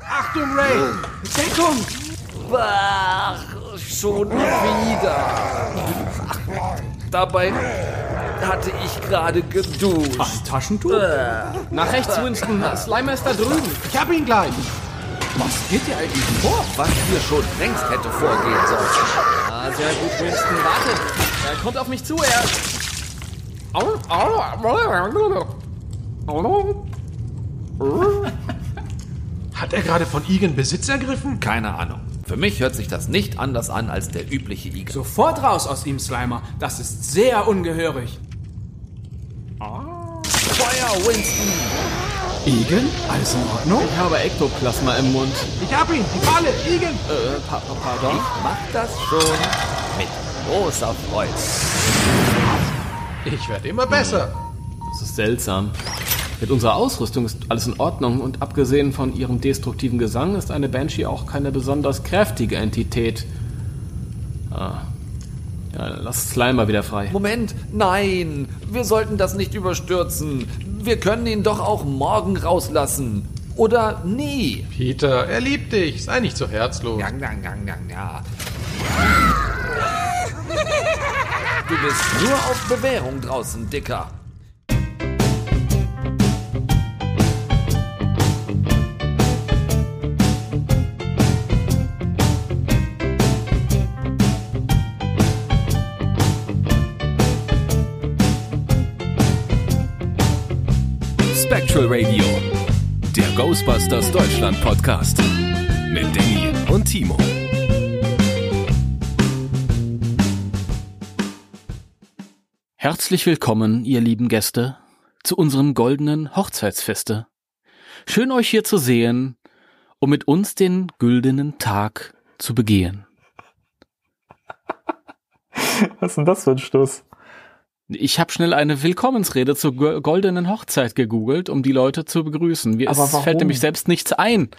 Achtung, Ray! Deckung! Ach, schon wieder. Dabei hatte ich gerade geduscht. Ein Taschentuch? Nach rechts, Winston. Slimer ist da drüben. Ich hab ihn gleich. Was geht dir eigentlich vor? Was hier schon längst hätte vorgehen sollen. Ah, sehr gut, Winston. Warte. Er kommt auf mich zu. Er. Hat er gerade von Igen Besitz ergriffen? Keine Ahnung. Für mich hört sich das nicht anders an als der übliche Igel. Sofort raus aus ihm, Slimer. Das ist sehr ungehörig. Feuer, Winston! Igen? Alles in Ordnung? Ich habe Ektoplasma im Mund. Ich hab ihn! Die Falle! Igen! Äh, pa pa pardon? Ich mach das schon mit großer Freude. Ich werde immer besser. Das ist seltsam. Mit unserer Ausrüstung ist alles in Ordnung und abgesehen von ihrem destruktiven Gesang ist eine Banshee auch keine besonders kräftige Entität. Ah. Ja, lass Slimer wieder frei. Moment, nein, wir sollten das nicht überstürzen. Wir können ihn doch auch morgen rauslassen. Oder nie. Peter, er liebt dich. Sei nicht so herzlos. Ja, ja, ja, ja, ja. Du bist nur auf Bewährung draußen, Dicker. Spectral Radio, der Ghostbusters Deutschland Podcast mit Danny und Timo. Herzlich willkommen, ihr lieben Gäste, zu unserem goldenen Hochzeitsfeste. Schön euch hier zu sehen, um mit uns den güldenen Tag zu begehen. Was ist denn das für ein Stoß? Ich habe schnell eine Willkommensrede zur go- goldenen Hochzeit gegoogelt, um die Leute zu begrüßen. Mir Aber es warum? fällt nämlich selbst nichts ein.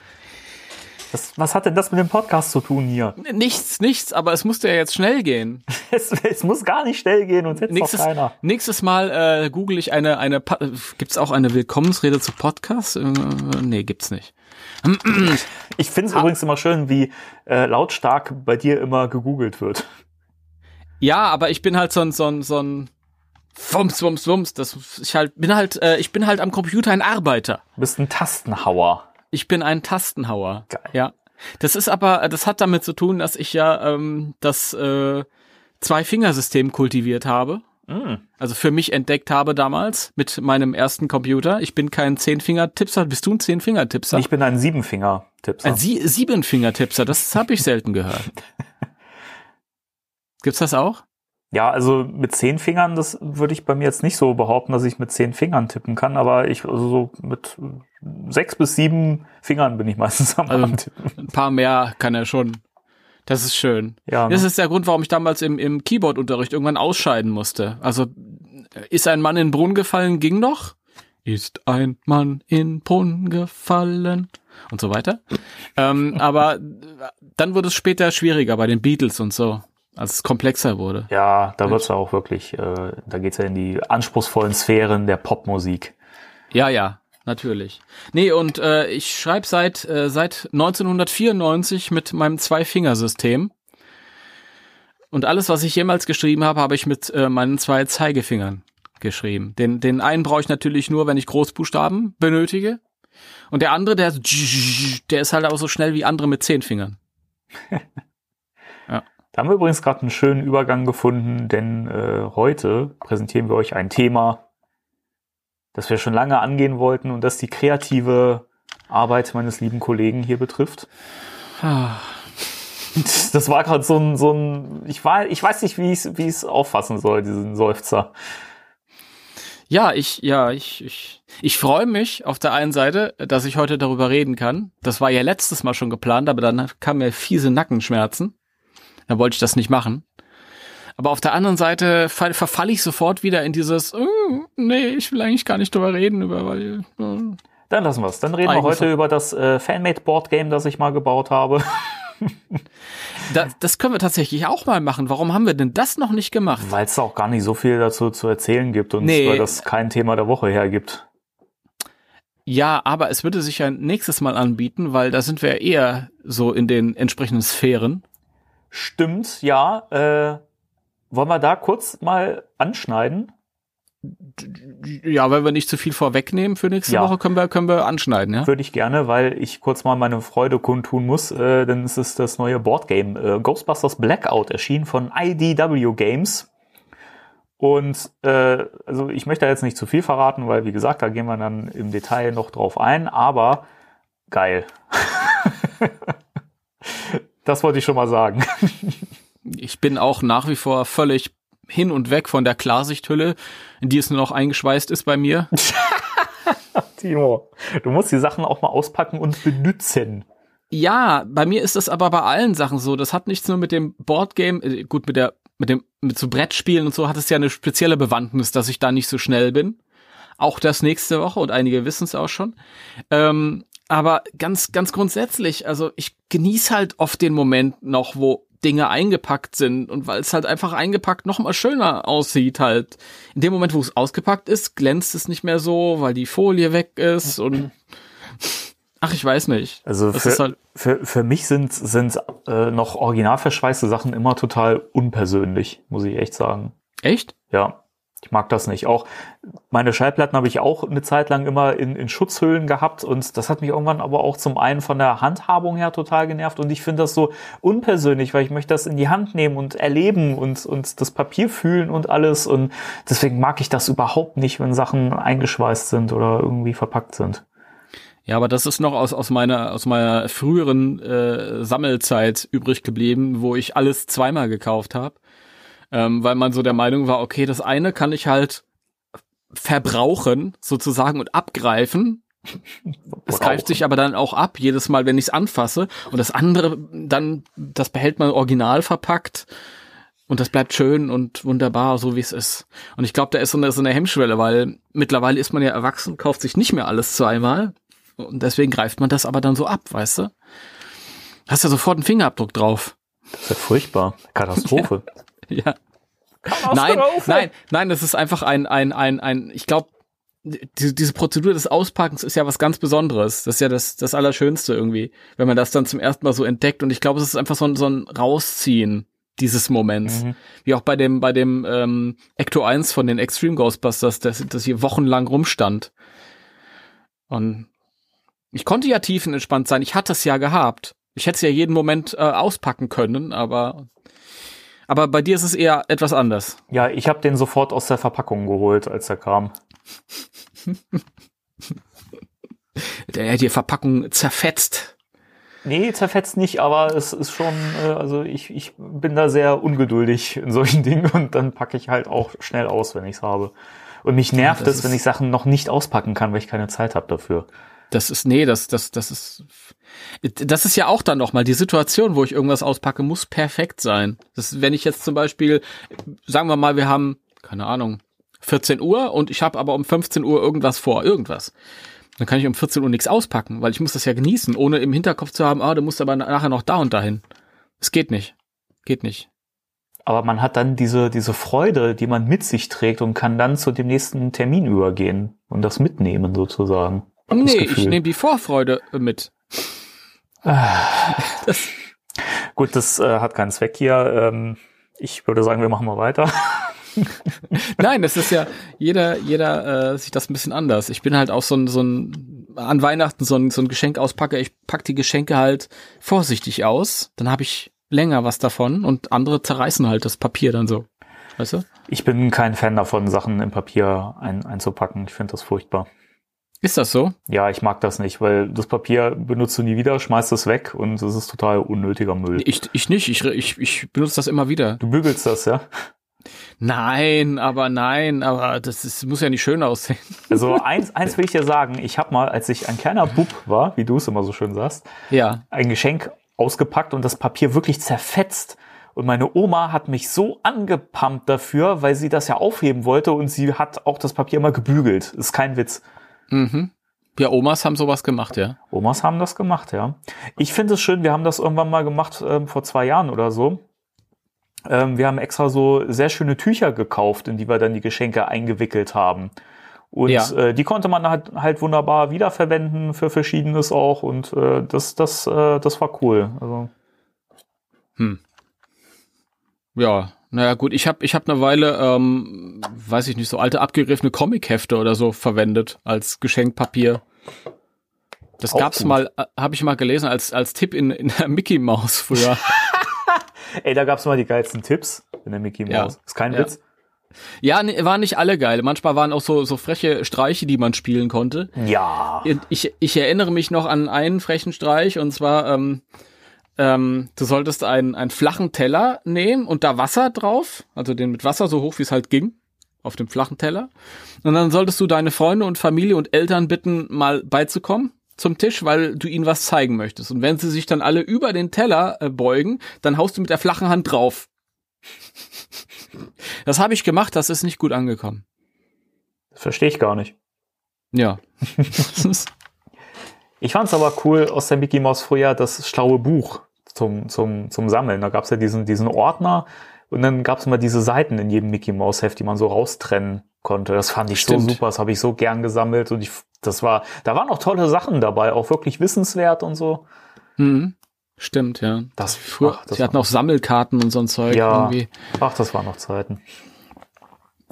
Das, was hat denn das mit dem Podcast zu tun hier? Nichts, nichts, aber es musste ja jetzt schnell gehen. Es, es muss gar nicht schnell gehen und jetzt Nächstes, keiner. nächstes Mal äh, google ich eine, eine Pa- gibt's auch eine Willkommensrede zu Podcast? Äh, nee, gibt's nicht. Ich finde es übrigens immer schön, wie äh, lautstark bei dir immer gegoogelt wird. Ja, aber ich bin halt so ein, so ein, so ein Wumms, Wumms, Wumms. Das, ich halt, bin halt, äh, ich bin halt am Computer ein Arbeiter. Du bist ein Tastenhauer. Ich bin ein Tastenhauer. Geil. Ja. Das ist aber, das hat damit zu tun, dass ich ja ähm, das äh, Zwei-Fingersystem kultiviert habe. Mm. Also für mich entdeckt habe damals mit meinem ersten Computer. Ich bin kein Zehn-Finger-Tippser. Bist du ein Zehn-Finger-Tippser? Ich bin ein Siebenfinger-Tippser. Ein Sie Siebenfinger-Tippser. Das habe ich selten gehört. Gibt's das auch? Ja, also mit zehn Fingern, das würde ich bei mir jetzt nicht so behaupten, dass ich mit zehn Fingern tippen kann, aber ich, also so mit sechs bis sieben Fingern bin ich meistens am Also- Tippen. Ein paar mehr kann er schon. Das ist schön. Ja, Das ne? ist der Grund, warum ich damals im, im Keyboard-Unterricht irgendwann ausscheiden musste. Also, ist ein Mann in Brunnen gefallen, ging noch. Ist ein Mann in Brunnen gefallen. Und so weiter. ähm, aber dann wurde es später schwieriger bei den Beatles und so, als es komplexer wurde. ja, da wird's ja auch wirklich, äh, da geht's ja in die anspruchsvollen Sphären der Popmusik. Ja, ja, natürlich. Nee, und äh, ich schreibe seit, äh, seit 1994 mit meinem Zwei-Finger-System. Und alles, was ich jemals geschrieben habe, habe ich mit äh, meinen zwei Zeigefingern geschrieben. Den, den einen brauche ich natürlich nur, wenn ich Großbuchstaben benötige. Und der andere, der, der ist halt auch so schnell wie andere mit zehn Fingern. Da haben wir übrigens gerade einen schönen Übergang gefunden, denn äh, heute präsentieren wir euch ein Thema, das wir schon lange angehen wollten und das die kreative Arbeit meines lieben Kollegen hier betrifft. Ah, Das war gerade so ein, so ein, ich war, ich weiß nicht, wie ich es wie ich's auffassen soll, diesen Seufzer. Ja, ich, ja, ich, ich, ich freue mich auf der einen Seite, dass ich heute darüber reden kann. Das war ja letztes Mal schon geplant, aber dann kamen mir fiese Nackenschmerzen. Da wollte ich das nicht machen. Aber auf der anderen Seite fall, verfalle ich sofort wieder in dieses, oh, nee, ich will eigentlich gar nicht drüber reden, über, weil, äh, Dann lassen wir es. Dann reden wir heute über das äh, Fanmade-Board-Game, das ich mal gebaut habe. da, das können wir tatsächlich auch mal machen. Warum haben wir denn das noch nicht gemacht? Weil es auch gar nicht so viel dazu zu erzählen gibt und Nee. weil das kein Thema der Woche hergibt. Ja, aber es würde sich ja nächstes Mal anbieten, weil da sind wir eher so in den entsprechenden Sphären. Stimmt, ja. Äh, wollen wir da kurz mal anschneiden? Ja, wenn wir nicht zu viel vorwegnehmen für nächste Ja. Woche, können wir, können wir anschneiden, ja? Würde ich gerne, weil ich kurz mal meine Freude kundtun muss, äh, denn es ist das neue Boardgame äh, Ghostbusters Blackout erschienen von IDW Games. Und äh, also ich möchte da jetzt nicht zu viel verraten, weil wie gesagt, da gehen wir dann im Detail noch drauf ein, aber geil. das wollte ich schon mal sagen. Ich bin auch nach wie vor völlig hin und weg von der Klarsichthülle, in die es nur noch eingeschweißt ist bei mir. Timo, du musst die Sachen auch mal auspacken und benutzen. Ja, bei mir ist das aber bei allen Sachen so. Das hat nichts nur mit dem Boardgame, äh, gut, mit der, mit dem, mit so Brettspielen und so hat es ja eine spezielle Bewandtnis, dass ich da nicht so schnell bin. Auch das nächste Woche und einige wissen es auch schon. Ähm, aber ganz, ganz grundsätzlich, also ich genieße halt oft den Moment noch, wo Dinge eingepackt sind und weil es halt einfach eingepackt noch mal schöner aussieht halt. In dem Moment, wo es ausgepackt ist, glänzt es nicht mehr so, weil die Folie weg ist und ach, ich weiß nicht. Also für, halt- für, für mich sind, sind äh, noch original verschweißte Sachen immer total unpersönlich, muss ich echt sagen. Echt? Ja, ich mag das nicht. Auch meine Schallplatten habe ich auch eine Zeit lang immer in, in Schutzhüllen gehabt und das hat mich irgendwann aber auch zum einen von der Handhabung her total genervt und ich finde das so unpersönlich, weil ich möchte das in die Hand nehmen und erleben und, und das Papier fühlen und alles und deswegen mag ich das überhaupt nicht, wenn Sachen eingeschweißt sind oder irgendwie verpackt sind. Ja, aber das ist noch aus, aus meiner, aus meiner früheren äh, Sammelzeit übrig geblieben, wo ich alles zweimal gekauft habe. Ähm, weil man so der Meinung war, okay, das eine kann ich halt verbrauchen, sozusagen, und abgreifen. Es greift sich aber dann auch ab, jedes Mal, wenn ich es anfasse. Und das andere, dann, das behält man original verpackt. Und das bleibt schön und wunderbar, so wie es ist. Und ich glaube, da ist so eine, so eine Hemmschwelle, weil mittlerweile ist man ja erwachsen, kauft sich nicht mehr alles zweimal. Und deswegen greift man das aber dann so ab, weißt du? Hast ja sofort einen Fingerabdruck drauf. Das ist ja furchtbar. Katastrophe. Ja. Nein, nein, nein, das ist einfach ein, ein, ein, ein, ich glaube, die, diese Prozedur des Auspackens ist ja was ganz Besonderes. Das ist ja das, das Allerschönste irgendwie, wenn man das dann zum ersten Mal so entdeckt. Und ich glaube, es ist einfach so ein, so ein Rausziehen dieses Moments. Mhm. Wie auch bei dem, bei dem ähm, Ecto 1 von den Extreme Ghostbusters, das, das hier wochenlang rumstand. Und ich konnte ja tiefenentspannt sein. Ich hatte es ja gehabt. Ich hätte es ja jeden Moment äh, auspacken können, aber aber bei dir ist es eher etwas anders. Ja, ich habe den sofort aus der Verpackung geholt, als er kam. Der hat die Verpackung zerfetzt. Nee, zerfetzt nicht, aber es ist schon, äh, also ich, ich bin da sehr ungeduldig in solchen Dingen und dann packe ich halt auch schnell aus, wenn ich es habe. Und mich nervt es, wenn ich Sachen noch nicht auspacken kann, weil ich keine Zeit habe dafür. Das ist, nee, das, das, das ist, das ist ja auch dann nochmal die Situation, wo ich irgendwas auspacke, muss perfekt sein. Das, wenn ich jetzt zum Beispiel, sagen wir mal, wir haben, keine Ahnung, 14 Uhr und ich habe aber um 15 Uhr irgendwas vor, irgendwas. Dann kann ich um 14 Uhr nichts auspacken, weil ich muss das ja genießen, ohne im Hinterkopf zu haben, ah, du musst aber nachher noch da und dahin. Es geht nicht. Geht nicht. Aber man hat dann diese, diese Freude, die man mit sich trägt und kann dann zu dem nächsten Termin übergehen und das mitnehmen sozusagen. Das Nee, ich nehme die Vorfreude mit. Gut, das äh, hat keinen Zweck hier. Ähm, ich würde sagen, wir machen mal weiter. Nein, das ist ja jeder, jeder äh, sieht das ein bisschen anders. Ich bin halt auch so ein, so ein an Weihnachten so ein, so ein Geschenk auspacker. Ich pack die Geschenke halt vorsichtig aus. Dann habe ich länger was davon und andere zerreißen halt das Papier dann so. Weißt du? Ich bin kein Fan davon, Sachen im Papier ein, einzupacken. Ich finde das furchtbar. Ist das so? Ja, ich mag das nicht, weil das Papier benutzt du nie wieder, schmeißt es weg und es ist total unnötiger Müll. Ich, ich nicht. Ich, ich, ich benutze das immer wieder. Du bügelst das, ja? Nein, aber nein, aber das ist, muss ja nicht schön aussehen. Also eins, eins will ich dir sagen, ich habe mal, als ich ein kleiner Bub war, wie du es immer so schön sagst, Ja. ein Geschenk ausgepackt und das Papier wirklich zerfetzt. Und meine Oma hat mich so angepumpt dafür, weil sie das ja aufheben wollte und sie hat auch das Papier immer gebügelt. Ist kein Witz. Mhm. Ja, Omas haben sowas gemacht, ja. Omas haben das gemacht, ja. Ich finde es schön, wir haben das irgendwann mal gemacht, ähm, vor zwei Jahren oder so. Ähm, wir haben extra so sehr schöne Tücher gekauft, in die wir dann die Geschenke eingewickelt haben. Und Ja. äh, die konnte man halt, halt wunderbar wiederverwenden für Verschiedenes auch. Und äh, das, das, äh, das war cool. Also, Ja, naja gut, ich habe ich hab eine Weile, ähm, weiß ich nicht, so alte abgegriffene Comichefte oder so verwendet als Geschenkpapier. Das Auch gab's gut. mal, äh, habe ich mal gelesen als als Tipp in, in der Mickey Maus früher. ey, da gab's mal die geilsten Tipps in der Mickey Ja. Mouse. Ist kein Ja. Witz. ja, nee, waren nicht alle geil. Manchmal waren auch so so freche Streiche, die man spielen konnte. Ja. Ich, ich erinnere mich noch an einen frechen Streich und zwar, ähm, ähm, du solltest einen, einen flachen Teller nehmen und da Wasser drauf, also den mit Wasser so hoch wie es halt ging, auf dem flachen Teller. Und dann solltest du deine Freunde und Familie und Eltern bitten, mal beizukommen zum Tisch, weil du ihnen was zeigen möchtest. Und wenn sie sich dann alle über den Teller äh, beugen, dann haust du mit der flachen Hand drauf. Das habe ich gemacht, das ist nicht gut angekommen. Das verstehe ich gar nicht. Ja. Ich fand's aber cool aus der Mickey Mouse früher das schlaue Buch zum, zum, zum Sammeln. Da gab's ja diesen, diesen Ordner und dann gab's immer diese Seiten in jedem Mickey Mouse Heft, die man so raustrennen konnte. Das fand ich Stimmt. so super, das habe ich so gern gesammelt und ich, das war, da waren auch tolle Sachen dabei, auch wirklich wissenswert und so. Mhm. Stimmt, ja. Das, Früher, ach, das sie hatten auch Sammelkarten und so ein Zeug Ja. irgendwie. Ach, das waren noch Zeiten.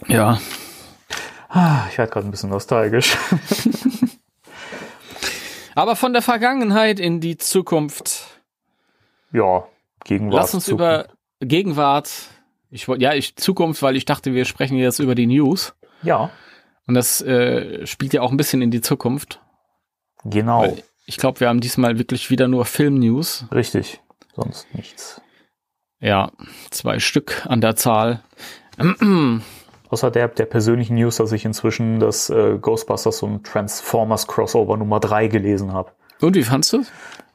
Ja. Ah, Ich werde gerade ein bisschen nostalgisch. Aber von der Vergangenheit in die Zukunft. ja, Gegenwart. Lass uns Zukunft. über Gegenwart. Ich wollte, ja, ich Zukunft, weil ich dachte, wir sprechen jetzt über die News. Ja, Und das äh, spielt ja auch ein bisschen in die Zukunft. genau. Weil ich glaube, wir haben diesmal wirklich wieder nur Film-News. Richtig. Sonst nichts. Ja, zwei Stück an der Zahl. Außer der, der persönlichen News, dass ich inzwischen das äh, Ghostbusters und Transformers Crossover Nummer 3 gelesen habe. Und wie fandst du?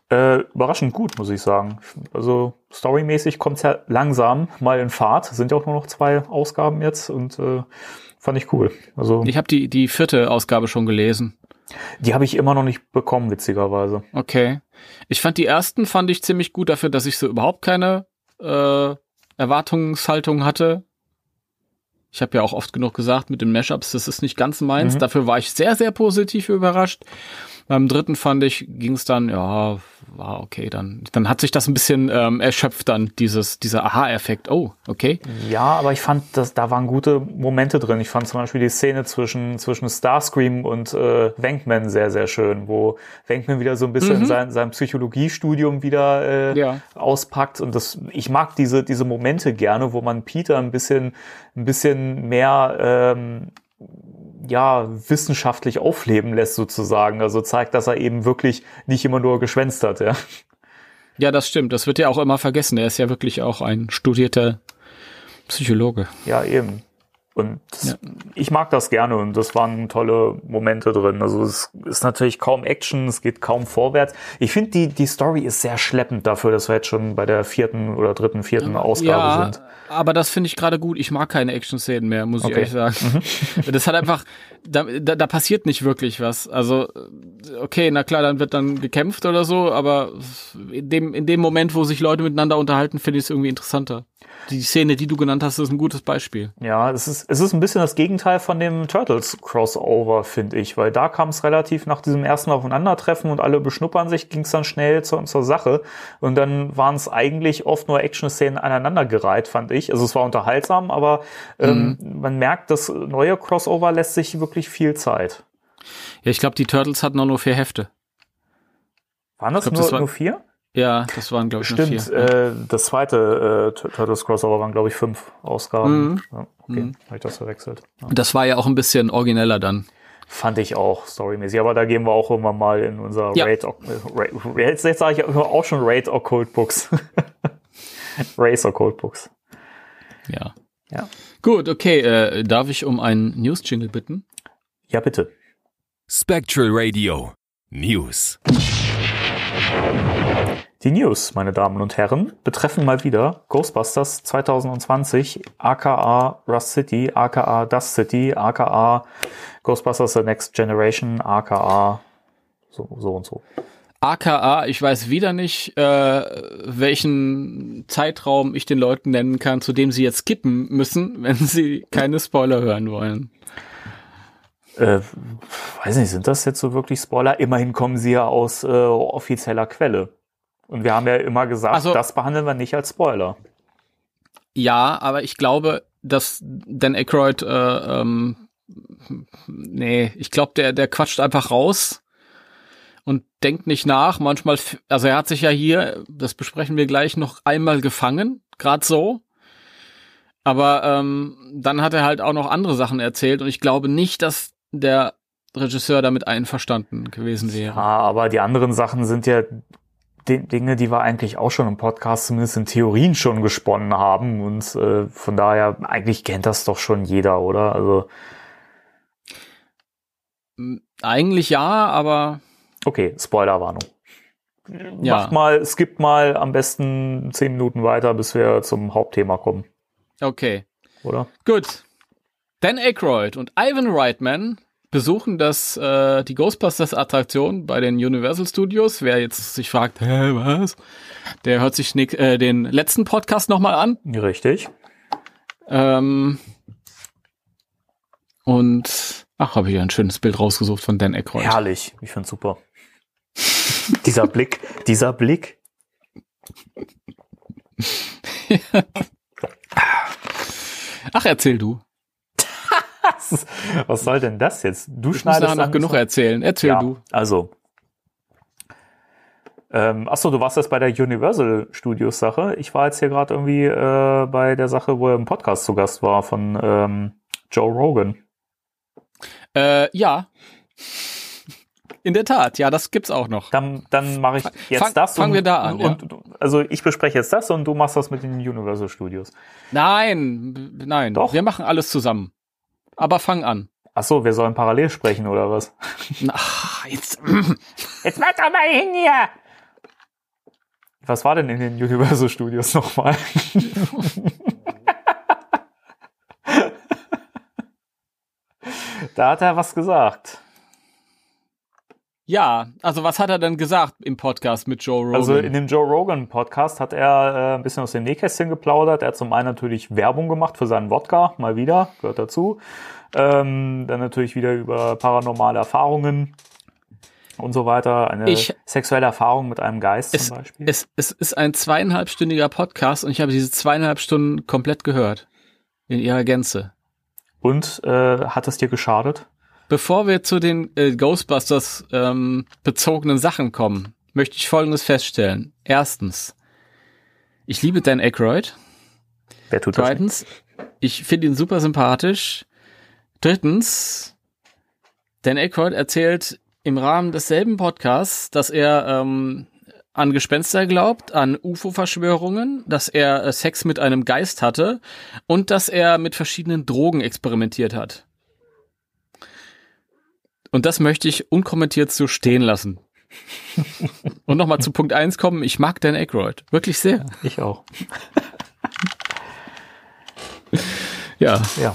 Äh, überraschend gut, muss ich sagen. Also storymäßig kommt's ja langsam mal in Fahrt. Sind ja auch nur noch zwei Ausgaben jetzt und äh, fand ich cool. Also Ich habe die, die vierte Ausgabe schon gelesen. die habe ich immer noch nicht bekommen, witzigerweise. Okay. Ich fand die ersten fand ich ziemlich gut dafür, dass ich so überhaupt keine äh, Erwartungshaltung hatte. Ich habe ja auch oft genug gesagt mit den Mashups, das ist nicht ganz meins. Mhm. Dafür war ich sehr, sehr positiv überrascht. Beim dritten fand ich, ging es dann, ja, war okay, dann, dann hat sich das ein bisschen ähm, erschöpft dann, dieses, dieser Aha-Effekt. Oh, okay. Ja, aber ich fand, dass da waren gute Momente drin. Ich fand zum Beispiel die Szene zwischen, zwischen Starscream und äh, Venkman sehr, sehr schön, wo Venkman wieder so ein bisschen sein, sein Psychologiestudium wieder äh, Ja. auspackt. Und das, ich mag diese, diese Momente gerne, wo man Peter ein bisschen, ein bisschen mehr ähm, ja, wissenschaftlich aufleben lässt sozusagen. Also zeigt, dass er eben wirklich nicht immer nur geschwänzt hat, ja. Ja, das stimmt. Das wird ja auch immer vergessen. Er ist ja wirklich auch ein studierter Psychologe. Ja, eben. Und das, ich mag das gerne und das waren tolle Momente drin. Also es ist natürlich kaum Action, es geht kaum vorwärts. Ich finde, die, die Story ist sehr schleppend dafür, dass wir jetzt schon bei der vierten oder dritten, vierten Ausgabe ja, sind. aber das finde ich gerade gut. Ich mag keine Action-Szenen mehr, muss ich Okay. ehrlich sagen. Das hat einfach, da, da, da passiert nicht wirklich was. Also, okay, na klar, dann wird dann gekämpft oder so, aber in dem, in dem Moment, wo sich Leute miteinander unterhalten, finde ich es irgendwie interessanter. Die Szene, die du genannt hast, ist ein gutes Beispiel. Ja, es ist, es ist ein bisschen das Gegenteil von dem Turtles-Crossover, finde ich, weil da kam es relativ nach diesem ersten Aufeinandertreffen und alle beschnuppern sich, ging es dann schnell zur, zur Sache. Und dann waren es eigentlich oft nur Action-Szenen aneinandergereiht, fand ich. Also es war unterhaltsam, aber ähm, man merkt, das neue Crossover lässt sich wirklich viel Zeit. Ja, ich glaube, die Turtles hatten auch nur vier Hefte. Waren das glaub, nur, das war- nur vier? Ja, das waren, glaube ich, nur Stimmt, vier. äh, das zweite äh, Tur- Turtles Crossover waren, glaube ich, fünf Ausgaben. Mhm. Ja, okay, habe ich das verwechselt. Ja. Das war ja auch ein bisschen origineller dann. Fand ich auch storymäßig, aber da gehen wir auch immer mal in unser Ja. Raid. Oc- äh, Ra- Jetzt, jetzt sage ich auch schon Raid Occult Books. Race Occult Books. Ja. Ja. Gut, okay. Äh, darf ich um einen News-Jingle bitten? Ja, bitte. Spectral Radio News. Die News, meine Damen und Herren, betreffen mal wieder Ghostbusters 2020, aka Rust City, aka Dust City, aka Ghostbusters The Next Generation, aka so, so und so. AKA, ich weiß wieder nicht, äh, welchen Zeitraum ich den Leuten nennen kann, zu dem sie jetzt skippen müssen, wenn sie keine Spoiler hören wollen. Äh, weiß nicht, sind das jetzt so wirklich Spoiler? Immerhin kommen sie ja aus äh, offizieller Quelle. Und wir haben ja immer gesagt, Also- das behandeln wir nicht als Spoiler. Ja, aber ich glaube, dass Dan Aykroyd, äh, ähm, nee, ich glaube, der, der quatscht einfach raus und denkt nicht nach. Manchmal, also er hat sich ja hier, das besprechen wir gleich, noch einmal gefangen, gerade so. Aber ähm, dann hat er halt auch noch andere Sachen erzählt und ich glaube nicht, dass der Regisseur damit einverstanden gewesen wäre. Ja, aber die anderen Sachen sind ja Dinge, die wir eigentlich auch schon im Podcast zumindest in Theorien schon gesponnen haben. Und äh, von daher, eigentlich kennt das doch schon jeder, oder? Also, Eigentlich ja, aber okay, Spoilerwarnung. Ja. Macht mal, skippt mal am besten zehn Minuten weiter, bis wir zum Hauptthema kommen, okay. oder? Gut. Dan Aykroyd und Ivan Reitman besuchen das äh, die Ghostbusters Attraktion bei den Universal Studios. Wer jetzt sich fragt, hä, was? Der hört sich nick, äh, den letzten Podcast nochmal an. Richtig. Ähm, und ach, habe ich ein schönes Bild rausgesucht von Dan Aykroyd. Herrlich. Ich find's super. dieser Blick, dieser Blick. Ach, erzähl du. Was, was soll denn das jetzt? Du Ich muss schneidest noch an- genug erzählen. Erzähl ja, du. Also. Ähm, achso, du warst jetzt bei der Universal Studios Sache. Ich war jetzt hier gerade irgendwie äh, bei der Sache, wo er im Podcast zu Gast war von ähm, Joe Rogan. Äh, ja. In der Tat, ja, das gibt's auch noch. Dann, dann mache ich jetzt Fang- das. fangen und, wir da an, ja. Und, Also ich bespreche jetzt das und du machst das mit den Universal Studios. Nein, nein. Doch. Wir machen alles zusammen. Aber fang an. Achso, wir sollen parallel sprechen oder was? Ach, jetzt. Jetzt mach doch mal hin hier! Was war denn in den Universal Studios nochmal? da hat er was gesagt. Ja, also was hat er denn gesagt im Podcast mit Joe Rogan? Also in dem Joe Rogan Podcast hat er äh, ein bisschen aus dem Nähkästchen geplaudert. Er hat zum einen natürlich Werbung gemacht für seinen Wodka, mal wieder, gehört dazu. Ähm, dann natürlich wieder über paranormale Erfahrungen und so weiter. Eine Ich- sexuelle Erfahrung mit einem Geist es, zum Beispiel. es, es ist ein zweieinhalbstündiger Podcast und ich habe diese zweieinhalb Stunden komplett gehört. In ihrer Gänze. und äh, hat es dir geschadet? Bevor wir zu den äh, Ghostbusters ähm, bezogenen Sachen kommen, möchte ich Folgendes feststellen. Erstens, ich liebe Dan Aykroyd. Wer tut das? nicht? Zweitens, ich finde ihn super sympathisch. Drittens, Dan Aykroyd erzählt im Rahmen desselben Podcasts, dass er ähm, an Gespenster glaubt, an UFO-Verschwörungen, dass er äh, Sex mit einem Geist hatte und dass er mit verschiedenen Drogen experimentiert hat. Und das möchte ich unkommentiert so stehen lassen. und nochmal zu Punkt eins kommen, ich mag Dan Aykroyd. Wirklich sehr. Ich auch. Ja. Ja.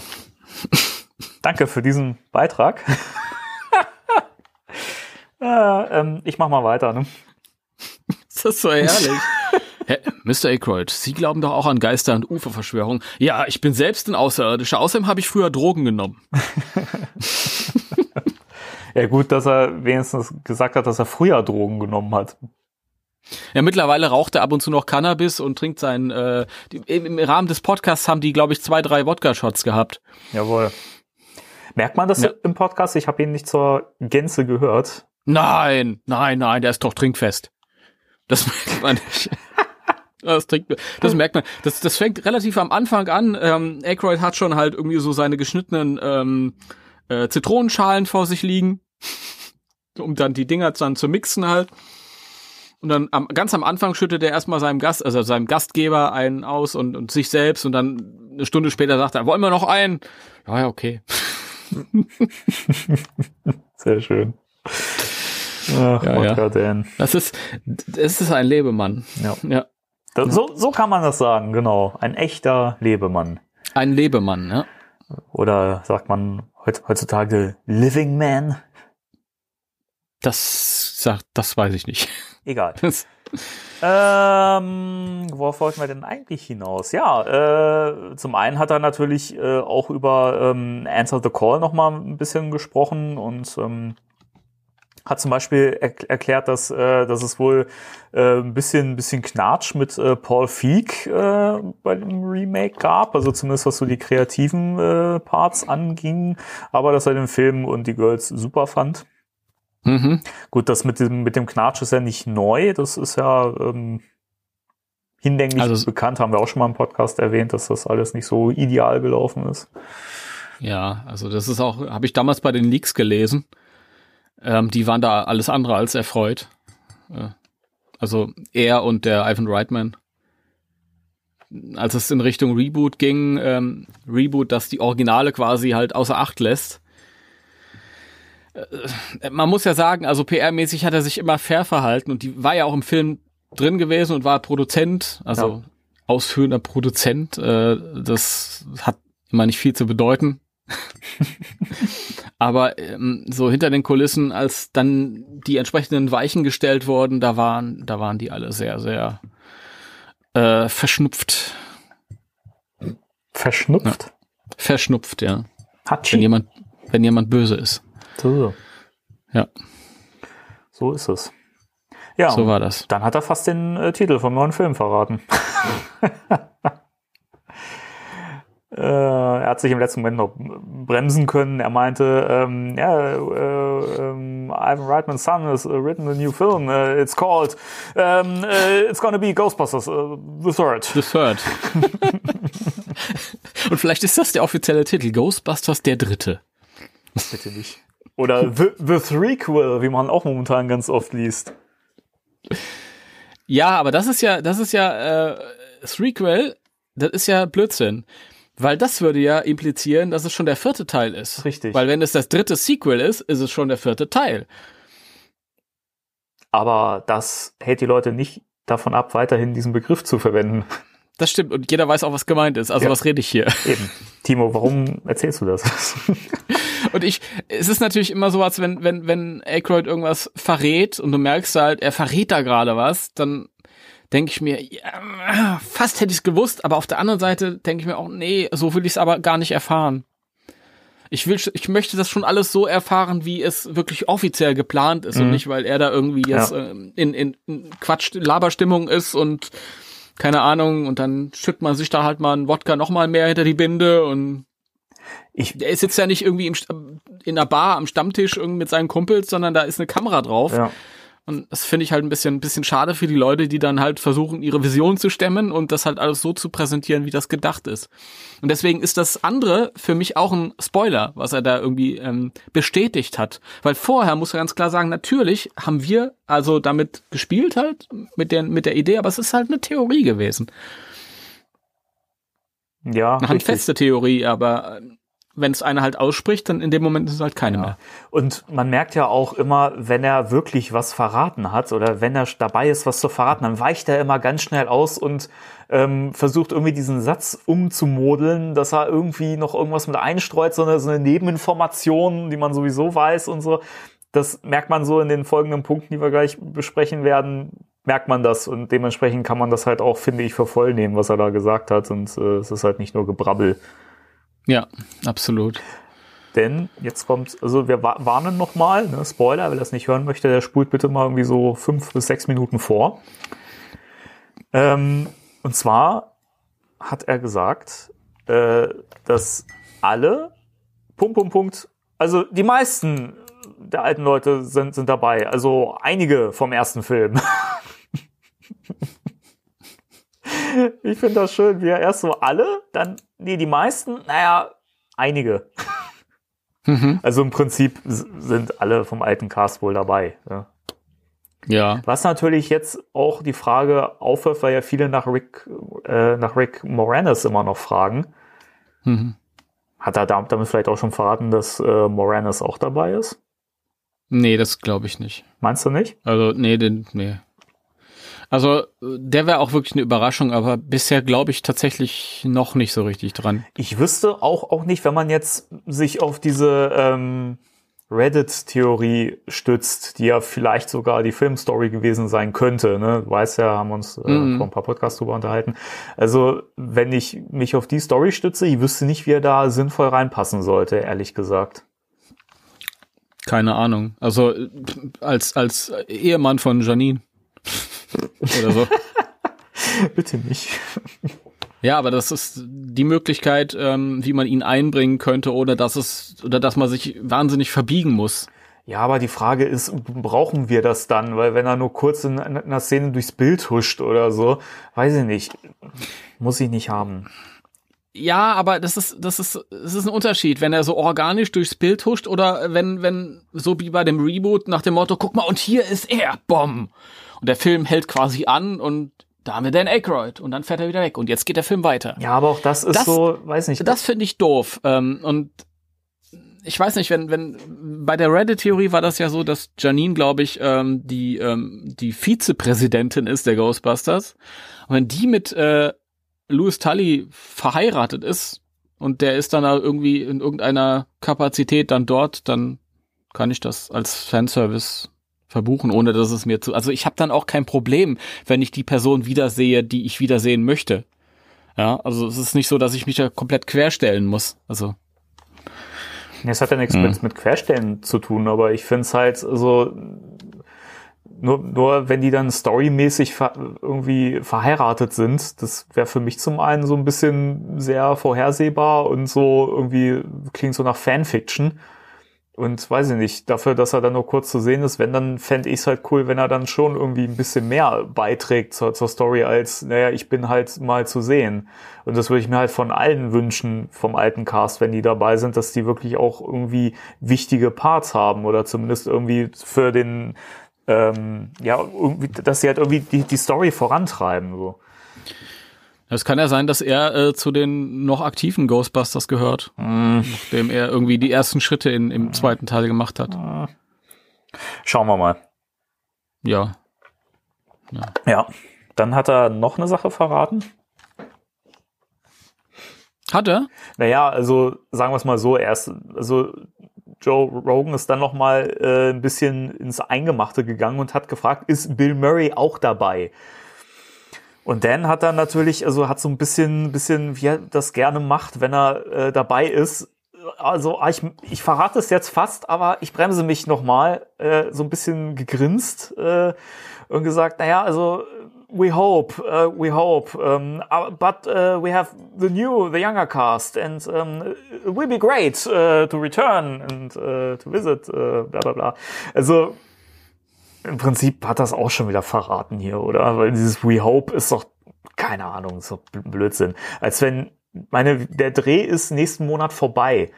Danke für diesen Beitrag. äh, ähm, ich mach mal weiter. Ne? Ist das so ehrlich? Hä, Mr. Aykroyd, Sie glauben doch auch an Geister und UFO-Verschwörungen. Ja, ich bin selbst ein Außerirdischer. Außerdem habe ich früher Drogen genommen. Ja gut, dass er wenigstens gesagt hat, dass er früher Drogen genommen hat. Ja, mittlerweile raucht er ab und zu noch Cannabis und trinkt seinen. Äh, Im Rahmen des Podcasts haben die, glaube ich, zwei, drei Wodka-Shots gehabt. Jawohl. Merkt man das Ja. im Podcast? Ich habe ihn nicht zur Gänze gehört. Nein, nein, nein, der ist doch trinkfest. Das merkt man nicht. Das, trinkt, das merkt man. Das, das fängt relativ am Anfang an. Ähm, Aykroyd hat schon halt irgendwie so seine geschnittenen ähm, äh, Zitronenschalen vor sich liegen, um dann die Dinger dann zu mixen halt. Und dann am, ganz am Anfang schüttet er erstmal seinem Gast, also seinem Gastgeber einen aus und, und sich selbst und dann eine Stunde später sagt er, wollen wir noch einen? Ja, ja, okay. Sehr schön. Ach, Ja, ja. Das ist, das ist ein Lebemann. Ja. Ja. Das, so, so kann man das sagen, genau. Ein echter Lebemann. Ein Lebemann, ja. Oder sagt man heut- heutzutage Living Man? Das sagt, das weiß ich nicht. Egal. Ähm, worauf wollten wir denn eigentlich hinaus? Ja, äh, zum einen hat er natürlich äh, auch über ähm, Answer the Call noch mal ein bisschen gesprochen und ähm, hat zum Beispiel er erklärt, dass, äh, dass es wohl äh, ein bisschen, ein bisschen Knatsch mit äh, Paul Feig äh, bei dem Remake gab, also zumindest was so die kreativen äh, Parts anging, aber dass er den Film und die Girls super fand. Mhm. Gut, das mit dem, mit dem Knatsch ist ja nicht neu, das ist ja ähm, hinlänglich Also- bekannt, haben wir auch schon mal im Podcast erwähnt, dass das alles nicht so ideal gelaufen ist. Ja, also das ist auch, habe ich damals bei den Leaks gelesen. Ähm, die waren da alles andere als erfreut. Äh, also er und der Ivan Reitman. Als es in Richtung Reboot ging, ähm, Reboot, das die Originale quasi halt außer Acht lässt. Äh, man muss ja sagen, also PR-mäßig hat er sich immer fair verhalten und die war ja auch im Film drin gewesen und war Produzent, also Ja. ausführender Produzent. Äh, das hat immer nicht viel zu bedeuten. Aber ähm, so hinter den Kulissen, als dann die entsprechenden Weichen gestellt wurden, da waren, da waren die alle sehr, sehr äh, verschnupft. Verschnupft. Verschnupft, ja. Hatschi. Wenn jemand, wenn jemand böse ist. So. Ja, So ist es. Ja, so war das. dann hat er fast den äh, Titel vom neuen Film verraten. äh, er hat sich im letzten Moment noch bremsen können. Er meinte, ähm, ja, äh, ähm, Ivan Reitman's son has uh, written a new film. Uh, it's called, um, uh, it's gonna be Ghostbusters, uh, the third. The Third. Und vielleicht ist das der offizielle Titel. Ghostbusters der Dritte. Bitte nicht. Oder the, the Threequel, wie man auch momentan ganz oft liest. Ja, aber das ist ja, das ist ja, äh, Threequel, das ist ja Blödsinn. Weil das würde ja implizieren, dass es schon der vierte Teil ist. Richtig. Weil wenn es das dritte Sequel ist, ist es schon der vierte Teil. Aber das hält die Leute nicht davon ab, weiterhin diesen Begriff zu verwenden. Das stimmt. Und jeder weiß auch, was gemeint ist. Also Ja. was rede ich hier? Eben. Timo, warum erzählst du das? Und ich, es ist natürlich immer so, als wenn, wenn, wenn Aykroyd irgendwas verrät und du merkst halt, er verrät da gerade was, dann denke ich mir, ja, fast hätte ich es gewusst, aber auf der anderen Seite denke ich mir auch, nee, so will ich es aber gar nicht erfahren. Ich will, ich möchte das schon alles so erfahren, wie es wirklich offiziell geplant ist und Mhm. nicht, weil er da irgendwie jetzt Ja. ähm, in, in, in Quatsch, Laberstimmung ist und keine Ahnung und dann schüttet man sich da halt mal einen Wodka noch mal mehr hinter die Binde und Ich, der sitzt ja nicht irgendwie im, in einer Bar am Stammtisch irgendwie mit seinen Kumpels, sondern da ist eine Kamera drauf. ja. Und das finde ich halt ein bisschen, ein bisschen schade für die Leute, die dann halt versuchen, ihre Vision zu stemmen und das halt alles so zu präsentieren, wie das gedacht ist. Und deswegen ist das andere für mich auch ein Spoiler, was er da irgendwie ähm, bestätigt hat. Weil vorher muss er ganz klar sagen, natürlich haben wir also damit gespielt halt mit der, mit der Idee, aber es ist halt eine Theorie gewesen. Ja, Eine handfeste Theorie, aber wenn es einer halt ausspricht, dann in dem Moment ist es halt keine mehr. Und man merkt ja auch immer, wenn er wirklich was verraten hat oder wenn er dabei ist, was zu verraten, dann weicht er immer ganz schnell aus und ähm, versucht irgendwie diesen Satz umzumodeln, dass er irgendwie noch irgendwas mit einstreut, so eine, so eine Nebeninformation, die man sowieso weiß und so. Das merkt man so in den folgenden Punkten, die wir gleich besprechen werden, merkt man das und dementsprechend kann man das halt auch, finde ich, für voll nehmen, was er da gesagt hat und äh, es ist halt nicht nur Gebrabbel. Ja, absolut. Denn jetzt kommt, also wir wa- warnen nochmal, ne, Spoiler, wer das nicht hören möchte, der spult bitte mal irgendwie so fünf bis sechs Minuten vor. Ähm, und zwar hat er gesagt, äh, dass alle, Punkt, Punkt, Punkt, also die meisten der alten Leute sind, sind dabei, also einige vom ersten Film. ich finde das schön, wie er erst so alle, dann, nee, die meisten, naja, einige. Mhm. Also im Prinzip sind alle vom alten Cast wohl dabei. Ja. Ja. Was natürlich jetzt auch die Frage aufwirft, weil ja viele nach Rick, äh, nach Rick Moranis immer noch fragen. Mhm. Hat er dam- damit vielleicht auch schon verraten, dass äh, Moranis auch dabei ist? Nee, das glaube ich nicht. Meinst du nicht? Also, nee, den, nee. Also, der wäre auch wirklich eine Überraschung, aber bisher glaube ich tatsächlich noch nicht so richtig dran. Ich wüsste auch, auch nicht, wenn man jetzt sich auf diese ähm, Reddit-Theorie stützt, die ja vielleicht sogar die Filmstory gewesen sein könnte. Ne? Du weißt ja, haben uns äh, Mhm. vor ein paar Podcasts drüber unterhalten. Also, wenn ich mich auf die Story stütze, ich wüsste nicht, wie er da sinnvoll reinpassen sollte, ehrlich gesagt. Keine Ahnung. Also als, als Ehemann von Janine. Oder so. Bitte nicht. Ja, aber das ist die Möglichkeit, ähm, wie man ihn einbringen könnte, ohne dass es, oder dass man sich wahnsinnig verbiegen muss. Ja, aber die Frage ist, brauchen wir das dann? Weil wenn er nur kurz in einer Szene durchs Bild huscht oder so, weiß ich nicht. Muss ich nicht haben. Ja, aber das ist, das ist, das ist ein Unterschied, wenn er so organisch durchs Bild huscht oder wenn, wenn, so wie bei dem Reboot nach dem Motto, guck mal, und hier ist er, Bom. Und der Film hält quasi an und da haben wir Dan Aykroyd und dann fährt er wieder weg und jetzt geht der Film weiter. Ja, aber auch das ist Das- so, weiß nicht. Das finde ich doof. Ähm, und ich weiß nicht, wenn, wenn bei der Reddit-Theorie war das ja so, dass Janine, glaube ich, ähm, die, ähm, die Vizepräsidentin ist der Ghostbusters. Und wenn die mit äh, Louis Tully verheiratet ist und der ist dann irgendwie in irgendeiner Kapazität dann dort, dann kann ich das als Fanservice verbuchen, ohne dass es mir zu. Also ich habe dann auch kein Problem, wenn ich die Person wiedersehe, die ich wiedersehen möchte. Ja, also es ist nicht so, dass ich mich da komplett querstellen muss. Also Es hat ja nichts Hm. mit, mit Querstellen zu tun, aber ich finde es halt so, nur, nur wenn die dann storymäßig ver irgendwie verheiratet sind, das wäre für mich zum einen so ein bisschen sehr vorhersehbar und so irgendwie klingt so nach Fanfiction. Und weiß ich nicht, dafür, dass er dann nur kurz zu sehen ist, wenn, dann fände ich es halt cool, wenn er dann schon irgendwie ein bisschen mehr beiträgt zur, zur Story, als, naja, ich bin halt mal zu sehen. Und das würde ich mir halt von allen wünschen, vom alten Cast, wenn die dabei sind, dass die wirklich auch irgendwie wichtige Parts haben oder zumindest irgendwie für den, ähm, ja, irgendwie, dass sie halt irgendwie die, die Story vorantreiben. So. Es kann ja sein, dass er äh, zu den noch aktiven Ghostbusters gehört, nachdem er irgendwie die ersten Schritte in, im zweiten Teil gemacht hat. Schauen wir mal. Ja. Ja. Dann hat er noch eine Sache verraten. Hat er? Naja, also sagen wir es mal so, erst, also Joe Rogan ist dann noch mal äh, ein bisschen ins Eingemachte gegangen und hat gefragt, ist Bill Murray auch dabei? Und Dan hat dann natürlich, also hat so ein bisschen, bisschen, wie er das gerne macht, wenn er äh, dabei ist. Also ah, ich, ich verrate es jetzt fast, aber ich bremse mich noch mal, äh, so ein bisschen gegrinst äh, und gesagt, naja, also we hope, uh, we hope, um, uh, but uh, we have the new, the younger cast, and um, it will be great uh, to return and to visit, bla bla bla. Also im Prinzip hat das auch schon wieder verraten hier, oder? Weil dieses We Hope ist doch, keine Ahnung, ist doch Bl- Blödsinn. Als wenn, meine, der Dreh ist nächsten Monat vorbei.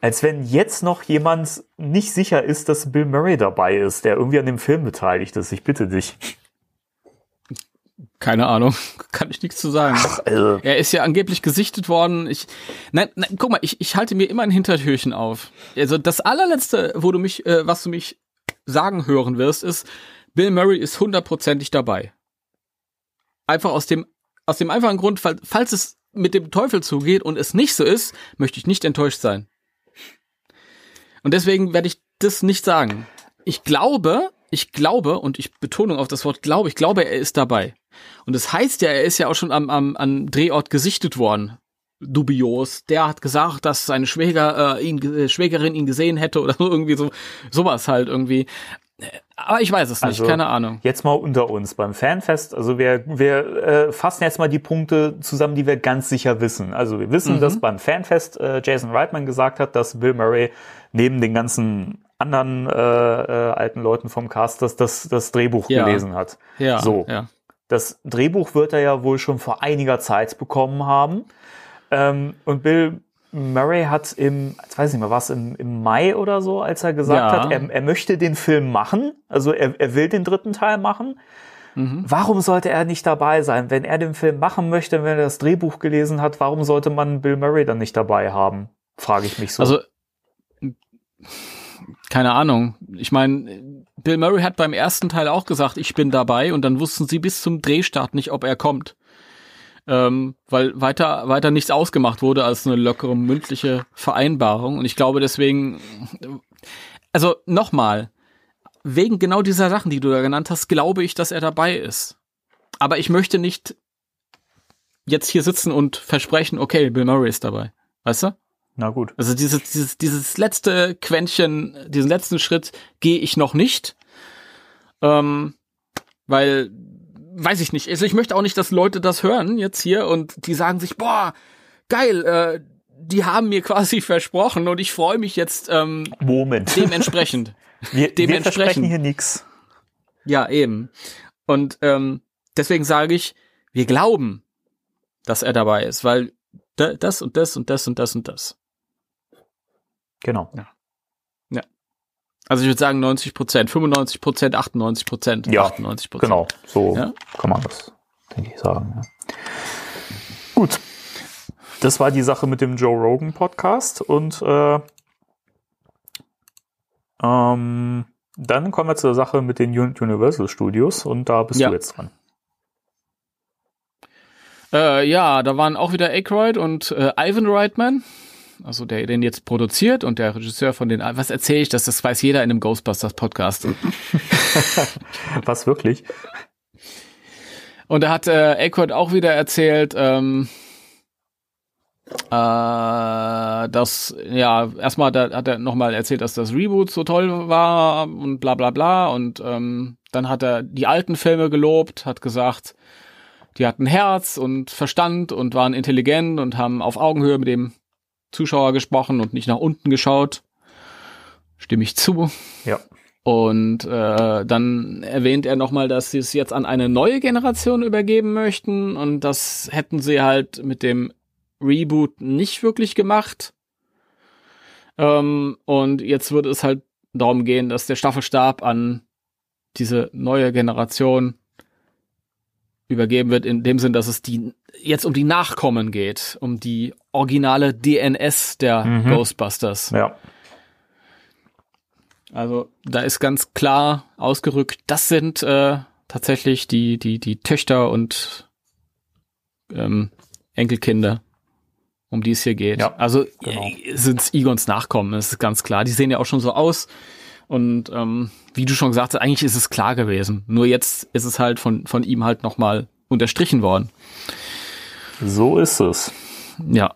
Als wenn jetzt noch jemand nicht sicher ist, dass Bill Murray dabei ist, der irgendwie an dem Film beteiligt ist. Ich bitte dich. Keine Ahnung. Kann ich nichts zu sagen. Also, Er ist ja angeblich gesichtet worden. Ich, nein, nein, guck mal, ich, ich halte mir immer ein Hintertürchen auf. Also das allerletzte, wo du mich, äh, was du mich sagen hören wirst, ist, Bill Murray ist hundertprozentig dabei. Einfach aus dem, aus dem einfachen Grund, fall- falls es mit dem Teufel zugeht und es nicht so ist, möchte ich nicht enttäuscht sein. Und deswegen werde ich das nicht sagen. Ich glaube, ich glaube, und ich Betonung auf das Wort glaube, ich glaube, er ist dabei. Und das heißt ja, er ist ja auch schon am, am, am Drehort gesichtet worden. Dubios. Der hat gesagt, dass seine Schwäger, äh, ihn, äh, Schwägerin ihn gesehen hätte oder so, irgendwie so, sowas halt irgendwie. Äh, Aber ich weiß es nicht, Also, keine Ahnung. Jetzt mal unter uns beim Fanfest. Also wir, wir äh, fassen jetzt mal die Punkte zusammen, die wir ganz sicher wissen. Also wir wissen, dass beim Fanfest äh, Jason Reitman gesagt hat, dass Bill Murray neben den ganzen anderen äh, äh, alten Leuten vom Cast das, das, das Drehbuch Ja. gelesen hat. Ja, so. ja. Das Drehbuch wird er ja wohl schon vor einiger Zeit bekommen haben. Ähm, und Bill Murray hat im, jetzt weiß ich nicht mehr, was im, im Mai oder so, als er gesagt Ja. hat, er, er möchte den Film machen, also er, er will den dritten Teil machen. Mhm. Warum sollte er nicht dabei sein? Wenn er den Film machen möchte, wenn er das Drehbuch gelesen hat, warum sollte man Bill Murray dann nicht dabei haben? Frage ich mich so. Also, keine Ahnung. Ich meine, Bill Murray hat beim ersten Teil auch gesagt, ich bin dabei und dann wussten sie bis zum Drehstart nicht, ob er kommt. Ähm, weil weiter, weiter nichts ausgemacht wurde als eine lockere mündliche Vereinbarung. Und ich glaube deswegen, also nochmal, wegen genau dieser Sachen, die du da genannt hast, glaube ich, dass er dabei ist. Aber ich möchte nicht jetzt hier sitzen und versprechen, okay, Bill Murray ist dabei. Weißt du? Na gut. Also dieses, dieses, dieses letzte Quäntchen, diesen letzten Schritt gehe ich noch nicht. Ähm, weil, weiß ich nicht. Also ich möchte auch nicht, dass Leute das hören jetzt hier und die sagen sich, boah, geil, äh, die haben mir quasi versprochen und ich freue mich jetzt ähm, Moment. dementsprechend. Wir, wir dementsprechend. versprechen hier nix. Ja, eben. Und ähm, deswegen sage ich, wir glauben, dass er dabei ist, weil da- das und das und das und das und das. Genau. Also ich würde sagen 90 Prozent, 95 Prozent, 98 Prozent, Ja, 98 Prozent. Genau. So Ja. kann man das, denke ich, sagen. Ja. Gut. Das war die Sache mit dem Joe Rogan Podcast und äh, ähm, dann kommen wir zur Sache mit den Un- Universal Studios und da bist Ja. du jetzt dran. Äh, ja, da waren auch wieder Aykroyd und äh, Ivan Reitman, also der den jetzt produziert und der Regisseur von den. Was erzähle ich das? Das weiß jeder in einem Ghostbusters Podcast. Was wirklich? Und da hat äh, Aykroyd auch wieder erzählt, ähm, äh, dass, ja, erstmal da hat er nochmal erzählt, dass das Reboot so toll war und bla bla bla. Und ähm, dann hat er die alten Filme gelobt, hat gesagt, die hatten Herz und Verstand und waren intelligent und haben auf Augenhöhe mit dem Zuschauer gesprochen und nicht nach unten geschaut. Stimme ich zu. Ja. Und äh, dann erwähnt er nochmal, dass sie es jetzt an eine neue Generation übergeben möchten und das hätten sie halt mit dem Reboot nicht wirklich gemacht. Ähm, und jetzt wird es halt darum gehen, dass der Staffelstab an diese neue Generation übergeben wird, in dem Sinn, dass es die jetzt um die Nachkommen geht, um die originale DNS der Mhm. Ghostbusters. Ja. Also da ist ganz klar ausgerückt, das sind äh, tatsächlich die, die, die Töchter und ähm, Enkelkinder, um die es hier geht. Ja, also genau. äh, sind Egons Nachkommen, das ist ganz klar. Die sehen ja auch schon so aus. Und ähm, wie du schon gesagt hast, eigentlich ist es klar gewesen. Nur jetzt ist es halt von, von ihm halt nochmal unterstrichen worden. So ist es. Ja.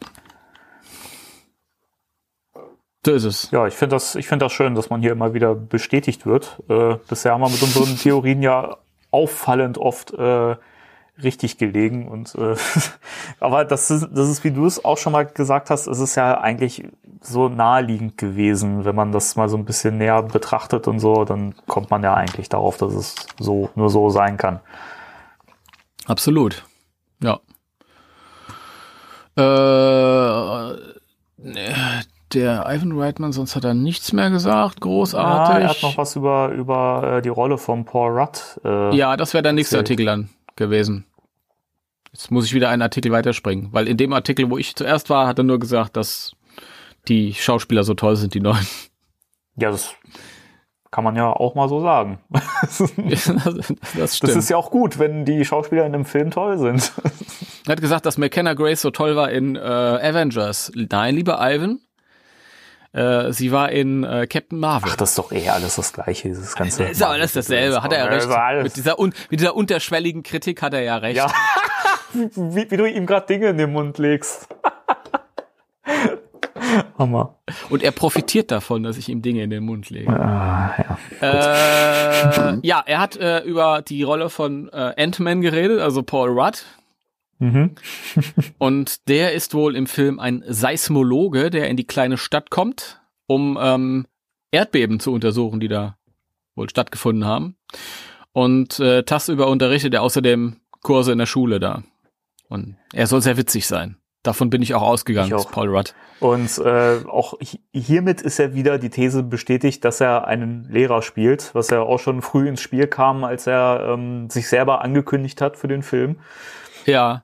So ist es. Ja, ich finde das, ich finde das schön, dass man hier immer wieder bestätigt wird. Äh, bisher haben wir mit unseren Theorien ja auffallend oft äh, richtig gelegen und äh, aber das ist, das ist, wie du es auch schon mal gesagt hast, es ist ja eigentlich so naheliegend gewesen, wenn man das mal so ein bisschen näher betrachtet und so, dann kommt man ja eigentlich darauf, dass es so nur so sein kann. Absolut. Ja. Äh, ne, der Ivan Reitman, sonst hat er nichts mehr gesagt, Ja, großartig. er hat noch was über über äh, die Rolle von Paul Rudd. Äh, Ja, das wäre der nächste Erzähl. Artikel dann gewesen. Jetzt muss ich wieder einen Artikel weiterspringen, weil in dem Artikel, wo ich zuerst war, hat er nur gesagt, dass die Schauspieler so toll sind, die neuen. ja, das kann man ja auch mal so sagen. das Das stimmt. ist ja auch gut, wenn die Schauspieler in einem Film toll sind. er hat gesagt, dass McKenna Grace so toll war in äh, Avengers. Nein, lieber Ivan. Äh, sie war in äh, Captain Marvel. Ach, das ist doch eh alles das Gleiche, dieses ganze. ist ja alles dasselbe, hat er ja Das recht. alles- Mit dieser, un, mit dieser unterschwelligen Kritik hat er ja recht. Ja. wie, wie du ihm gerade Dinge in den Mund legst. Hammer. Und er profitiert davon, dass ich ihm Dinge in den Mund lege. Ah, ja. Äh, ja, er hat äh, über die Rolle von äh, Ant-Man geredet, also Paul Rudd. Mhm. Und der ist wohl im Film ein Seismologe, der in die kleine Stadt kommt, um ähm, Erdbeben zu untersuchen, die da wohl stattgefunden haben. Und äh, tagsüber unterrichtet er außerdem Kurse in der Schule da. Und er soll sehr witzig sein. Davon bin ich auch ausgegangen, Ich auch. Paul Rudd. Und äh, auch hi- hiermit ist ja wieder die These bestätigt, dass er einen Lehrer spielt, was ja auch schon früh ins Spiel kam, als er ähm, sich selber angekündigt hat für den Film. Ja,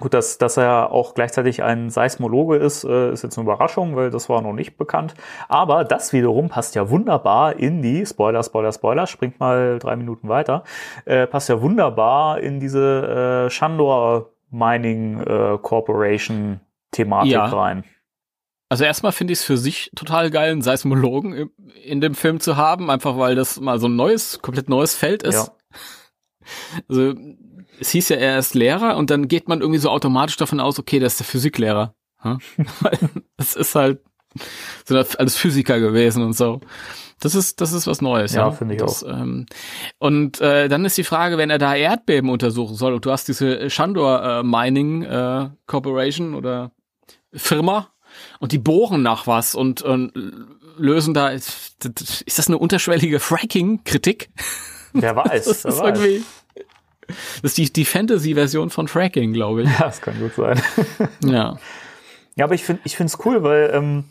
Gut, dass, dass er auch gleichzeitig ein Seismologe ist, äh, ist jetzt eine Überraschung, weil das war noch nicht bekannt. Aber das wiederum passt ja wunderbar in die, Spoiler, Spoiler, Spoiler, springt mal drei Minuten weiter, äh, passt ja wunderbar in diese äh, Shandor Mining äh, Corporation Thematik Ja. rein. Also erstmal finde ich es für sich total geil, einen Seismologen in dem Film zu haben, einfach weil das mal so ein neues, komplett neues Feld ist. Ja. Also es hieß ja, er ist Lehrer und dann geht man irgendwie so automatisch davon aus, okay, das ist der Physiklehrer. Hm? Es ist halt so alles Physiker gewesen und so. Das ist, das ist was Neues. Ja, Ja, finde ich das, Ähm, und äh, dann ist die Frage, wenn er da Erdbeben untersuchen soll und du hast diese Shandor äh, Mining äh, Corporation oder Firma und die bohren nach was und, und lösen da, ist das eine unterschwellige Fracking-Kritik? Wer weiß. Das wer ist weiß. irgendwie. Das ist die, die Fantasy-Version von Fracking, glaube ich. Ja, das kann gut sein. Ja. Ja, aber ich finde ich finde es cool, weil ähm,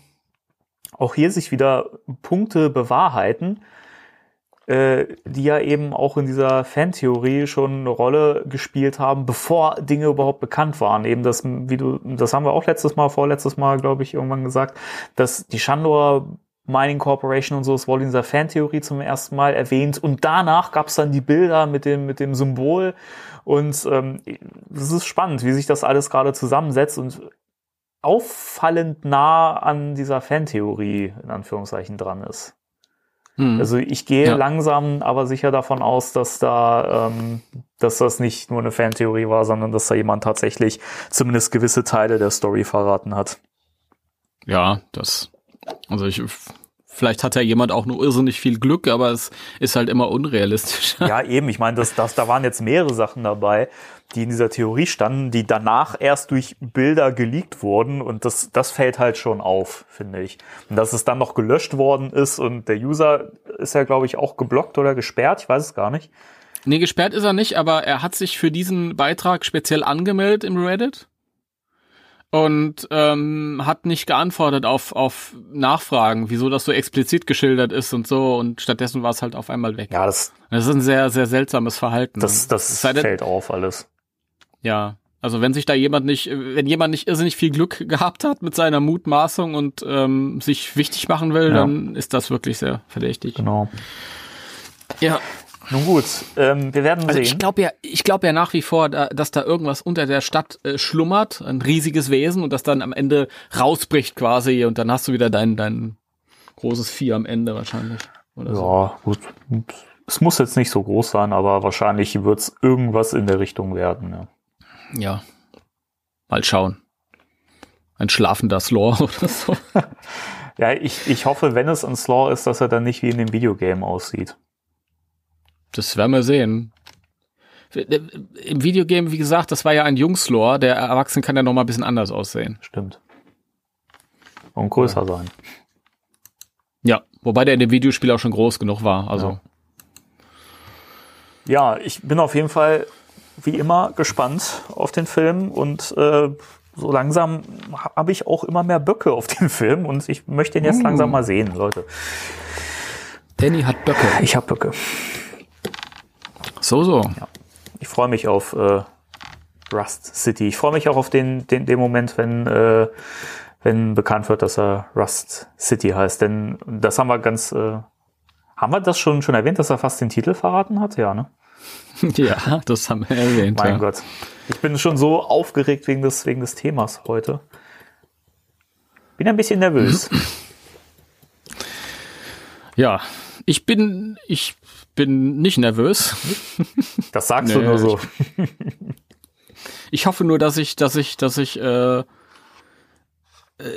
auch hier sich wieder Punkte bewahrheiten, äh, die ja eben auch in dieser Fantheorie schon eine Rolle gespielt haben, bevor Dinge überhaupt bekannt waren. Eben das, wie du, das haben wir auch letztes Mal, vorletztes Mal, glaube ich, irgendwann gesagt, dass die Shandor Mining Corporation und so, es wurde in dieser Fantheorie zum ersten Mal erwähnt und danach gab es dann die Bilder mit dem, mit dem Symbol und ähm, es ist spannend, wie sich das alles gerade zusammensetzt und auffallend nah an dieser Fantheorie in Anführungszeichen dran ist. Hm. Also ich gehe Ja. langsam, aber sicher davon aus, dass da, ähm, dass das nicht nur eine Fantheorie war, sondern dass da jemand tatsächlich zumindest gewisse Teile der Story verraten hat. ja, das. Also ich. Vielleicht hat ja jemand auch nur irrsinnig viel Glück, aber es ist halt immer unrealistisch. Ja, eben. Ich meine, das, das, da waren jetzt mehrere Sachen dabei, die in dieser Theorie standen, die danach erst durch Bilder geleakt wurden. Und das, das fällt halt schon auf, finde ich. Und dass es dann noch gelöscht worden ist und der User ist ja, glaube ich, auch geblockt oder gesperrt. Ich weiß es gar nicht. Nee, gesperrt ist er nicht, aber er hat sich für diesen Beitrag speziell angemeldet im Reddit und ähm, hat nicht geantwortet auf, auf Nachfragen, wieso das so explizit geschildert ist und so und stattdessen war es halt auf einmal weg. Ja, das, Das ist ein sehr, sehr seltsames Verhalten. das, das denn- fällt auf alles. Ja, also wenn sich da jemand nicht, wenn jemand nicht irrsinnig viel Glück gehabt hat mit seiner Mutmaßung und ähm, sich wichtig machen will, Ja. dann ist das wirklich sehr verdächtig. Genau. Ja, Nun gut, ähm, wir werden also sehen. ich glaube ja, ich glaube ja nach wie vor, da, dass da irgendwas unter der Stadt äh, schlummert, ein riesiges Wesen und das dann am Ende rausbricht quasi und dann hast du wieder dein dein großes Vieh am Ende wahrscheinlich. Oder so. ja, gut. Es muss jetzt nicht so groß sein, aber wahrscheinlich wird es irgendwas in der Richtung werden. Ja. Ja. Mal schauen. Ein schlafender Slor oder so. Ja, ich, ich hoffe, wenn es ein Slaw ist, dass er dann nicht wie in dem Videogame aussieht. Das werden wir sehen. Im Videogame, wie gesagt, das war ja ein Jungslore. Der Erwachsene kann ja noch mal ein bisschen anders aussehen. Stimmt. Und größer sein. Ja, wobei der in dem Videospiel auch schon groß genug war. Also Ja, ich bin auf jeden Fall wie immer gespannt auf den Film und äh, so langsam habe ich auch immer mehr Böcke auf den Film und ich möchte ihn jetzt langsam mal sehen, Leute. Danny hat Böcke. Ich habe Böcke. So, so. Ich freue mich auf äh, Rust City. Ich freue mich auch auf den, den, den Moment, wenn, äh, wenn bekannt wird, dass er Rust City heißt. Denn das haben wir ganz. Äh, haben wir das schon, schon erwähnt, dass er fast den Titel verraten hat? Ja, ne? Ja, das haben wir erwähnt. Mein ja. Gott. Ich bin schon so aufgeregt wegen des, wegen des Themas heute. Bin ein bisschen nervös. ja, ich bin, ich bin nicht nervös. Das sagst Nee, du nur so. Ich hoffe nur, dass ich, dass ich, dass ich äh, äh,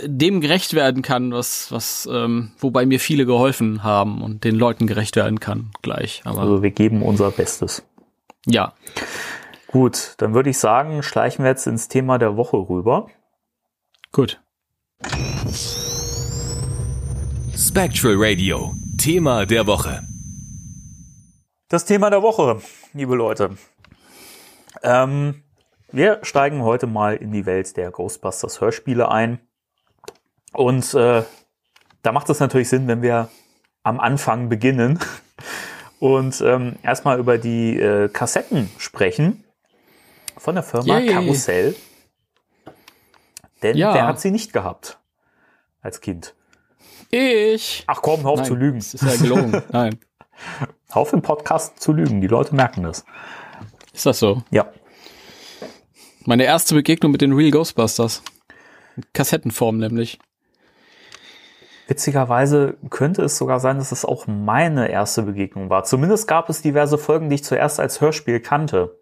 dem gerecht werden kann, was, was, ähm, wobei mir viele geholfen haben und den Leuten gerecht werden kann gleich. Aber Also wir geben unser Bestes. ja, Gut, dann würde ich sagen, schleichen wir jetzt ins Thema der Woche rüber. gut. Spectral Radio. Thema der Woche. Das Thema der Woche, liebe Leute. Ähm, wir steigen heute mal in die Welt der Ghostbusters Hörspiele ein. Und äh, da macht es natürlich Sinn, wenn wir am Anfang beginnen und ähm, erstmal über die äh, Kassetten sprechen von der Firma Yay. Karussell. Denn Ja. wer hat sie nicht gehabt als Kind? Ich. Ach komm, hör auf Nein, zu lügen. Das ist ja gelogen. Nein. Auf im Podcast zu lügen. Die Leute merken das. Ist das so? Ja. Meine erste Begegnung mit den Real Ghostbusters. Kassettenform nämlich. Witzigerweise könnte es sogar sein, dass es auch meine erste Begegnung war. Zumindest gab es diverse Folgen, die ich zuerst als Hörspiel kannte.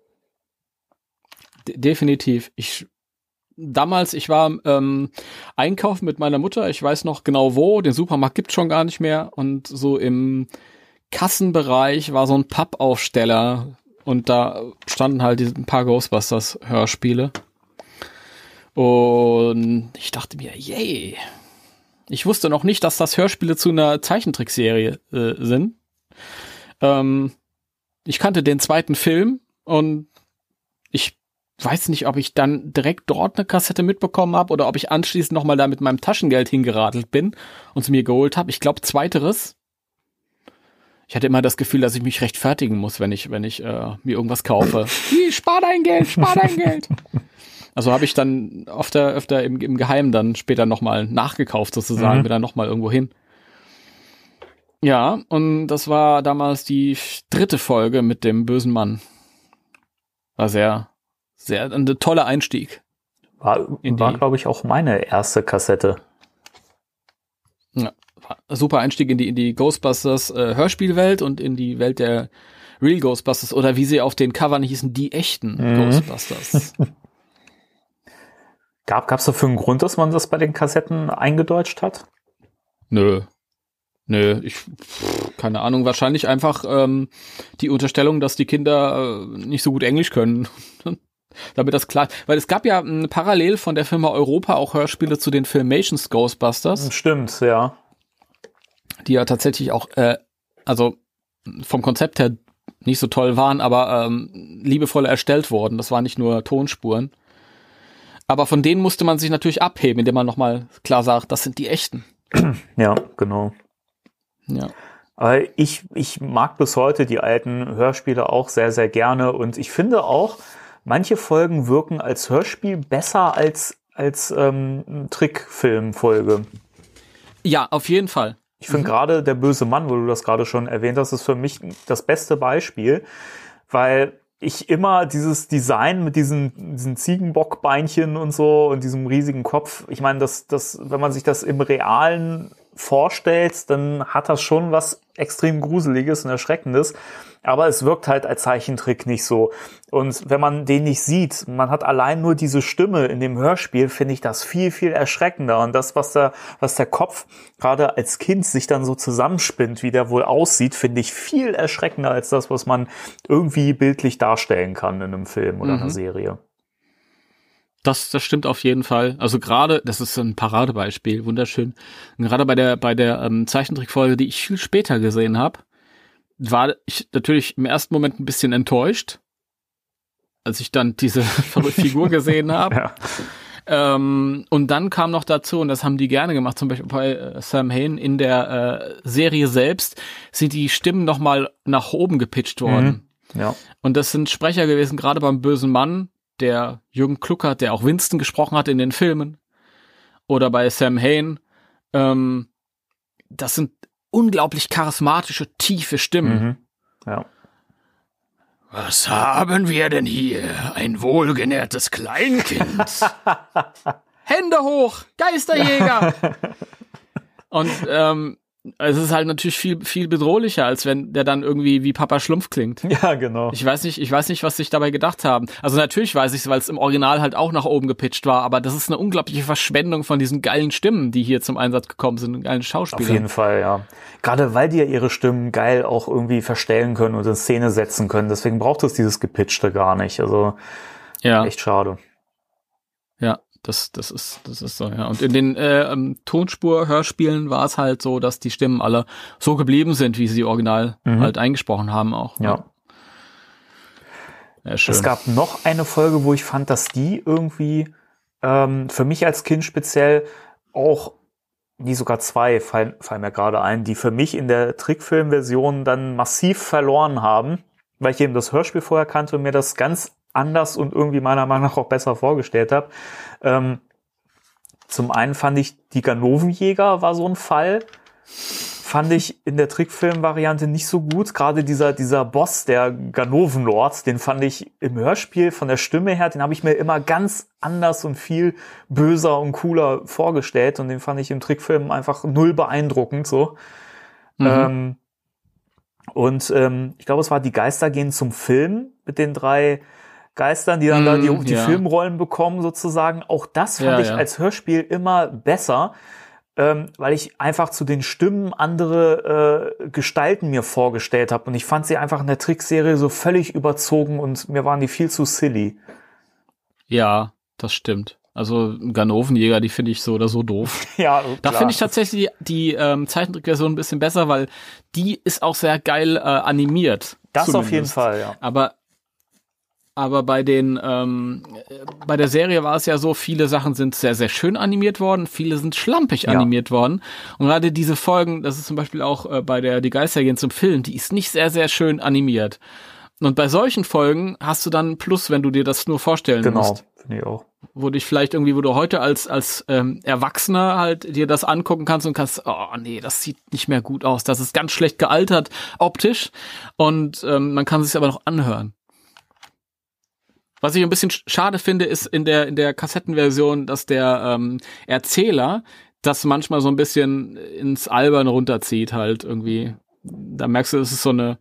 De definitiv. Ich damals, ich war ähm, einkaufen mit meiner Mutter, ich weiß noch genau wo, den Supermarkt gibt's schon gar nicht mehr und so im Kassenbereich war so ein Pappaufsteller und da standen halt ein paar Ghostbusters Hörspiele. Und ich dachte mir, yay. Ich wusste noch nicht, dass das Hörspiele zu einer Zeichentrickserie äh, sind. Ähm, ich kannte den zweiten Film und ich weiß nicht, ob ich dann direkt dort eine Kassette mitbekommen habe oder ob ich anschließend nochmal da mit meinem Taschengeld hingeradelt bin und sie mir geholt habe. Ich glaube, zweiteres. Ich hatte immer das Gefühl, dass ich mich rechtfertigen muss, wenn ich, wenn ich äh, mir irgendwas kaufe. Wie, spar dein Geld, spar dein Geld. Also habe ich dann öfter, öfter im, im Geheimen dann später nochmal nachgekauft sozusagen, mhm. bin dann nochmal irgendwo hin. Ja, und das war damals die dritte Folge mit dem bösen Mann. War sehr, sehr ein toller Einstieg. War, war glaube ich, auch meine erste Kassette. Super Einstieg in die, in die Ghostbusters äh, Hörspielwelt und in die Welt der Real Ghostbusters oder wie sie auf den Covern hießen, die echten mhm. Ghostbusters. Gab es dafür einen Grund, dass man das bei den Kassetten eingedeutscht hat? Nö. Nö, ich keine Ahnung, wahrscheinlich einfach ähm, die Unterstellung, dass die Kinder äh, nicht so gut Englisch können. Damit das klar, weil es gab ja m, parallel von der Firma Europa auch Hörspiele zu den Filmations Ghostbusters. Stimmt, ja. Die ja tatsächlich auch, äh, also vom Konzept her nicht so toll waren, aber ähm, liebevoll erstellt worden. Das waren nicht nur Tonspuren. Aber von denen musste man sich natürlich abheben, indem man nochmal klar sagt, das sind die echten. Ja, genau. Ja. Aber ich, ich mag bis heute die alten Hörspiele auch sehr, sehr gerne. Und ich finde auch, manche Folgen wirken als Hörspiel besser als, als ähm, Trickfilmfolge. Ja, auf jeden Fall. Ich finde mhm. gerade der böse Mann, wo du das gerade schon erwähnt hast, ist für mich das beste Beispiel, weil ich immer dieses Design mit diesen, diesen Ziegenbockbeinchen und so und diesem riesigen Kopf, ich meine, das, das, wenn man sich das im realen vorstellt, dann hat das schon was extrem Gruseliges und Erschreckendes. Aber es wirkt halt als Zeichentrick nicht so. Und wenn man den nicht sieht, man hat allein nur diese Stimme in dem Hörspiel, finde ich das viel, viel erschreckender. Und das, was der, was der Kopf gerade als Kind sich dann so zusammenspinnt, wie der wohl aussieht, finde ich viel erschreckender als das, was man irgendwie bildlich darstellen kann in einem Film oder mhm. einer Serie. Das, das stimmt auf jeden Fall. Also gerade, das ist ein Paradebeispiel, wunderschön. Und gerade bei der bei der ähm, Zeichentrickfolge, die ich viel später gesehen habe, war ich natürlich im ersten Moment ein bisschen enttäuscht, als ich dann diese Figur gesehen habe. Ja. Ähm, und dann kam noch dazu, und das haben die gerne gemacht, zum Beispiel bei äh, Sam Hain in der äh, Serie selbst, sind die Stimmen nochmal nach oben gepitcht worden. Mhm. Ja. Und das sind Sprecher gewesen, gerade beim bösen Mann, der Jürgen Kluckert, der auch Winston gesprochen hat in den Filmen. Oder bei Sam Hain. Ähm, das sind unglaublich charismatische, tiefe Stimmen. Mhm. Ja. Was haben wir denn hier? Ein wohlgenährtes Kleinkind. Hände hoch, Geisterjäger. Und ähm, es ist halt natürlich viel, viel bedrohlicher, als wenn der dann irgendwie wie Papa Schlumpf klingt. Ja, genau. Ich weiß nicht, ich weiß nicht, was sich dabei gedacht haben. Also natürlich weiß ich es, weil es im Original halt auch nach oben gepitcht war, aber das ist eine unglaubliche Verschwendung von diesen geilen Stimmen, die hier zum Einsatz gekommen sind, geilen Schauspieler. Auf jeden Fall, ja. Gerade weil die ja ihre Stimmen geil auch irgendwie verstellen können und in Szene setzen können. Deswegen braucht es dieses Gepitchte gar nicht. Also, ja. echt schade. Das, das ist, das ist so, ja. Und in den äh, ähm, Tonspur-Hörspielen war es halt so, dass die Stimmen alle so geblieben sind, wie sie original mhm. halt eingesprochen haben auch. Ja. ja schön. Es gab noch eine Folge, wo ich fand, dass die irgendwie ähm, für mich als Kind speziell auch die sogar zwei fallen, fallen mir gerade ein, die für mich in der Trickfilmversion dann massiv verloren haben, weil ich eben das Hörspiel vorher kannte und mir das ganz anders und irgendwie meiner Meinung nach auch besser vorgestellt habe. Ähm, zum einen fand ich die Ganovenjäger war so ein Fall fand ich in der Trickfilm-Variante nicht so gut. Gerade dieser, dieser Boss, der Ganovenlord, den fand ich im Hörspiel von der Stimme her, den habe ich mir immer ganz anders und viel böser und cooler vorgestellt. Und den fand ich im Trickfilm einfach null beeindruckend so. Mhm. Ähm, und ähm, ich glaube, es war Die Geister gehen zum Film mit den drei Geistern, die dann da die, Mm, die ja. Filmrollen bekommen sozusagen. Auch das fand Ja, ich ja. als Hörspiel immer besser, ähm, weil ich einfach zu den Stimmen andere äh, Gestalten mir vorgestellt habe. Und ich fand sie einfach in der Trickserie so völlig überzogen und mir waren die viel zu silly. Ja, das stimmt. Also Ganovenjäger, die finde ich so oder so doof. Ja, Da klar. finde ich tatsächlich die, die ähm, Zeichentrickversion ein bisschen besser, weil die ist auch sehr geil äh, animiert. das auf jeden zumindest. Fall, ja. Aber aber bei den ähm, äh, bei der Serie war es ja so, viele Sachen sind sehr sehr schön animiert worden, viele sind schlampig Ja. animiert worden und gerade diese Folgen, das ist zum Beispiel auch äh, bei der die Geister gehen zum Film, die ist nicht sehr sehr schön animiert. Und bei solchen Folgen hast du dann einen Plus, wenn du dir das nur vorstellen Genau, musst finde ich auch. wo dich vielleicht irgendwie, wo du heute als als ähm, Erwachsener halt dir das angucken kannst und kannst, oh nee, das sieht nicht mehr gut aus, das ist ganz schlecht gealtert optisch und ähm, man kann es sich aber noch anhören. Was ich ein bisschen sch- schade finde, ist in der in der Kassettenversion, dass der ähm, Erzähler das manchmal so ein bisschen ins Albern runterzieht halt irgendwie. Da merkst du, es ist so eine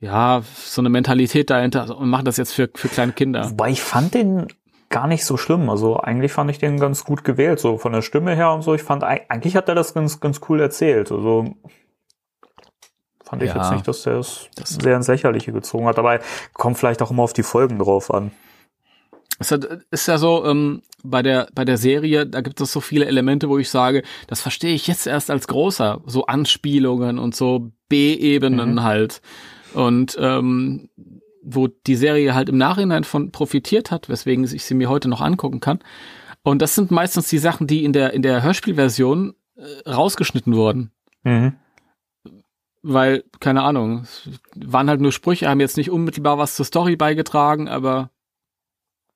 ja, so eine Mentalität dahinter und machen das jetzt für, für kleine Kinder. Wobei ich fand den gar nicht so schlimm. Also eigentlich fand ich den ganz gut gewählt, so von der Stimme her und so. Ich fand, eig- eigentlich hat er das ganz, ganz cool erzählt. Also fand ich Ja. jetzt nicht, dass er es sehr ins Lächerliche gezogen hat. Aber kommt vielleicht auch immer auf die Folgen drauf an. Es hat- ist ja so, ähm, bei der, bei der Serie, da gibt es so viele Elemente, wo ich sage, das verstehe ich jetzt erst als großer. So Anspielungen und so B-Ebenen halt. Und ähm, wo die Serie halt im Nachhinein von profitiert hat, weswegen ich sie mir heute noch angucken kann. Und das sind meistens die Sachen, die in der, in der Hörspielversion äh, rausgeschnitten wurden. Mhm. Weil, keine Ahnung, es waren halt nur Sprüche, haben jetzt nicht unmittelbar was zur Story beigetragen, aber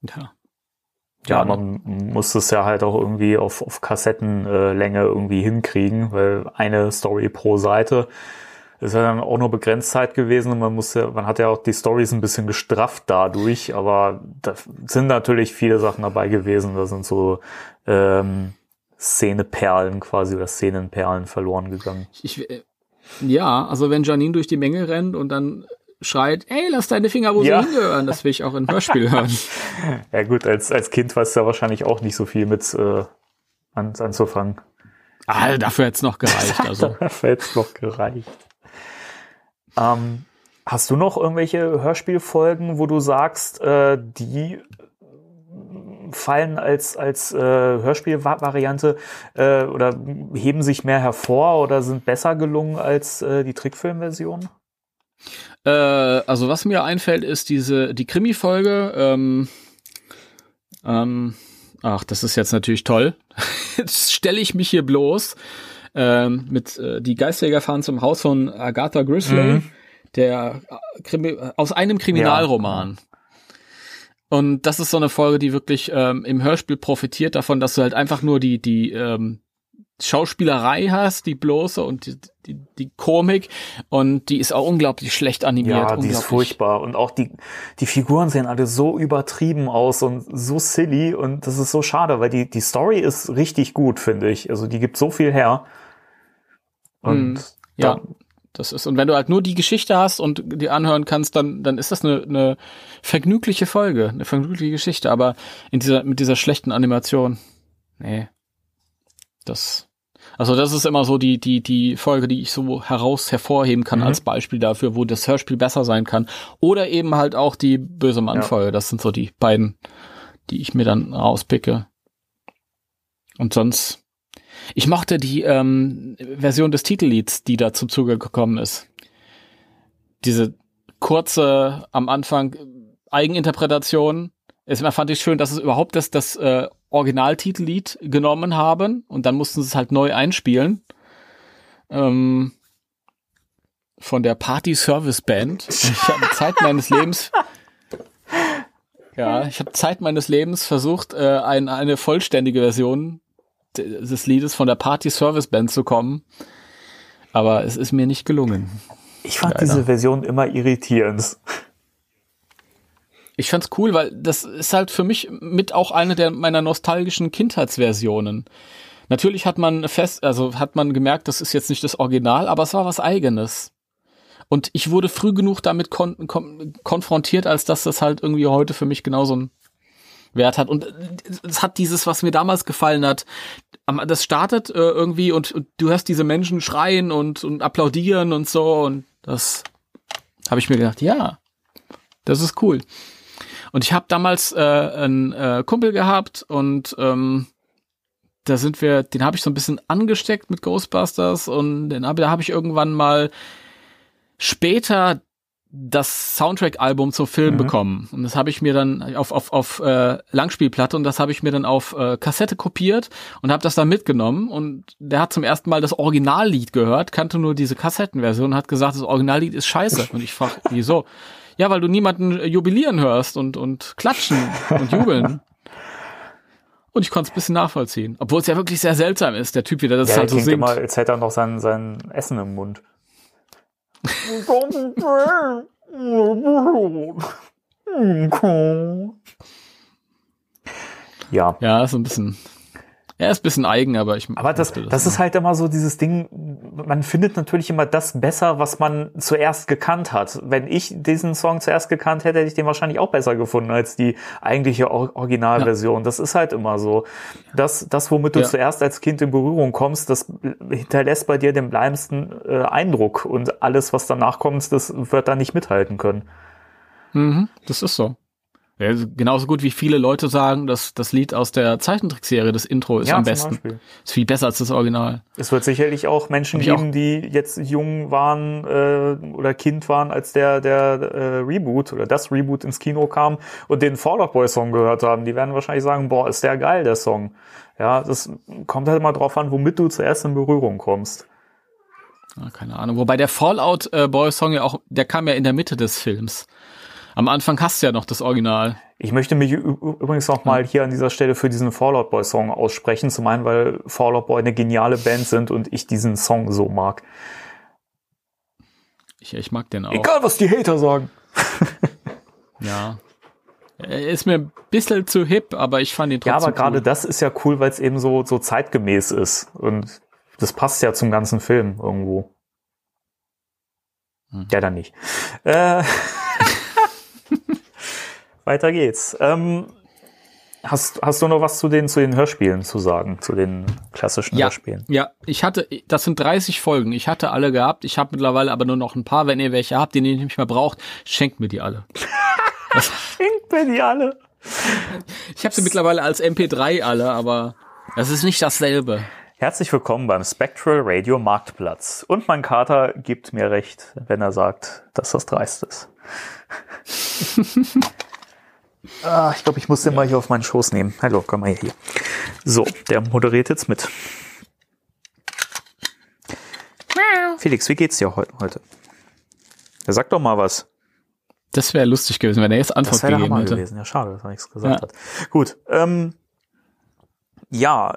ja. Ja, man muss es ja halt auch irgendwie auf, auf Kassettenlänge äh, irgendwie hinkriegen, weil eine Story pro Seite ist ja dann auch nur Begrenztheit gewesen und man muss ja, man hat ja auch die Stories ein bisschen gestrafft dadurch, aber da sind natürlich viele Sachen dabei gewesen. Da sind so ähm, Szeneperlen quasi oder Szenenperlen verloren gegangen. Ich, äh, ja, also wenn Janine durch die Menge rennt und dann schreit, ey, lass deine Finger wo Ja. sie hingehören, das will ich auch im Hörspiel hören. Ja gut, als, als Kind weißt du ja wahrscheinlich auch nicht so viel mit äh, an, anzufangen. Ah, dafür hätte es noch gereicht. Also. Da hätte noch gereicht. Ähm, hast du noch irgendwelche Hörspielfolgen, wo du sagst, äh, die fallen als, als äh, Hörspielvariante äh, oder heben sich mehr hervor oder sind besser gelungen als äh, die Trickfilmversion? Äh, also was mir einfällt, ist diese die Krimi-Folge. Ähm, ähm, ach, das ist jetzt natürlich toll. Jetzt stelle ich mich hier bloß ähm, mit äh, die Geisterjäger fahren zum Haus von Agatha Grizzly, Mhm. der äh, Krimi, aus einem Kriminalroman. Und das ist so eine Folge, die wirklich ähm, im Hörspiel profitiert davon, dass du halt einfach nur die die ähm, Schauspielerei hast, die bloße und die, die, die Komik und die ist auch unglaublich schlecht animiert. Ja, die ist furchtbar. Und auch die, die Figuren sehen alle so übertrieben aus und so silly. Und das ist so schade, weil die, die Story ist richtig gut, finde ich. Also die gibt so viel her. Und Mhm. Ja, dann- das ist, und wenn du halt nur die Geschichte hast und die anhören kannst, dann, dann ist das eine, eine vergnügliche Folge, eine vergnügliche Geschichte, aber in dieser, mit dieser schlechten Animation, nee. Das, also das ist immer so die, die, die Folge, die ich so heraus hervorheben kann Mhm. als Beispiel dafür, wo das Hörspiel besser sein kann. Oder eben halt auch die böse Mann-Folge. Das sind so die beiden, die ich mir dann rauspicke. Und sonst, ich mochte die ähm, Version des Titellieds, die da zum Zuge gekommen ist. Diese kurze am Anfang Eigeninterpretation. Erstmal fand ich schön, dass es überhaupt das, das äh, Originaltitellied genommen haben und dann mussten sie es halt neu einspielen. Ähm, von der Party Service Band. Ich habe Zeit meines Lebens ja, ich habe Zeit meines Lebens versucht, äh, ein, eine vollständige Version des Liedes von der Party Service Band zu kommen. aber es ist mir nicht gelungen. Ich fand Leider. diese Version immer irritierend. Ich fand's cool, weil das ist halt für mich mit auch eine der meiner nostalgischen Kindheitsversionen. Natürlich hat man fest, also hat man gemerkt, das ist jetzt nicht das Original, aber es war was eigenes. Und ich wurde früh genug damit kon kon konfrontiert, als dass das halt irgendwie heute für mich genauso einen Wert hat. Und es hat dieses, was mir damals gefallen hat. Das startet äh, irgendwie und, und du hörst diese Menschen schreien und, und applaudieren und so. Und das habe ich mir gedacht, ja, das ist cool. Und ich habe damals äh, einen äh, Kumpel gehabt und ähm, da sind wir, den habe ich so ein bisschen angesteckt mit Ghostbusters und den hab, da habe ich irgendwann mal später das Soundtrack-Album zum Film Mhm. bekommen. Und das habe ich mir dann auf, auf, auf äh, Langspielplatte und das habe ich mir dann auf äh, Kassette kopiert und habe das dann mitgenommen. Und der hat zum ersten Mal das Originallied gehört, kannte nur diese Kassettenversion und hat gesagt, das Originallied ist scheiße. Und ich frage, wieso? Ja, weil du niemanden jubilieren hörst und, und klatschen und jubeln. Und ich konnte es ein bisschen nachvollziehen. Obwohl es ja wirklich sehr seltsam ist, der Typ wieder das Ja, halt so singt. immer, als hätte er noch sein, sein Essen im Mund. ja. Ja, so ein bisschen. Er ist ein bisschen eigen, aber ich. Aber das, mochte das ist halt immer so dieses Ding, man findet natürlich immer das besser, was man zuerst gekannt hat. Wenn ich diesen Song zuerst gekannt hätte, hätte ich den wahrscheinlich auch besser gefunden als die eigentliche Or Originalversion. Das ist halt immer so. Das, das womit du Ja. zuerst als Kind in Berührung kommst, das hinterlässt bei dir den bleibendsten äh, Eindruck. Und alles, was danach kommt, das wird da nicht mithalten können. Mhm, das ist so. Ja, genauso gut wie viele Leute sagen, dass das Lied aus der Zeichentrickserie, das Intro, ist am zum besten. Beispiel. Ist viel besser als das Original. Es wird sicherlich auch Menschen geben, die jetzt jung waren äh, oder Kind waren, als der der äh, Reboot oder das Reboot ins Kino kam und den Fall Out Boy Song gehört haben. Die werden wahrscheinlich sagen, boah, ist der geil, der Song. Ja, das kommt halt immer drauf an, womit du zuerst in Berührung kommst. Ja, keine Ahnung. Wobei der Fallout äh, Boy Song ja auch, der kam ja in der Mitte des Films. Am Anfang hast du ja noch das Original. Ich möchte mich übrigens noch mal hier an dieser Stelle für diesen Fallout Boy Song aussprechen. Zum einen, weil Fallout Boy eine geniale Band sind und ich diesen Song so mag. Ich, ich mag den auch. Egal, was die Hater sagen. Ja. Er ist mir ein bisschen zu hip, aber ich fand ihn trotzdem Ja, aber gerade cool. das ist ja cool, weil es eben so, so zeitgemäß ist. Und das passt ja zum ganzen Film irgendwo. Hm. Ja, dann nicht. Äh, weiter geht's. Ähm, hast, hast du noch was zu den, zu den Hörspielen zu sagen? Zu den klassischen Ja, Hörspielen? ja, ich hatte, das sind 30 Folgen. Ich hatte alle gehabt. Ich habe mittlerweile aber nur noch ein paar. Wenn ihr welche habt, die ihr nicht mehr braucht, schenkt mir die alle. Schenkt mir die alle. Ich habe sie mittlerweile als MP3 alle, aber das ist nicht dasselbe. Herzlich willkommen beim Spectral Radio Marktplatz. Und mein Kater gibt mir recht, wenn er sagt, dass das dreist ist. ah, ich glaube, ich muss den mal hier auf meinen Schoß nehmen. Hallo, komm mal hier. So, der moderiert jetzt mit. Felix, wie geht's dir heu- heute? Ja, sag doch mal was. Das wäre lustig gewesen, wenn er jetzt Antwort Das der gegeben Hammer hätte. gewesen. Ja, schade, dass er nichts gesagt Ja. hat. Gut. Ähm, ja,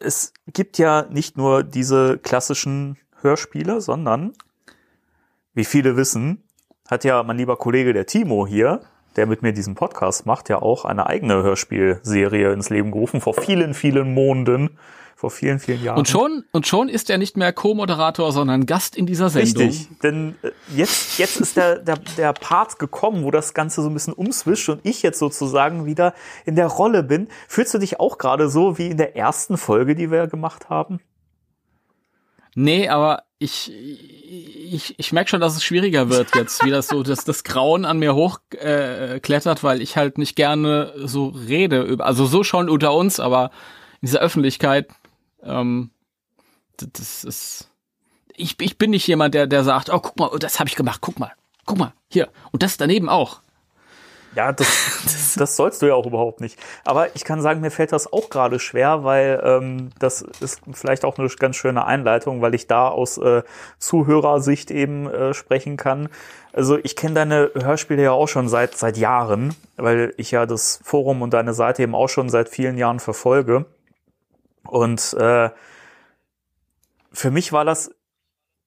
es gibt ja nicht nur diese klassischen Hörspiele, sondern, wie viele wissen, hat ja mein lieber Kollege der Timo hier, der mit mir diesen Podcast macht, ja auch eine eigene Hörspielserie ins Leben gerufen, vor vielen, vielen Monden, vor vielen, vielen Jahren. Und schon, und schon ist er nicht mehr Co-Moderator, sondern Gast in dieser Sendung. Richtig, denn äh, jetzt, jetzt ist der, der, der Part gekommen, wo das Ganze so ein bisschen umswischt und ich jetzt sozusagen wieder in der Rolle bin. Fühlst du dich auch gerade so wie in der ersten Folge, die wir gemacht haben? Nee, aber ich, ich, ich merke schon, dass es schwieriger wird jetzt, wie das so, dass das Grauen an mir hochklettert, äh, weil ich halt nicht gerne so rede. über- Also so schon unter uns, aber in dieser Öffentlichkeit, ähm, das ist. Ich, ich bin nicht jemand, der, der sagt, oh, guck mal, oh, das habe ich gemacht, guck mal, guck mal, hier. Und das daneben auch. Ja, das, das sollst du ja auch überhaupt nicht. Aber ich kann sagen, mir fällt das auch gerade schwer, weil ähm, das ist vielleicht auch eine ganz schöne Einleitung, weil ich da aus äh, Zuhörersicht eben äh, sprechen kann. Also ich kenne deine Hörspiele ja auch schon seit seit Jahren, weil ich ja das Forum und deine Seite eben auch schon seit vielen Jahren verfolge. Und äh, für mich war das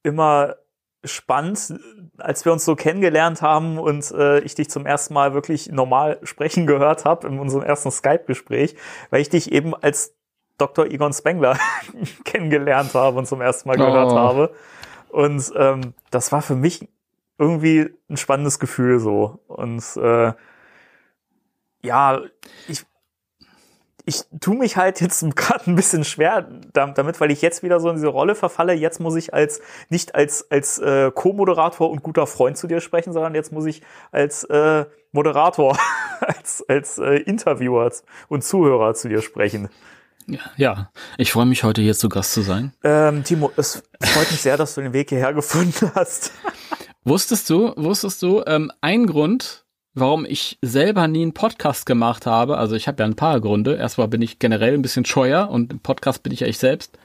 immer spannend, als wir uns so kennengelernt haben und äh, ich dich zum ersten Mal wirklich normal sprechen gehört habe in unserem ersten Skype-Gespräch, weil ich dich eben als Dr. Egon Spengler kennengelernt habe und zum ersten Mal gehört Oh. habe. Und ähm, das war für mich irgendwie ein spannendes Gefühl so. Und äh, ja, ich ich tue mich halt jetzt gerade ein bisschen schwer dam- damit, weil ich jetzt wieder so in diese Rolle verfalle. Jetzt muss ich als nicht als als äh, Co-Moderator und guter Freund zu dir sprechen, sondern jetzt muss ich als äh, Moderator, als als äh, Interviewer und Zuhörer zu dir sprechen. Ja, ich freue mich heute hier zu Gast zu sein. Ähm, Timo, es freut mich sehr, dass du den Weg hierher gefunden hast. Wusstest du, wusstest du, ähm, ein Grund, warum ich selber nie einen Podcast gemacht habe, also ich habe ja ein paar Gründe. Erstmal bin ich generell ein bisschen scheuer und im Podcast bin ich ja ich selbst.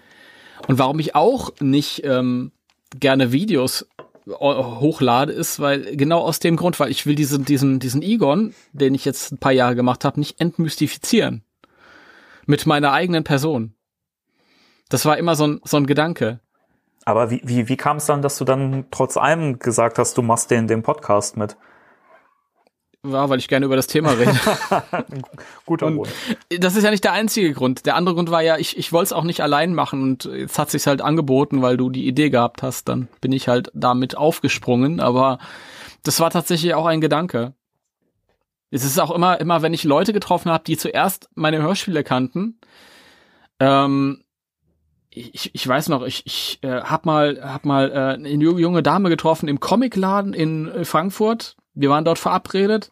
Und warum ich auch nicht ähm, gerne Videos äh, hochlade, ist, weil genau aus dem Grund, weil ich will diesen, diesen, diesen Egon, den ich jetzt ein paar Jahre gemacht habe, nicht entmystifizieren. Mit meiner eigenen Person. Das war immer so ein, so ein Gedanke. Aber wie, wie, wie kam es dann, dass du dann trotz allem gesagt hast, du machst den, den Podcast mit? War, weil ich gerne über das Thema rede. Guter Und- Grund. Das ist ja nicht der einzige Grund. Der andere Grund war ja, ich, ich wollte es auch nicht allein machen und jetzt hat sich's halt angeboten, weil du die Idee gehabt hast. Dann bin ich halt damit aufgesprungen. Aber das war tatsächlich auch ein Gedanke. Es ist auch immer, immer, wenn ich Leute getroffen habe, die zuerst meine Hörspiele kannten. Ähm, ich, ich weiß noch, ich, ich äh, hab mal, hab mal äh, eine junge Dame getroffen im Comicladen in äh, Frankfurt. Wir waren dort verabredet.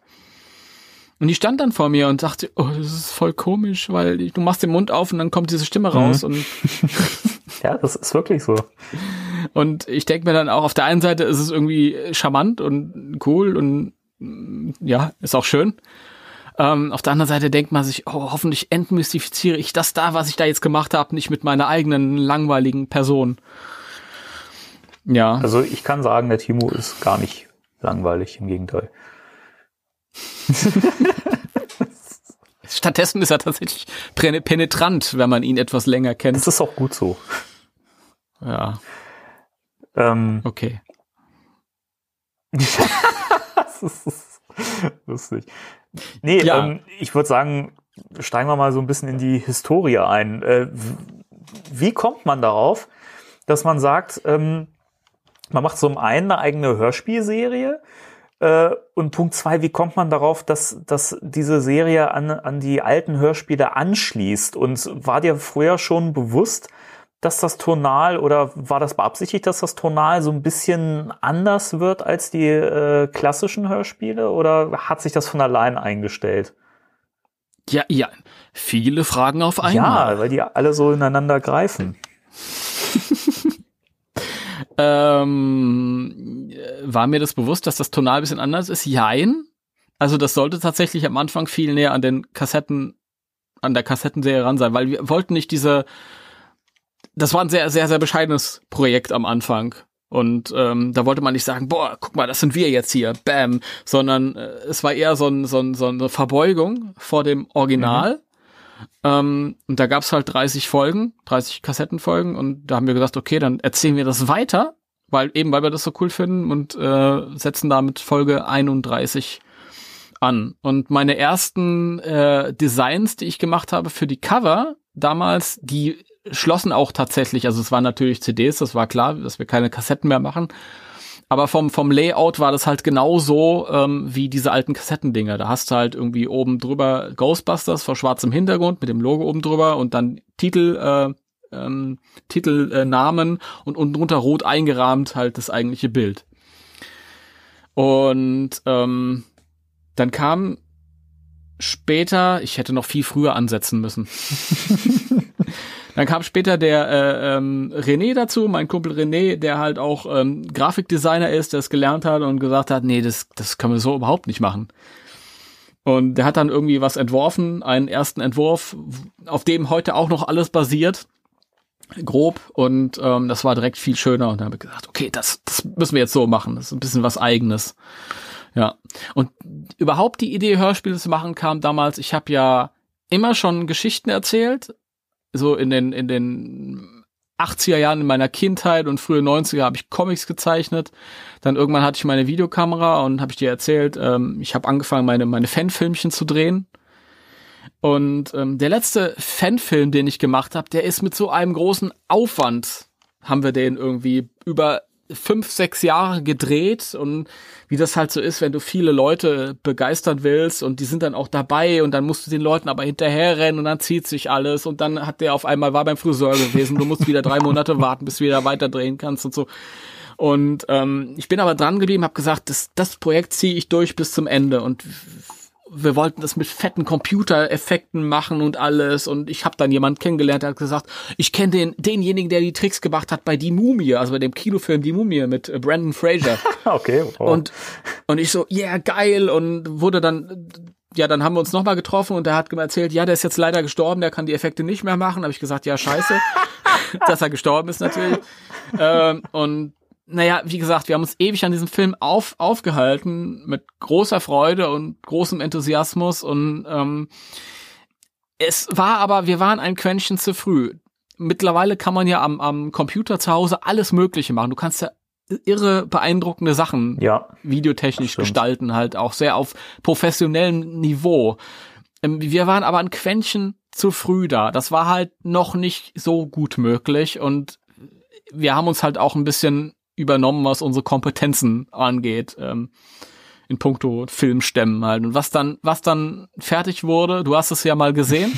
Und die stand dann vor mir und sagte, oh, das ist voll komisch, weil du machst den Mund auf und dann kommt diese Stimme raus. Und, Ja, das ist wirklich so. und ich denke mir dann auch, auf der einen Seite ist es irgendwie charmant und cool und mm, ja, ist auch schön. Ähm, auf der anderen Seite denkt man sich, oh, hoffentlich entmystifiziere ich das da, was ich da jetzt gemacht habe, nicht mit meiner eigenen langweiligen Person. Ja. Also ich kann sagen, der Timo ist gar nicht langweilig, im Gegenteil. Stattdessen ist er tatsächlich penetrant, wenn man ihn etwas länger kennt. Das ist auch gut so. Ja, Ähm, okay. das ist lustig. Nee, Ja. ähm, ich würde sagen, steigen wir mal so ein bisschen in die Historie ein. Äh, wie kommt man darauf, dass man sagt, ähm, man macht zum einen eine eigene Hörspielserie äh, und Punkt zwei, wie kommt man darauf, dass, dass diese Serie an, an die alten Hörspiele anschließt? Und war dir früher schon bewusst, dass das Tonal oder war das beabsichtigt, dass das Tonal so ein bisschen anders wird als die äh, klassischen Hörspiele oder hat sich das von allein eingestellt? Ja, ja. Viele Fragen auf einmal. Ja, weil die alle so ineinander greifen. Ähm, äh, war mir das bewusst, dass das tonal ein bisschen anders ist? Jein. Also das sollte tatsächlich am Anfang viel näher an den Kassetten, an der Kassettenserie ran sein, weil wir wollten nicht diese, das war ein sehr, sehr, sehr bescheidenes Projekt am Anfang. Und ähm, da wollte man nicht sagen, boah, guck mal, das sind wir jetzt hier, bam, sondern äh, es war eher so, ein, so, ein, so eine Verbeugung vor dem Original. Ähm, und da gab's halt 30 Folgen, 30 Kassettenfolgen und da haben wir gesagt, okay, dann erzählen wir das weiter, weil eben weil wir das so cool finden und äh, setzen damit Folge 31 an. Und meine ersten äh, Designs, die ich gemacht habe für die Cover damals, die schlossen auch tatsächlich, also es waren natürlich CDs, das war klar, dass wir keine Kassetten mehr machen. Aber vom, vom Layout war das halt genauso ähm, wie diese alten Kassettendinger. Da hast du halt irgendwie oben drüber Ghostbusters vor schwarzem Hintergrund mit dem Logo oben drüber und dann Titel, äh, ähm, Titelnamen äh, und unten drunter rot eingerahmt halt das eigentliche Bild. Und ähm, dann kam später, ich hätte noch viel früher ansetzen müssen. Dann kam später der äh, ähm, René dazu, mein Kumpel René, der halt auch ähm, Grafikdesigner ist, der es gelernt hat und gesagt hat, nee, das, das können wir so überhaupt nicht machen. Und der hat dann irgendwie was entworfen, einen ersten Entwurf, auf dem heute auch noch alles basiert, grob. Und ähm, das war direkt viel schöner. Und dann habe ich gesagt, okay, das, das müssen wir jetzt so machen. Das ist ein bisschen was Eigenes. Ja. Und überhaupt die Idee, Hörspiele zu machen, kam damals, ich habe ja immer schon Geschichten erzählt, so in den, in den 80er Jahren in meiner Kindheit und frühe 90er habe ich Comics gezeichnet. Dann irgendwann hatte ich meine Videokamera und habe ich dir erzählt, ähm, ich habe angefangen, meine, meine Fanfilmchen zu drehen. Und ähm, der letzte Fanfilm, den ich gemacht habe, der ist mit so einem großen Aufwand, haben wir den irgendwie über fünf, sechs Jahre gedreht und wie das halt so ist, wenn du viele Leute begeistern willst und die sind dann auch dabei und dann musst du den Leuten aber hinterherrennen und dann zieht sich alles und dann hat der auf einmal war beim Friseur gewesen, du musst wieder drei Monate warten, bis du wieder weiter drehen kannst und so. Und ähm, ich bin aber dran geblieben, habe gesagt, das, das Projekt ziehe ich durch bis zum Ende und wir wollten das mit fetten Computereffekten machen und alles. Und ich habe dann jemand kennengelernt, der hat gesagt, ich kenne den, denjenigen, der die Tricks gemacht hat bei Die Mumie, also bei dem Kinofilm Die Mumie mit äh, Brandon Fraser. okay. Wow. Und, und ich so, yeah, geil. Und wurde dann, ja, dann haben wir uns nochmal getroffen und er hat mir erzählt, ja, der ist jetzt leider gestorben, der kann die Effekte nicht mehr machen. Habe ich gesagt, ja, scheiße, dass er gestorben ist natürlich. Ähm, und naja, wie gesagt, wir haben uns ewig an diesem Film auf, aufgehalten, mit großer Freude und großem Enthusiasmus und ähm, es war aber, wir waren ein Quäntchen zu früh. Mittlerweile kann man ja am, am Computer zu Hause alles Mögliche machen. Du kannst ja irre beeindruckende Sachen ja, videotechnisch gestalten, halt auch sehr auf professionellem Niveau. Ähm, wir waren aber ein Quäntchen zu früh da. Das war halt noch nicht so gut möglich und wir haben uns halt auch ein bisschen übernommen, was unsere Kompetenzen angeht. Ähm, in puncto Filmstämmen halt. Und was dann, was dann fertig wurde, du hast es ja mal gesehen.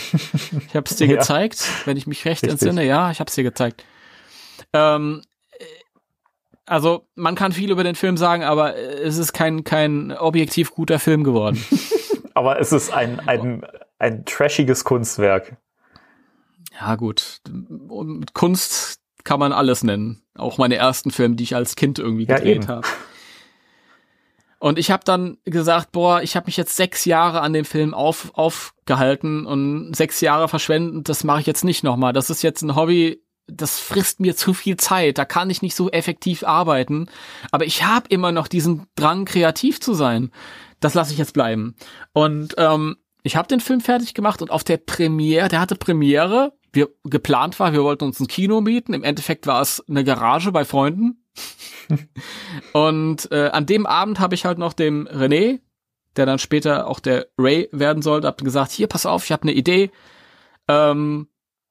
Ich habe es dir Ja. gezeigt, wenn ich mich recht Richtig. entsinne. Ja, ich habe es dir gezeigt. Ähm, äh, also man kann viel über den Film sagen, aber es ist kein kein objektiv guter Film geworden. Aber es ist ein, ein, ein trashiges Kunstwerk. Ja, gut. Und Kunst kann man alles nennen. Auch meine ersten Filme, die ich als Kind irgendwie Ja, gedreht eben. habe. Und ich habe dann gesagt, boah, ich habe mich jetzt sechs Jahre an dem Film auf, aufgehalten und sechs Jahre verschwendet, das mache ich jetzt nicht nochmal. Das ist jetzt ein Hobby, das frisst mir zu viel Zeit. Da kann ich nicht so effektiv arbeiten. Aber ich habe immer noch diesen Drang, kreativ zu sein. Das lasse ich jetzt bleiben. Und ähm, ich habe den Film fertig gemacht und auf der Premiere, der hatte Premiere, wir geplant war, wir wollten uns ein Kino mieten. Im Endeffekt war es eine Garage bei Freunden. und äh, an dem Abend habe ich halt noch dem René, der dann später auch der Ray werden sollte, hab gesagt, hier, pass auf, ich habe eine Idee. Ähm,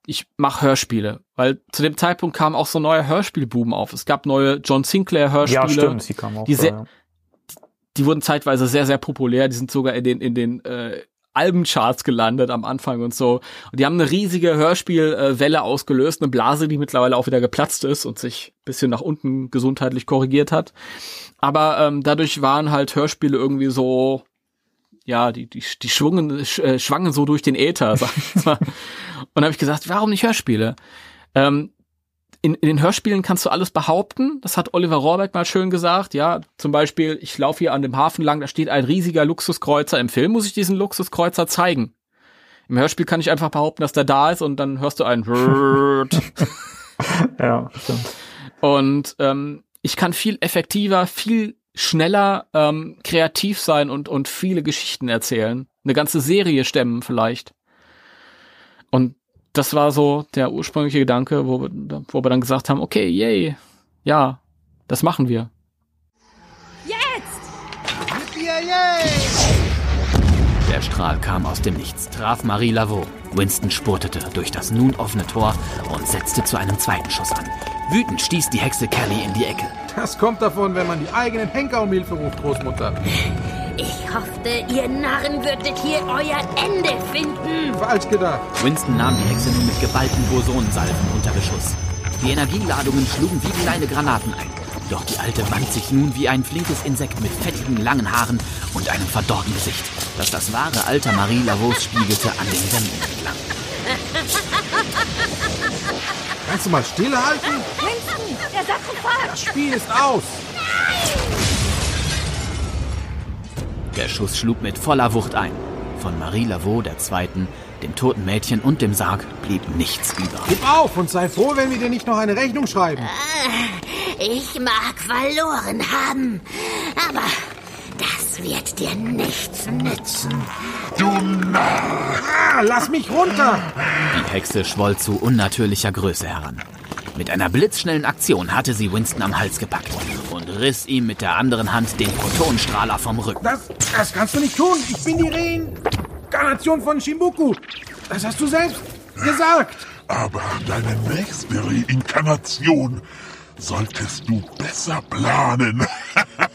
ich mache Hörspiele, weil zu dem Zeitpunkt kam auch so ein neuer Hörspielboom auf. Es gab neue John Sinclair Hörspiele. Ja, stimmt, sie kam auch. die sehr- ja. Die wurden zeitweise sehr, sehr populär. Die sind sogar in den, in den äh, Albencharts gelandet am Anfang und so. Und die haben eine riesige Hörspielwelle ausgelöst, eine Blase, die mittlerweile auch wieder geplatzt ist und sich bisschen nach unten gesundheitlich korrigiert hat. Aber ähm, dadurch waren halt Hörspiele irgendwie so, ja, die, die, die schwungen, sch, äh, schwangen so durch den Äther, sag ich mal. Und habe ich gesagt, warum nicht Hörspiele? Ähm, in, in den Hörspielen kannst du alles behaupten. Das hat Oliver Rohrbeck mal schön gesagt. Ja, zum Beispiel, ich laufe hier an dem Hafen lang, da steht ein riesiger Luxuskreuzer. Im Film muss ich diesen Luxuskreuzer zeigen. Im Hörspiel kann ich einfach behaupten, dass der da ist und dann hörst du ein ja, stimmt. Und ähm, ich kann viel effektiver, viel schneller ähm, kreativ sein und, und viele Geschichten erzählen. Eine ganze Serie stemmen vielleicht. Und das war so der ursprüngliche Gedanke, wo wir, wo wir dann gesagt haben, okay, yay, ja, das machen wir. Der Strahl kam aus dem Nichts, traf Marie Laveau. Winston spurtete durch das nun offene Tor und setzte zu einem zweiten Schuss an. Wütend stieß die Hexe Kelly in die Ecke. Das kommt davon, wenn man die eigenen Henker um Hilfe ruft, Großmutter. Ich hoffte, ihr Narren würdet hier euer Ende finden. Falsch gedacht. Winston nahm die Hexe nun mit geballten Bosonensalven unter Beschuss. Die Energieladungen schlugen wie kleine Granaten ein. Doch die Alte wand sich nun wie ein flinkes Insekt mit fettigen, langen Haaren und einem verdorrten Gesicht, das das wahre Alter Marie Lavaux spiegelte an den Wänden entlang. Kannst du mal stillhalten? Winston, der Sarkophag! Das Spiel ist aus. Der Schuss schlug mit voller Wucht ein. Von Marie Laveau II., dem toten Mädchen und dem Sarg blieb nichts über. Gib auf und sei froh, wenn wir dir nicht noch eine Rechnung schreiben. Ich mag verloren haben, aber das wird dir nichts nützen. Ah, lass mich runter. Die Hexe schwoll zu unnatürlicher Größe heran. Mit einer blitzschnellen Aktion hatte sie Winston am Hals gepackt riss ihm mit der anderen Hand den Protonenstrahler vom Rücken. Das, das kannst du nicht tun. Ich bin die Reinkarnation von Shimbuku. Das hast du selbst gesagt. Aber deine nächste Reinkarnation solltest du besser planen.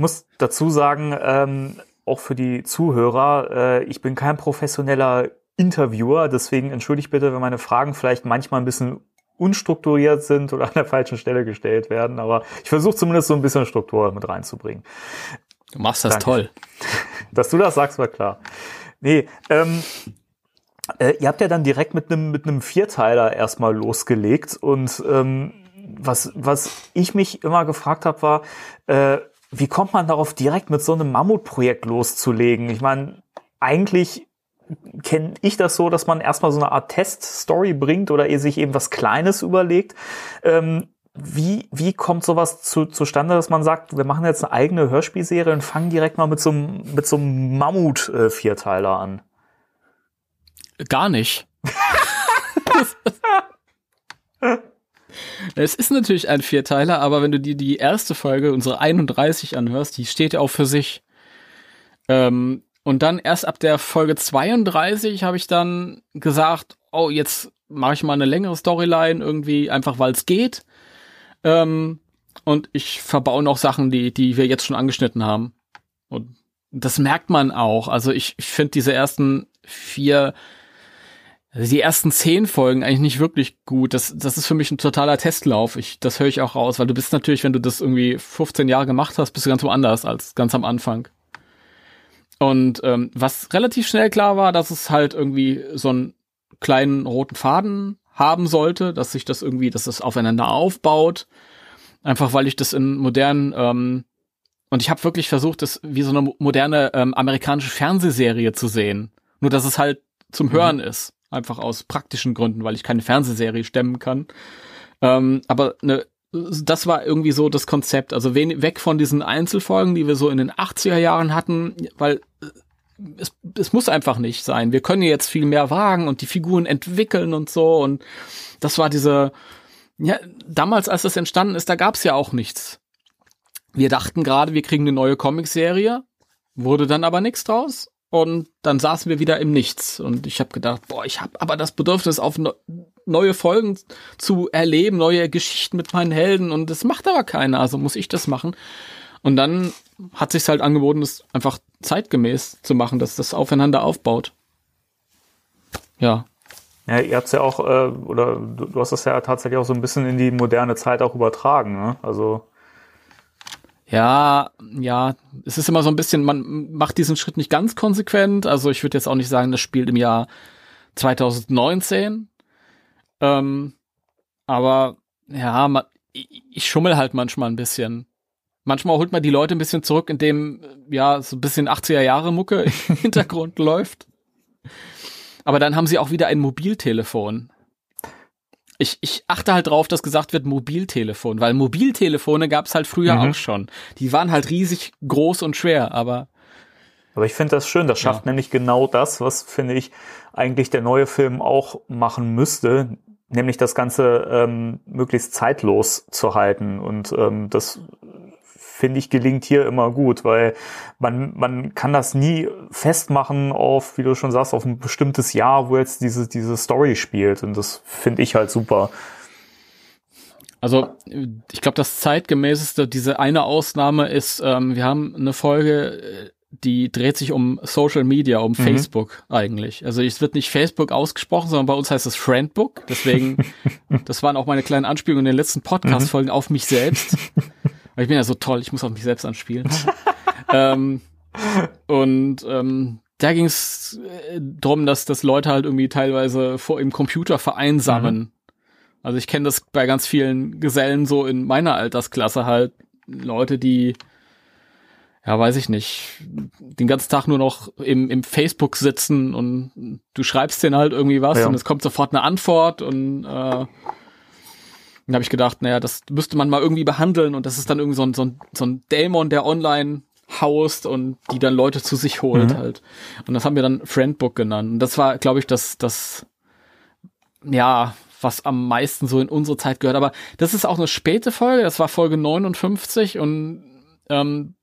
muss dazu sagen, ähm, auch für die Zuhörer, äh, ich bin kein professioneller Interviewer, deswegen entschuldigt bitte, wenn meine Fragen vielleicht manchmal ein bisschen unstrukturiert sind oder an der falschen Stelle gestellt werden, aber ich versuche zumindest so ein bisschen Struktur mit reinzubringen. Du machst das Danke. toll. Dass du das sagst, war klar. Nee, ähm, äh, ihr habt ja dann direkt mit einem mit einem Vierteiler erstmal losgelegt und ähm, was was ich mich immer gefragt habe war, äh, wie kommt man darauf direkt mit so einem Mammutprojekt loszulegen? Ich meine, eigentlich kenne ich das so, dass man erstmal so eine Art Teststory bringt oder ihr sich eben was Kleines überlegt. Ähm, wie, wie kommt sowas zu, zustande, dass man sagt, wir machen jetzt eine eigene Hörspielserie und fangen direkt mal mit so einem, mit so einem Mammut-Vierteiler an? Gar nicht. es ist natürlich ein Vierteiler, aber wenn du dir die erste Folge, unsere 31 anhörst, die steht ja auch für sich. Ähm, und dann erst ab der Folge 32 habe ich dann gesagt, oh, jetzt mache ich mal eine längere Storyline irgendwie, einfach weil es geht. Ähm, und ich verbaue noch Sachen, die, die wir jetzt schon angeschnitten haben. Und das merkt man auch. Also ich, ich finde diese ersten vier, die ersten zehn Folgen eigentlich nicht wirklich gut. Das, das ist für mich ein totaler Testlauf. Ich, das höre ich auch raus, weil du bist natürlich, wenn du das irgendwie 15 Jahre gemacht hast, bist du ganz woanders als ganz am Anfang. Und ähm, was relativ schnell klar war, dass es halt irgendwie so einen kleinen roten Faden haben sollte, dass sich das irgendwie, dass es aufeinander aufbaut. Einfach weil ich das in modernen ähm, und ich habe wirklich versucht, das wie so eine moderne ähm, amerikanische Fernsehserie zu sehen. Nur dass es halt zum Hören ist. Einfach aus praktischen Gründen, weil ich keine Fernsehserie stemmen kann. Ähm, aber ne, das war irgendwie so das Konzept. Also weg von diesen Einzelfolgen, die wir so in den 80er Jahren hatten, weil äh, es, es muss einfach nicht sein. Wir können jetzt viel mehr wagen und die Figuren entwickeln und so. Und das war diese, ja, damals, als das entstanden ist, da gab es ja auch nichts. Wir dachten gerade, wir kriegen eine neue Comicserie, wurde dann aber nichts draus. Und dann saßen wir wieder im Nichts. Und ich habe gedacht, boah, ich habe aber das Bedürfnis, auf ne neue Folgen zu erleben, neue Geschichten mit meinen Helden. Und das macht aber keiner, also muss ich das machen. Und dann hat sich's halt angeboten, das einfach zeitgemäß zu machen, dass das aufeinander aufbaut. Ja. Ja, ihr habt's ja auch, äh, oder du, du hast das ja tatsächlich auch so ein bisschen in die moderne Zeit auch übertragen, ne? Also. Ja, ja, es ist immer so ein bisschen, man macht diesen Schritt nicht ganz konsequent. Also ich würde jetzt auch nicht sagen, das spielt im Jahr 2019. Ähm, aber ja, man, ich, ich schummel halt manchmal ein bisschen. Manchmal holt man die Leute ein bisschen zurück, indem ja so ein bisschen 80er Jahre Mucke im Hintergrund läuft. Aber dann haben sie auch wieder ein Mobiltelefon. Ich, ich achte halt drauf, dass gesagt wird Mobiltelefon, weil Mobiltelefone gab es halt früher Mhm. auch schon. Die waren halt riesig groß und schwer, aber Aber ich finde das schön. Das schafft nämlich genau das, was, finde ich, eigentlich der neue Film auch machen müsste, nämlich das Ganze ähm, möglichst zeitlos zu halten. Und ähm, das finde ich gelingt hier immer gut, weil man, man kann das nie festmachen auf, wie du schon sagst, auf ein bestimmtes Jahr, wo jetzt diese, diese Story spielt. Und das finde ich halt super. Also, ich glaube, das zeitgemäßeste, diese eine Ausnahme ist, ähm, wir haben eine Folge, äh, die dreht sich um Social Media, um Facebook eigentlich. Also es wird nicht Facebook ausgesprochen, sondern bei uns heißt es Friendbook. Deswegen, das waren auch meine kleinen Anspielungen in den letzten Podcast-Folgen auf mich selbst. Ich bin ja so toll, ich muss auf mich selbst anspielen. ähm, und ähm, da ging es äh, drum, dass, dass Leute halt irgendwie teilweise vor im Computer vereinsamen. Also ich kenne das bei ganz vielen Gesellen so in meiner Altersklasse halt. Leute, die ja, weiß ich nicht, den ganzen Tag nur noch im, im Facebook sitzen und du schreibst denen halt irgendwie was Ja. und es kommt sofort eine Antwort und äh, dann habe ich gedacht, naja, das müsste man mal irgendwie behandeln und das ist dann irgendwie so ein, so ein, so ein Dämon, der online haust und die dann Leute zu sich holt Mhm. halt. Und das haben wir dann Friendbook genannt. Und das war, glaube ich, das, das, ja, was am meisten so in unsere Zeit gehört. Aber das ist auch eine späte Folge, das war Folge 59 und ähm,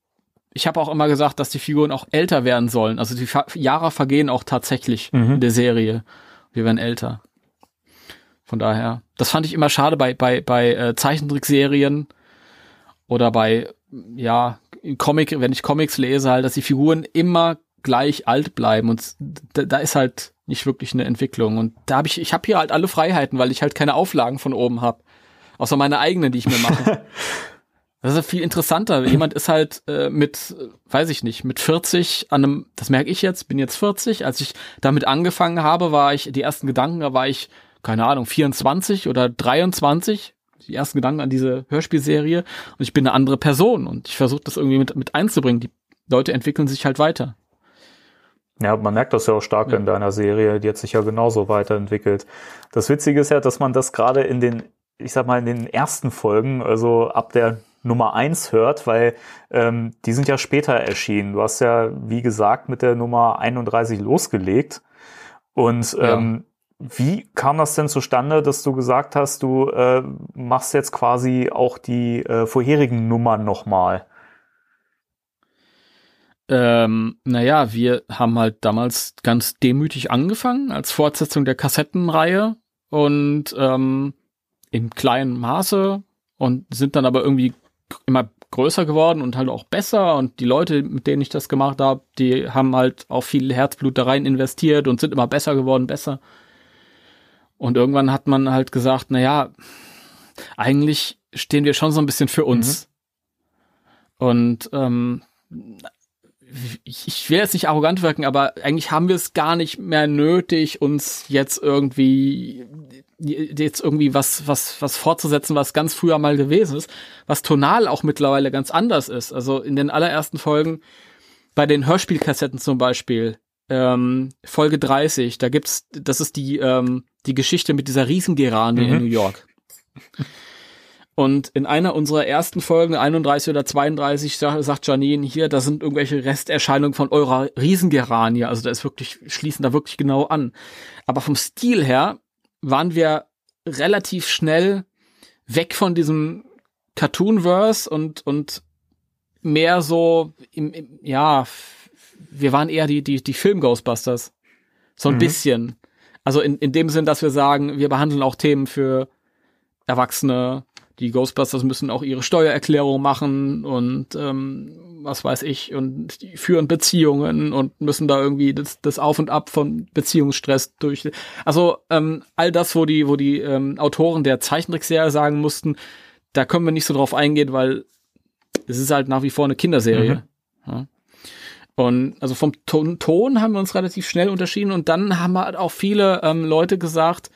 ich habe auch immer gesagt, dass die Figuren auch älter werden sollen. Also die Fa Jahre vergehen auch tatsächlich Mhm. in der Serie. Wir werden älter. Von daher, das fand ich immer schade bei bei bei äh, Zeichentrickserien oder bei ja Comic, wenn ich Comics lese, halt, dass die Figuren immer gleich alt bleiben und da, da ist halt nicht wirklich eine Entwicklung und da habe ich ich habe hier halt alle Freiheiten, weil ich halt keine Auflagen von oben habe, außer meine eigenen, die ich mir mache. Das ist viel interessanter. Jemand ist halt äh, mit, weiß ich nicht, mit 40 an einem, das merke ich jetzt, bin jetzt 40. Als ich damit angefangen habe, war ich, die ersten Gedanken, da war ich, keine Ahnung, 24 oder 23. Die ersten Gedanken an diese Hörspielserie. Und ich bin eine andere Person und ich versuche das irgendwie mit, mit einzubringen. Die Leute entwickeln sich halt weiter. Ja, man merkt das ja auch stark in deiner Serie, die hat sich ja genauso weiterentwickelt. Das Witzige ist ja, dass man das gerade in den, ich sag mal, in den ersten Folgen, also ab der Nummer eins hört, weil ähm, die sind ja später erschienen. Du hast ja, wie gesagt, mit der Nummer 31 losgelegt. Und ähm, wie kam das denn zustande, dass du gesagt hast, du äh, machst jetzt quasi auch die äh, vorherigen Nummern nochmal? Ähm, naja, wir haben halt damals ganz demütig angefangen als Fortsetzung der Kassettenreihe und ähm, im kleinen Maße und sind dann aber irgendwie immer größer geworden und halt auch besser und die Leute, mit denen ich das gemacht habe, die haben halt auch viel Herzblut da rein investiert und sind immer besser geworden, besser. Und irgendwann hat man halt gesagt, na ja, eigentlich stehen wir schon so ein bisschen für uns. Und ähm, ich, ich will jetzt nicht arrogant wirken, aber eigentlich haben wir es gar nicht mehr nötig, uns jetzt irgendwie jetzt irgendwie was was was fortzusetzen, was ganz früher mal gewesen ist, was tonal auch mittlerweile ganz anders ist. Also in den allerersten Folgen bei den Hörspielkassetten zum Beispiel ähm, Folge 30, da gibt's, das ist die ähm, die Geschichte mit dieser Riesengerane in Mhm. New York. Und in einer unserer ersten Folgen, 31 oder 32, sagt, Janine hier, da sind irgendwelche Resterscheinungen von eurer Riesengeranie. Also da ist wirklich, schließen da wirklich genau an. Aber vom Stil her waren wir relativ schnell weg von diesem Cartoonverse und, und mehr so im, im ja, wir waren eher die, die, die Film-Ghostbusters. So ein Mhm. bisschen. Also in, in dem Sinn, dass wir sagen, wir behandeln auch Themen für Erwachsene. Die Ghostbusters müssen auch ihre Steuererklärung machen und ähm, was weiß ich und die führen Beziehungen und müssen da irgendwie das, das Auf und Ab von Beziehungsstress durch. Also ähm, all das, wo die, wo die ähm, Autoren der Zeichentrickserie sagen mussten, da können wir nicht so drauf eingehen, weil es ist halt nach wie vor eine Kinderserie. Ja. Und also vom Ton, Ton haben wir uns relativ schnell unterschieden und dann haben halt auch viele ähm, Leute gesagt,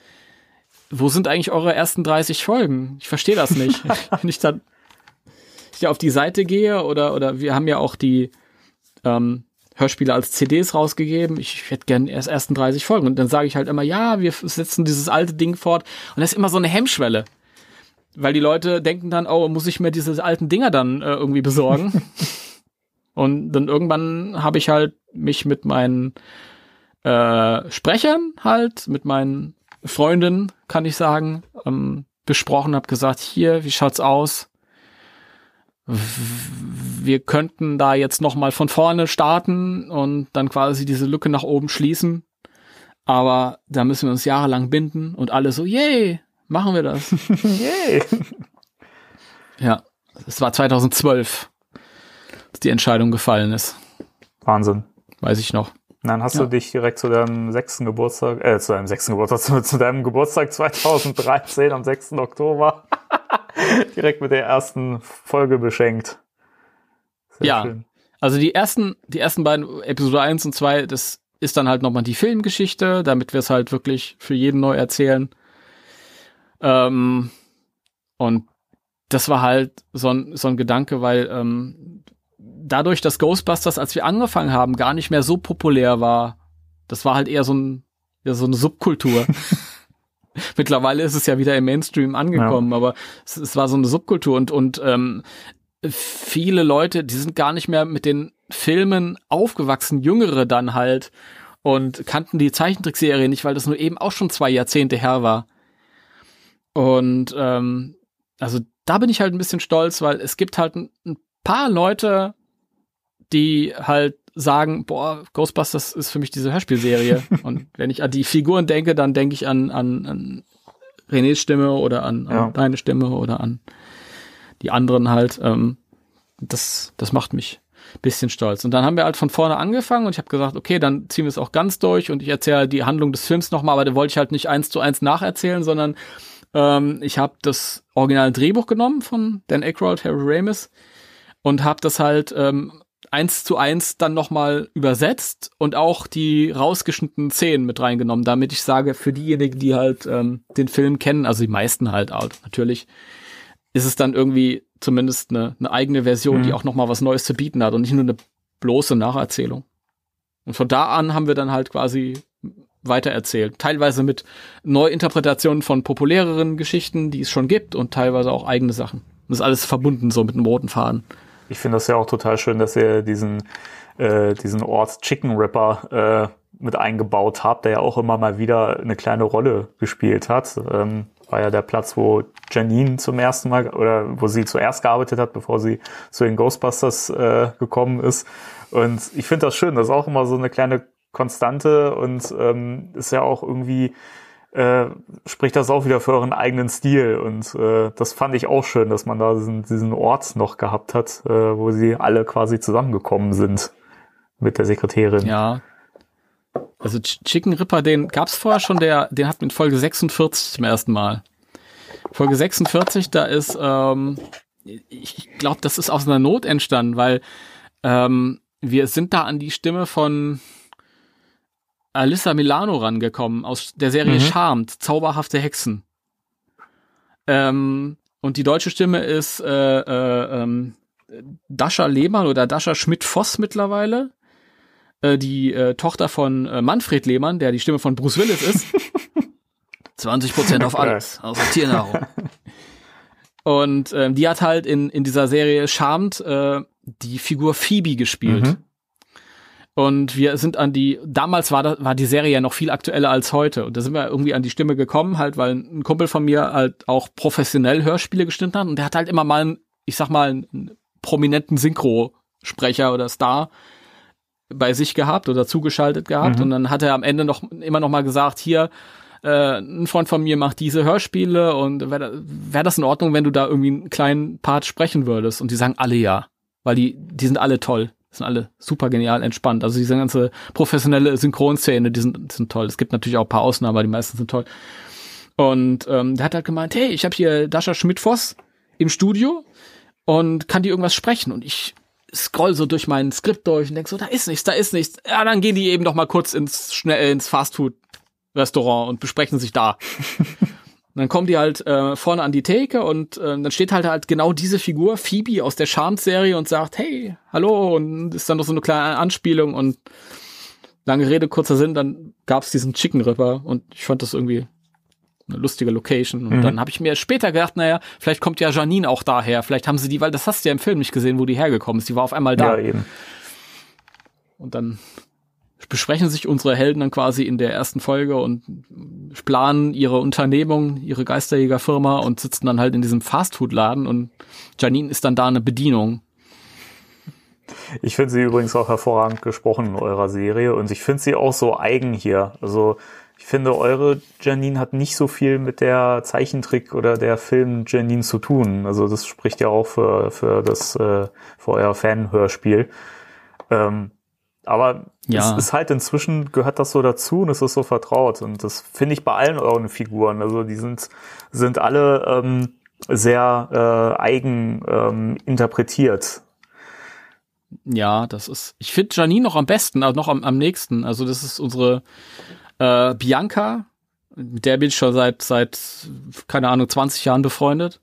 wo sind eigentlich eure ersten 30 Folgen? Ich verstehe das nicht. Wenn ich dann ich auf die Seite gehe oder, oder wir haben ja auch die ähm, Hörspiele als CDs rausgegeben. Ich hätte gern erst ersten 30 Folgen. Und dann sage ich halt immer, ja, wir setzen dieses alte Ding fort. Und das ist immer so eine Hemmschwelle. Weil die Leute denken dann, oh, muss ich mir diese alten Dinger dann äh, irgendwie besorgen? Und dann irgendwann habe ich halt mich mit meinen äh, Sprechern halt, mit meinen Freundinnen, kann ich sagen, ähm, besprochen, habe gesagt, hier, wie schaut's aus? Wir könnten da jetzt noch mal von vorne starten und dann quasi diese Lücke nach oben schließen. Aber da müssen wir uns jahrelang binden und alle so, yay, machen wir das. Yay! ja, es war 2012, dass die Entscheidung gefallen ist. Wahnsinn. Weiß ich noch. Und dann hast Ja. du dich direkt zu deinem sechsten Geburtstag, äh, zu deinem sechsten Geburtstag, zu, zu deinem Geburtstag 2013 am 6. Oktober direkt mit der ersten Folge beschenkt. Sehr Ja. schön. Also die ersten, die ersten beiden, Episode 1 und 2, das ist dann halt nochmal die Filmgeschichte, damit wir es halt wirklich für jeden neu erzählen. Ähm, und das war halt so ein, so ein Gedanke, weil ähm, dadurch, dass Ghostbusters, als wir angefangen haben, gar nicht mehr so populär war, das war halt eher so, ein, ja, so eine Subkultur. Mittlerweile ist es ja wieder im Mainstream angekommen, ja. aber es, es, war so eine Subkultur und, und ähm, viele Leute, die sind gar nicht mehr mit den Filmen aufgewachsen, jüngere dann halt und kannten die Zeichentrickserie nicht, weil das nur eben auch schon zwei Jahrzehnte her war. Und ähm, also da bin ich halt ein bisschen stolz, weil es gibt halt ein, ein paar Leute, die halt sagen, boah, Ghostbusters ist für mich diese Hörspielserie. und wenn ich an die Figuren denke, dann denke ich an, an, an Renés Stimme oder an, an ja. deine Stimme oder an die anderen halt. Ähm, das, das macht mich bisschen stolz. Und dann haben wir halt von vorne angefangen und ich habe gesagt, okay, dann ziehen wir es auch ganz durch und ich erzähle die Handlung des Films nochmal, aber da wollte ich halt nicht eins zu eins nacherzählen, sondern ähm, ich habe das originale Drehbuch genommen von Dan Aykroyd, Harry Ramis und habe das halt ähm, eins zu eins dann nochmal übersetzt und auch die rausgeschnittenen Szenen mit reingenommen, damit ich sage, für diejenigen, die halt ähm, den Film kennen, also die meisten halt auch natürlich, ist es dann irgendwie zumindest eine, eine eigene Version, mhm. die auch nochmal was Neues zu bieten hat und nicht nur eine bloße Nacherzählung. Und von da an haben wir dann halt quasi weitererzählt. Teilweise mit Neuinterpretationen von populäreren Geschichten, die es schon gibt und teilweise auch eigene Sachen. Das ist alles verbunden so mit einem roten Faden. Ich finde das ja auch total schön, dass ihr diesen, äh, diesen Ort Chicken Ripper äh, mit eingebaut habt, der ja auch immer mal wieder eine kleine Rolle gespielt hat. Ähm, war ja der Platz, wo Janine zum ersten Mal oder wo sie zuerst gearbeitet hat, bevor sie zu den Ghostbusters äh, gekommen ist. Und ich finde das schön, das ist auch immer so eine kleine Konstante und ähm, ist ja auch irgendwie äh, spricht das auch wieder für euren eigenen Stil. Und äh, das fand ich auch schön, dass man da diesen, diesen Ort noch gehabt hat, äh, wo sie alle quasi zusammengekommen sind mit der Sekretärin. Ja. Also Chicken Ripper, den gab's vorher schon, der, den hat mit Folge 46 zum ersten Mal. Folge 46, da ist, ähm, ich glaube, das ist aus einer Not entstanden, weil ähm, wir sind da an die Stimme von Alyssa Milano rangekommen aus der Serie mhm. Charmed, zauberhafte Hexen. Ähm, und die deutsche Stimme ist äh, äh, ähm, Dascha Lehmann oder Dascha Schmidt-Voss mittlerweile. Äh, die äh, Tochter von äh, Manfred Lehmann, der die Stimme von Bruce Willis ist. 20 Prozent auf alles, außer Tiernahrung. Und ähm, die hat halt in, in dieser Serie Charmed äh, die Figur Phoebe gespielt. Mhm. Und wir sind an die, damals war, das, war die Serie ja noch viel aktueller als heute. Und da sind wir irgendwie an die Stimme gekommen, halt, weil ein Kumpel von mir halt auch professionell Hörspiele gestimmt hat. Und der hat halt immer mal, einen, ich sag mal, einen prominenten Synchrosprecher oder Star bei sich gehabt oder zugeschaltet gehabt. Mhm. Und dann hat er am Ende noch immer noch mal gesagt, hier, äh, ein Freund von mir macht diese Hörspiele und wäre wär das in Ordnung, wenn du da irgendwie einen kleinen Part sprechen würdest? Und die sagen alle ja, weil die, die sind alle toll sind alle super genial entspannt. Also diese ganze professionelle Synchronszene, die sind, die sind toll. Es gibt natürlich auch ein paar Ausnahmen, aber die meisten sind toll. Und ähm, der hat halt gemeint, hey, ich habe hier Dasha Schmidt-Voss im Studio und kann die irgendwas sprechen. Und ich scroll so durch mein Skript durch und denk so, da ist nichts, da ist nichts. Ja, dann gehen die eben noch mal kurz ins schnell ins Fastfood-Restaurant und besprechen sich da. Und dann kommen die halt äh, vorne an die Theke und äh, dann steht halt halt genau diese Figur, Phoebe aus der Charmed-Serie und sagt, hey, hallo, und ist dann noch so eine kleine Anspielung und lange Rede, kurzer Sinn, dann gab's diesen Chicken Ripper und ich fand das irgendwie eine lustige Location. Und mhm. dann habe ich mir später gedacht, naja, vielleicht kommt ja Janine auch daher, vielleicht haben sie die, weil das hast du ja im Film nicht gesehen, wo die hergekommen ist, die war auf einmal da. Ja, eben. Und dann besprechen sich unsere Helden dann quasi in der ersten Folge und planen ihre Unternehmung, ihre Geisterjägerfirma und sitzen dann halt in diesem Fastfood-Laden und Janine ist dann da eine Bedienung. Ich finde sie übrigens auch hervorragend gesprochen in eurer Serie und ich finde sie auch so eigen hier. Also ich finde, eure Janine hat nicht so viel mit der Zeichentrick oder der Film Janine zu tun. Also das spricht ja auch für, für das, äh, für euer Fan-Hörspiel. Ähm, aber ja. es ist halt inzwischen gehört das so dazu und es ist so vertraut. Und das finde ich bei allen euren Figuren. Also die sind, sind alle ähm, sehr äh, eigen ähm, interpretiert. Ja, das ist. Ich finde Janine noch am besten, also noch am, am nächsten. Also das ist unsere äh, Bianca, mit der bin ich schon seit seit keine Ahnung 20 Jahren befreundet.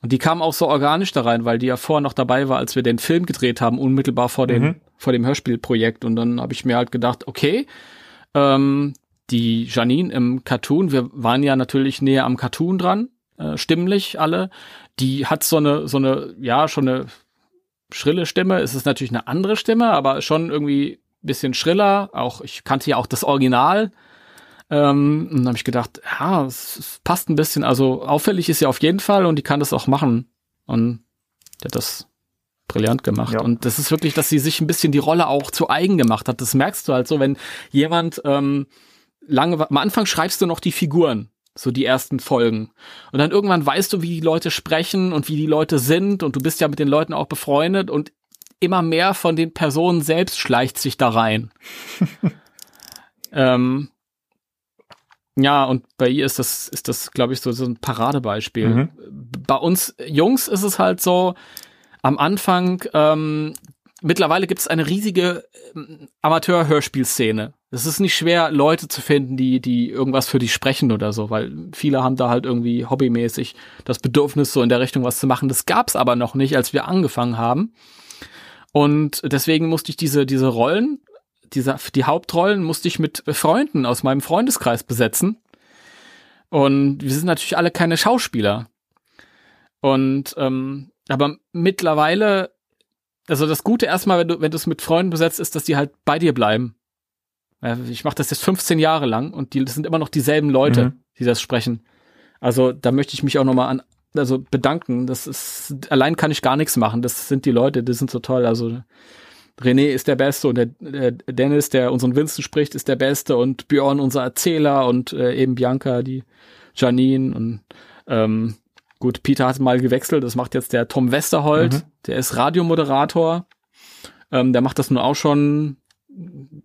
Und die kam auch so organisch da rein, weil die ja vorher noch dabei war, als wir den Film gedreht haben, unmittelbar vor dem, Mhm. vor dem Hörspielprojekt. Und dann habe ich mir halt gedacht, okay, ähm, die Janine im Cartoon, wir waren ja natürlich näher am Cartoon dran, äh, stimmlich alle. Die hat so eine, so eine, ja, schon eine schrille Stimme. Es ist natürlich eine andere Stimme, aber schon irgendwie ein bisschen schriller. Auch, ich kannte ja auch das Original. Ähm, und dann habe ich gedacht, ja, es, passt ein bisschen. Also auffällig ist sie auf jeden Fall und die kann das auch machen. Und die hat das brillant gemacht. Ja. Und das ist wirklich, dass sie sich ein bisschen die Rolle auch zu eigen gemacht hat. Das merkst du halt so, wenn jemand ähm, lange, am Anfang schreibst du noch die Figuren, so die ersten Folgen. Und dann irgendwann weißt du, wie die Leute sprechen und wie die Leute sind und du bist ja mit den Leuten auch befreundet und immer mehr von den Personen selbst schleicht sich da rein. ähm, ja, und bei ihr ist das, ist das, glaube ich, so, so ein Paradebeispiel. Mhm. Bei uns Jungs ist es halt so, am Anfang, ähm, mittlerweile gibt es eine riesige ähm, Amateur-Hörspielszene. Es ist nicht schwer, Leute zu finden, die, die irgendwas für dich sprechen oder so, weil viele haben da halt irgendwie hobbymäßig das Bedürfnis, so in der Richtung was zu machen. Das gab's aber noch nicht, als wir angefangen haben. Und deswegen musste ich diese, diese Rollen, diese, die Hauptrollen musste ich mit Freunden aus meinem Freundeskreis besetzen. Und wir sind natürlich alle keine Schauspieler. Und ähm, aber mittlerweile, also das Gute erstmal, wenn du wenn du es mit Freunden besetzt, ist, dass die halt bei dir bleiben. Ich mache das jetzt 15 Jahre lang und die das sind immer noch dieselben Leute, Mhm. die das sprechen. Also da möchte ich mich auch noch mal an also bedanken. Das ist allein kann ich gar nichts machen. Das sind die Leute, die sind so toll. Also René ist der Beste und der, der Dennis, der unseren Winston spricht, ist der Beste und Björn unser Erzähler und äh, eben Bianca, die Janine und ähm, gut, Peter hat mal gewechselt, das macht jetzt der Tom Westerholt, Mhm. der ist Radiomoderator, ähm, der macht das nun auch schon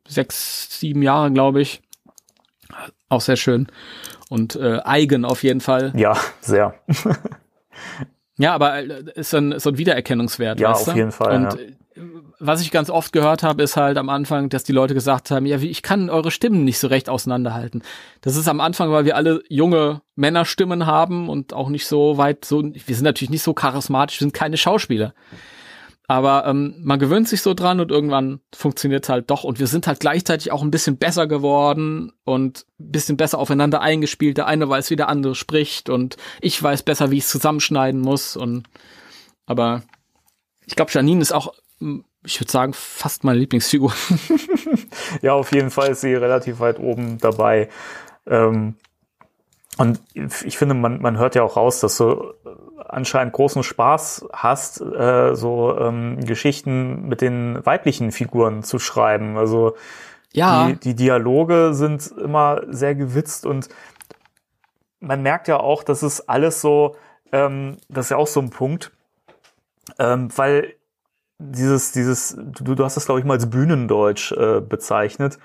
sechs, sieben Jahre, glaube ich. Auch sehr schön und äh, eigen auf jeden Fall. Ja, sehr. Ja, aber äh, ist ein, so ein Wiedererkennungswert. Ja, auf du? jeden Fall, Und ja. Was ich ganz oft gehört habe, ist halt am Anfang, dass die Leute gesagt haben, ja, ich kann eure Stimmen nicht so recht auseinanderhalten. Das ist am Anfang, weil wir alle junge Männerstimmen haben und auch nicht so weit so, wir sind natürlich nicht so charismatisch, wir sind keine Schauspieler. Aber ähm, man gewöhnt sich so dran und irgendwann funktioniert halt doch. Und wir sind halt gleichzeitig auch ein bisschen besser geworden und ein bisschen besser aufeinander eingespielt. Der eine weiß, wie der andere spricht und ich weiß besser, wie ich es zusammenschneiden muss. Und aber ich glaube, Janine ist auch, ich würde sagen, fast meine Lieblingsfigur. Ja, auf jeden Fall ist sie relativ weit oben dabei. Ähm, und ich finde, man, man hört ja auch raus, dass du anscheinend großen Spaß hast, äh, so ähm, Geschichten mit den weiblichen Figuren zu schreiben. Also Ja. die, die Dialoge sind immer sehr gewitzt und man merkt ja auch, dass es alles so, ähm, das ist ja auch so ein Punkt, ähm, weil dieses, dieses, du, du hast das, glaube ich, mal als Bühnendeutsch äh, bezeichnet.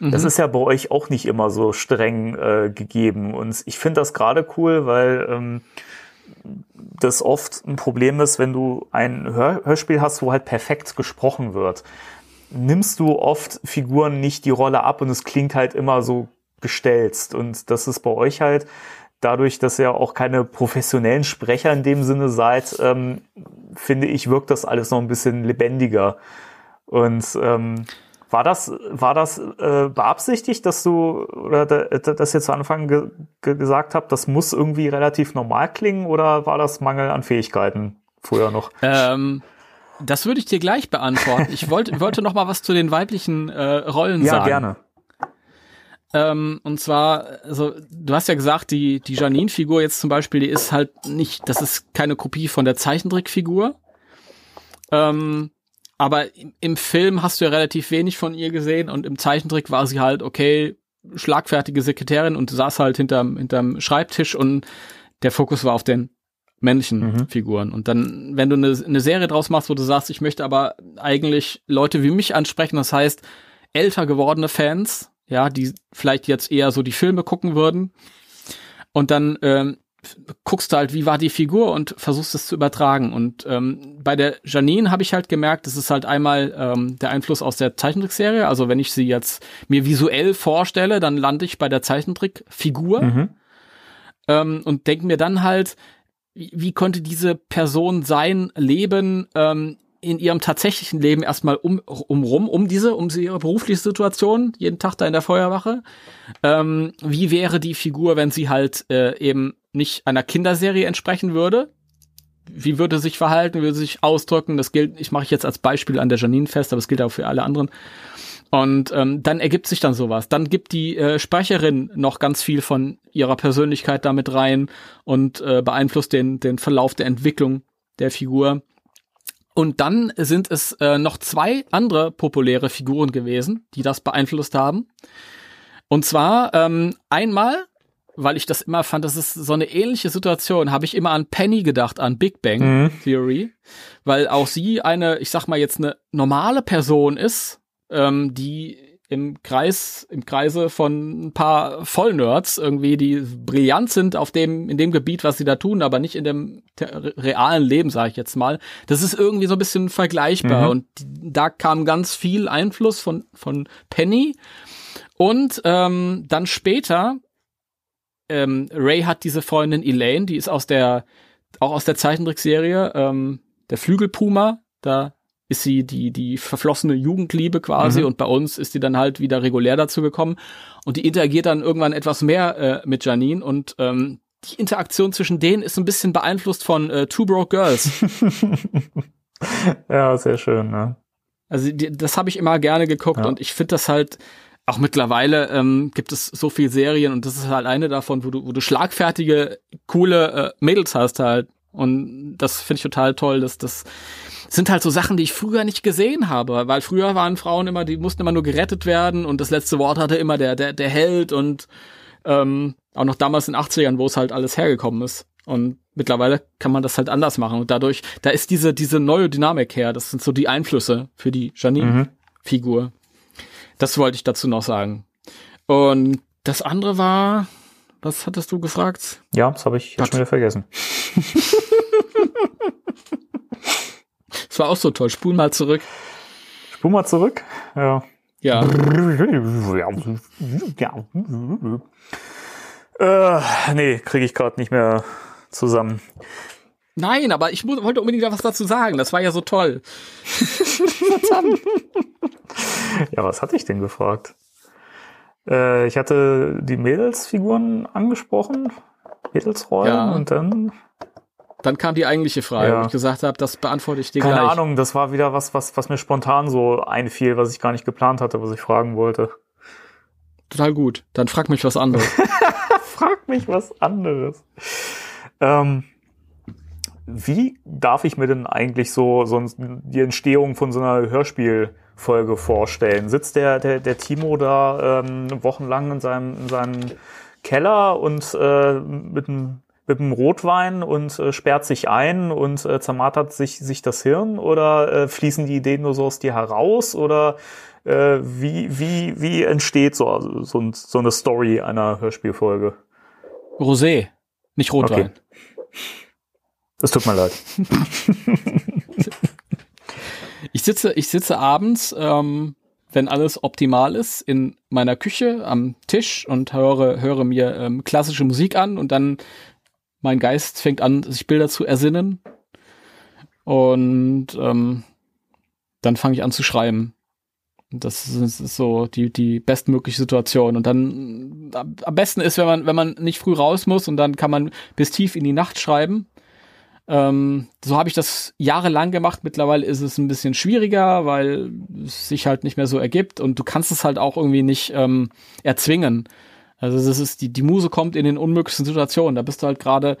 Das ist ja bei euch auch nicht immer so streng äh, gegeben. Und ich finde das gerade cool, weil ähm, das oft ein Problem ist, wenn du ein Hör Hörspiel hast, wo halt perfekt gesprochen wird. Nimmst du oft Figuren nicht die Rolle ab und es klingt halt immer so gestelzt. Und das ist bei euch halt dadurch, dass ihr auch keine professionellen Sprecher in dem Sinne seid, ähm, finde ich, wirkt das alles noch ein bisschen lebendiger. Und ähm, war das, war das äh, beabsichtigt, dass du oder da, dass ihr zu Anfang ge ge gesagt habt, das muss irgendwie relativ normal klingen oder war das Mangel an Fähigkeiten früher noch? ähm, das würde ich dir gleich beantworten. Ich wollte, wollte noch mal was zu den weiblichen äh, Rollen ja, sagen. gerne. Ähm, und zwar, also du hast ja gesagt, die, die Janine-Figur jetzt zum Beispiel, die ist halt nicht, das ist keine Kopie von der Zeichentrickfigur. Ähm, aber im, im Film hast du ja relativ wenig von ihr gesehen und im Zeichentrick war sie halt, okay, schlagfertige Sekretärin und saß halt hinterm, hinterm Schreibtisch und der Fokus war auf den männlichen Mhm. Figuren. Und dann, wenn du eine, eine Serie draus machst, wo du sagst, ich möchte aber eigentlich Leute wie mich ansprechen, das heißt älter gewordene Fans, ja, die vielleicht jetzt eher so die Filme gucken würden. Und dann ähm, guckst du halt, wie war die Figur und versuchst es zu übertragen. Und ähm, bei der Janine habe ich halt gemerkt, das ist halt einmal ähm, der Einfluss aus der Zeichentrickserie. Also wenn ich sie jetzt mir visuell vorstelle, dann lande ich bei der Zeichentrickfigur Mhm. ähm, und denke mir dann halt, wie, wie konnte diese Person sein Leben ähm, in ihrem tatsächlichen Leben erstmal um, um rum, um diese, um ihre berufliche Situation, jeden Tag da in der Feuerwache. Ähm, wie wäre die Figur, wenn sie halt äh, eben nicht einer Kinderserie entsprechen würde? Wie würde sie sich verhalten, würde sie sich ausdrücken? Das gilt, ich mache ich jetzt als Beispiel an der Janine fest, aber es gilt auch für alle anderen. Und ähm, dann ergibt sich dann sowas. Dann gibt die äh, Sprecherin noch ganz viel von ihrer Persönlichkeit damit rein und äh, beeinflusst den, den Verlauf der Entwicklung der Figur. Und dann sind es äh, noch zwei andere populäre Figuren gewesen, die das beeinflusst haben. Und zwar ähm, einmal, weil ich das immer fand, das ist so eine ähnliche Situation, habe ich immer an Penny gedacht, an Big Bang Mhm. Theory, weil auch sie eine, ich sag mal jetzt eine normale Person ist, ähm, die im Kreis, im Kreise von ein paar Vollnerds irgendwie, die brillant sind auf dem, in dem Gebiet, was sie da tun, aber nicht in dem realen Leben, sage ich jetzt mal. Das ist irgendwie so ein bisschen vergleichbar Mhm. und da kam ganz viel Einfluss von, von Penny. Und ähm, dann später, ähm, Ray hat diese Freundin Elaine, die ist aus der, auch aus der Zeichentrickserie, ähm, der Flügelpuma, da ist sie die, die verflossene Jugendliebe quasi Mhm. und bei uns ist die dann halt wieder regulär dazu gekommen und die interagiert dann irgendwann etwas mehr äh, mit Janine und ähm, die Interaktion zwischen denen ist ein bisschen beeinflusst von äh, Two Broke Girls. Ja, sehr schön, ne? Also die, das habe ich immer gerne geguckt Ja. und ich finde das halt auch mittlerweile ähm, gibt es so viele Serien und das ist halt eine davon, wo du, wo du schlagfertige, coole äh, Mädels hast halt. Und das finde ich total toll. dass das sind halt so Sachen, die ich früher nicht gesehen habe, weil früher waren Frauen immer, die mussten immer nur gerettet werden und das letzte Wort hatte immer der, der, der Held und ähm, auch noch damals in den 80ern, wo es halt alles hergekommen ist. Und mittlerweile kann man das halt anders machen. Und dadurch, da ist diese, diese neue Dynamik her. Das sind so die Einflüsse für die Janine-Figur. Das wollte ich dazu noch sagen. Und das andere war, was hattest du gefragt? Ja, das habe ich jetzt Gott. schon wieder vergessen. Das war auch so toll. Spul mal zurück. Spul mal zurück. Ja. Ja. Äh, nee, kriege ich gerade nicht mehr zusammen. Nein, aber ich mu- wollte unbedingt was dazu sagen. Das war ja so toll. Ja, was hatte ich denn gefragt? Äh, ich hatte die Mädelsfiguren angesprochen, Mädelsrollen Ja. und dann, Dann kam die eigentliche Frage, Ja. wo ich gesagt habe, das beantworte ich dir keine gleich. Ahnung, das war wieder was, was, was mir spontan so einfiel, was ich gar nicht geplant hatte, was ich fragen wollte. Total gut. Dann frag mich was anderes. Frag mich was anderes. Ähm, wie darf ich mir denn eigentlich so, so die Entstehung von so einer Hörspielfolge vorstellen? Sitzt der, der, der Timo da ähm, wochenlang in seinem, in seinem Keller und äh, mit einem mit einem Rotwein und äh, sperrt sich ein und äh, zermartert sich, sich das Hirn oder äh, fließen die Ideen nur so aus dir heraus oder äh, wie, wie, wie entsteht so, so, ein- so eine Story einer Hörspielfolge? Rosé, nicht Rotwein. Okay. Es tut mir leid. Ich sitze, ich sitze abends, ähm, wenn alles optimal ist, in meiner Küche am Tisch und höre, höre mir ähm, klassische Musik an und dann mein Geist fängt an, sich Bilder zu ersinnen. Und ähm, dann fange ich an zu schreiben. Das ist, so die, die bestmögliche Situation. Und dann am am besten ist, wenn man, wenn man nicht früh raus muss und dann kann man bis tief in die Nacht schreiben. Ähm, so habe ich das jahrelang gemacht. Mittlerweile ist es ein bisschen schwieriger, weil es sich halt nicht mehr so ergibt und du kannst es halt auch irgendwie nicht ähm, erzwingen. Also das ist die die Muse kommt in den unmöglichsten Situationen. Da bist du halt gerade,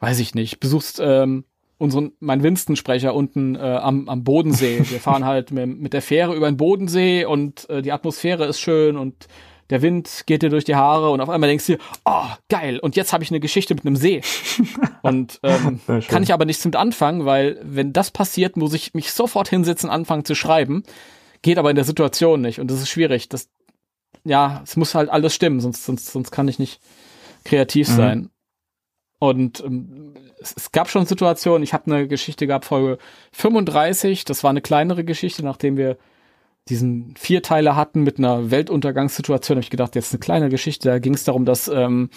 weiß ich nicht, besuchst ähm, unseren mein Winston-Sprecher unten äh, am, am Bodensee. Wir fahren halt mit, mit der Fähre über den Bodensee und äh, die Atmosphäre ist schön und der Wind geht dir durch die Haare und auf einmal denkst du dir, oh, geil, und jetzt habe ich eine Geschichte mit einem See. Und ähm, kann ich aber nichts mit anfangen, weil wenn das passiert, muss ich mich sofort hinsetzen, anfangen zu schreiben. Geht aber in der Situation nicht und das ist schwierig. Das, ja, es muss halt alles stimmen, sonst, sonst, sonst kann ich nicht kreativ Mhm. sein. Und ähm, es, es gab schon Situationen, ich habe eine Geschichte gehabt, Folge 35, das war eine kleinere Geschichte, nachdem wir diesen Vierteiler hatten mit einer Weltuntergangssituation, habe ich gedacht, jetzt eine kleine Geschichte, da ging es darum, dass ähm,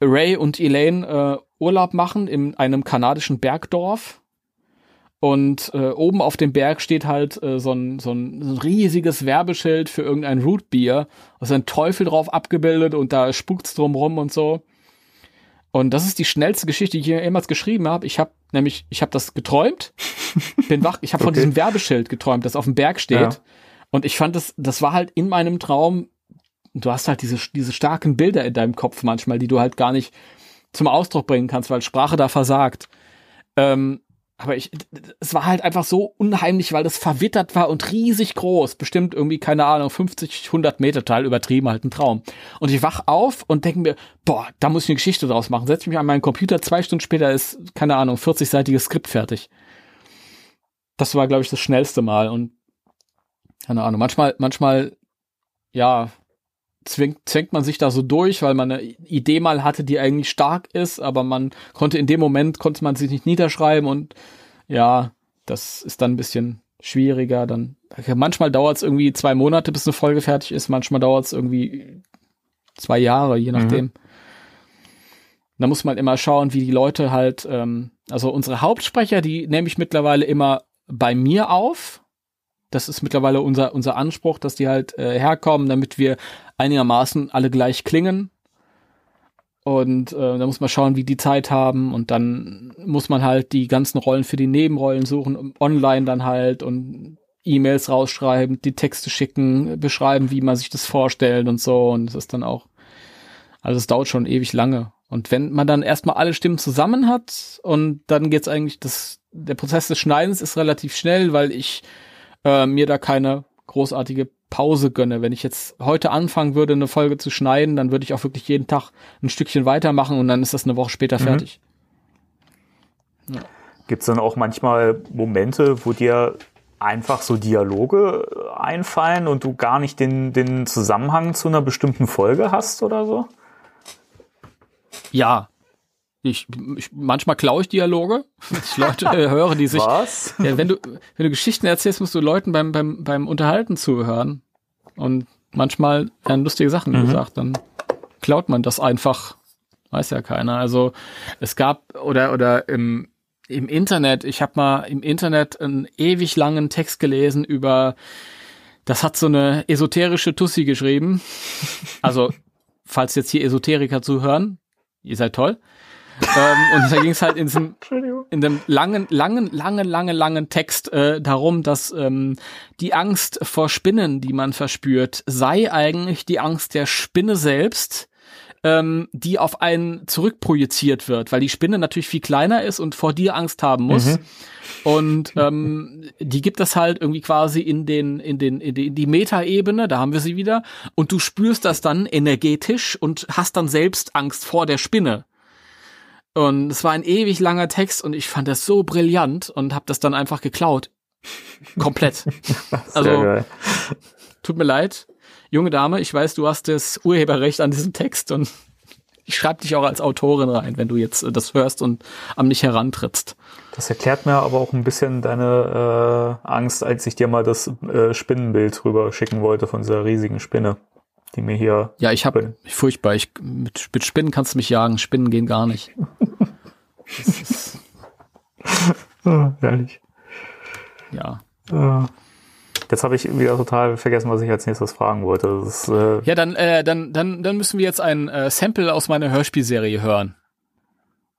Ray und Elaine äh, Urlaub machen in einem kanadischen Bergdorf. Und äh, oben auf dem Berg steht halt äh, so, ein, so, ein, so ein riesiges Werbeschild für irgendein Rootbier. Da ist ein Teufel drauf abgebildet und da spukt's drum rum und so. Und das ist die schnellste Geschichte, die ich jemals geschrieben habe. Ich habe nämlich, ich habe das geträumt, bin wach, ich habe von Okay. diesem Werbeschild geträumt, das auf dem Berg steht. Ja. Und ich fand das, das war halt in meinem Traum. Du hast halt diese, diese starken Bilder in deinem Kopf manchmal, die du halt gar nicht zum Ausdruck bringen kannst, weil Sprache da versagt. Ähm, aber ich, es war halt einfach so unheimlich, weil das verwittert war und riesig groß. Bestimmt irgendwie, keine Ahnung, 50, 100 Meter Teil, übertrieben halt ein Traum. Und ich wach auf und denke mir, boah, da muss ich eine Geschichte draus machen. Setz mich an meinen Computer, zwei Stunden später ist, keine Ahnung, 40-seitiges Skript fertig. Das war, glaube ich, das schnellste Mal und keine Ahnung, manchmal, manchmal, ja, zwingt, zwängt man sich da so durch, weil man eine Idee mal hatte, die eigentlich stark ist, aber man konnte in dem Moment, konnte man sie nicht niederschreiben und ja, das ist dann ein bisschen schwieriger. Dann manchmal dauert es irgendwie zwei Monate, bis eine Folge fertig ist, manchmal dauert es irgendwie zwei Jahre, je nachdem. Da muss man immer schauen, wie die Leute halt, ähm, also unsere Hauptsprecher, die nehme ich mittlerweile immer bei mir auf. Das ist mittlerweile unser, unser Anspruch, dass die halt äh, herkommen, damit wir einigermaßen alle gleich klingen. Und äh, da muss man schauen, wie die Zeit haben. Und dann muss man halt die ganzen Rollen für die Nebenrollen suchen, online dann halt und E-Mails rausschreiben, die Texte schicken, beschreiben, wie man sich das vorstellt und so. Und es ist dann auch, also es dauert schon ewig lange. Und wenn man dann erstmal alle Stimmen zusammen hat und dann geht's eigentlich, das, der Prozess des Schneidens ist relativ schnell, weil ich äh, mir da keine großartige Pause gönne. Wenn ich jetzt heute anfangen würde, eine Folge zu schneiden, dann würde ich auch wirklich jeden Tag ein Stückchen weitermachen und dann ist das eine Woche später Mhm. fertig. Gibt es dann auch manchmal Momente, wo dir einfach so Dialoge äh, einfallen und du gar nicht den, den Zusammenhang zu einer bestimmten Folge hast oder so? Ja. Ich, ich manchmal klaue ich Dialoge, wenn ich Leute äh, höre, die sich. Was? Ja, wenn du, wenn du Geschichten erzählst, musst du Leuten beim, beim, beim Unterhalten zuhören. Und manchmal werden lustige Sachen Mhm. gesagt, dann klaut man das einfach. Weiß ja keiner. Also es gab oder oder im im Internet, ich habe mal im Internet einen ewig langen Text gelesen über, das hat so eine esoterische Tussi geschrieben. Also, falls jetzt hier Esoteriker zuhören, ihr seid toll. Ähm, und da ging es halt in diesem, in dem langen, langen, langen, langen, langen Text äh, darum, dass ähm, die Angst vor Spinnen, die man verspürt, sei eigentlich die Angst der Spinne selbst, ähm, die auf einen zurückprojiziert wird, weil die Spinne natürlich viel kleiner ist und vor dir Angst haben muss. Mhm. Und ähm, die gibt es halt irgendwie quasi in den in den in die, in die Metaebene, da haben wir sie wieder. Und du spürst das dann energetisch und hast dann selbst Angst vor der Spinne. Und es war ein ewig langer Text und ich fand das so brillant und habe das dann einfach geklaut. Komplett. Also geil. tut mir leid, junge Dame, ich weiß, du hast das Urheberrecht an diesem Text und ich schreibe dich auch als Autorin rein, wenn du jetzt äh, das hörst und an mich herantrittst. Das erklärt mir aber auch ein bisschen deine äh, Angst, als ich dir mal das äh, Spinnenbild rüber schicken wollte von dieser riesigen Spinne, die mir hier. Ja, ich habe furchtbar. Ich, mit, mit Spinnen kannst du mich jagen. Spinnen gehen gar nicht. Ist, Ah, Herrlich. ja. Äh, Jetzt habe ich wieder total vergessen, was ich als nächstes fragen wollte. Das ist, äh, Ja, dann, äh, dann, dann, dann müssen wir jetzt ein äh, Sample aus meiner Hörspielserie hören.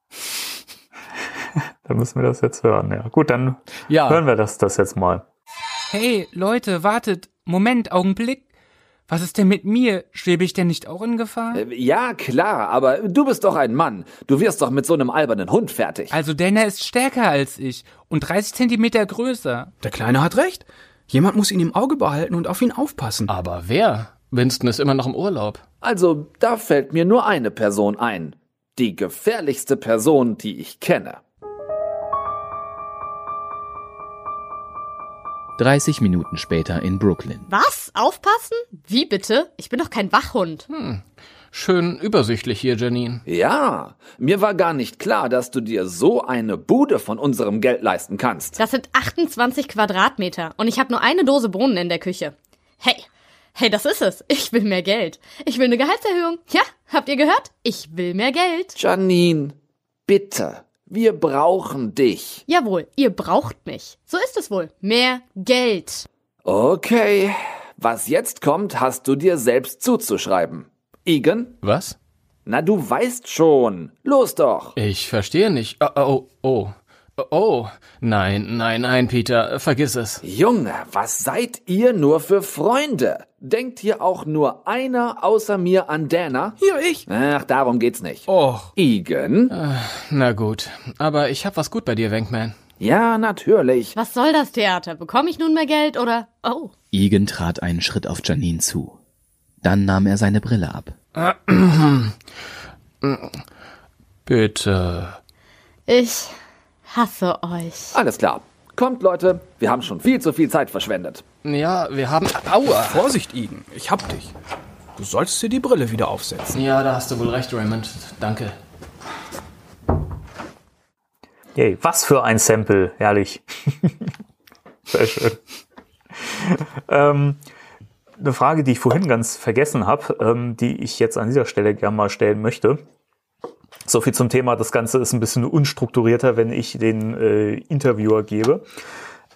dann müssen wir das jetzt hören. Ja, gut, dann Ja. hören wir das, das jetzt mal. Hey, Leute, wartet. Moment, Augenblick. Was ist denn mit mir? Schwebe ich denn nicht auch in Gefahr? Ja, klar, aber du bist doch ein Mann. Du wirst doch mit so einem albernen Hund fertig. Also Dana ist stärker als ich und 30 Zentimeter größer. Der Kleine hat recht. Jemand muss ihn im Auge behalten und auf ihn aufpassen. Aber wer? Winston ist immer noch im Urlaub. Also, da fällt mir nur eine Person ein. Die gefährlichste Person, die ich kenne. 30 Minuten später in Brooklyn. Was? Aufpassen? Wie bitte? Ich bin doch kein Wachhund. Hm. Schön übersichtlich hier, Janine. Ja, mir war gar nicht klar, dass du dir so eine Bude von unserem Geld leisten kannst. Das sind 28 Quadratmeter und ich habe nur eine Dose Bohnen in der Küche. Hey, hey, das ist es. Ich will mehr Geld. Ich will eine Gehaltserhöhung. Ja, Habt ihr gehört? Ich will mehr Geld. Janine, bitte. Wir brauchen dich. Jawohl, ihr braucht mich. So ist es wohl. Mehr Geld. Okay. Was jetzt kommt, hast du dir selbst zuzuschreiben. Egan? Was? Na, du weißt schon. Los doch. Ich verstehe nicht. Oh, oh, oh. Oh, nein, nein, nein, Peter, vergiss es. Junge, was seid ihr nur für Freunde? Denkt hier auch nur einer außer mir an Dana? Hier ich. Ach, darum geht's nicht. Och. Egan? Äh, na gut, aber ich hab was gut bei dir, Wankman. Ja, natürlich. Was soll das Theater? Bekomme ich nun mehr Geld oder? Oh. Egan trat einen Schritt auf Janine zu. Dann nahm er seine Brille ab. Bitte. Ich hasse euch. Alles klar. Kommt, Leute, wir haben schon viel zu viel Zeit verschwendet. Ja, wir haben. Aua! Vorsicht, Igen, ich hab dich. Du solltest dir die Brille wieder aufsetzen. Ja, da hast du wohl recht, Raymond. Danke. Yay, was für ein Sample, herrlich. Sehr schön. ähm, eine Frage, die ich vorhin ganz vergessen habe, ähm, die ich jetzt an dieser Stelle gerne mal stellen möchte. So viel zum Thema, das Ganze ist ein bisschen unstrukturierter, wenn ich den äh, Interviewer gebe.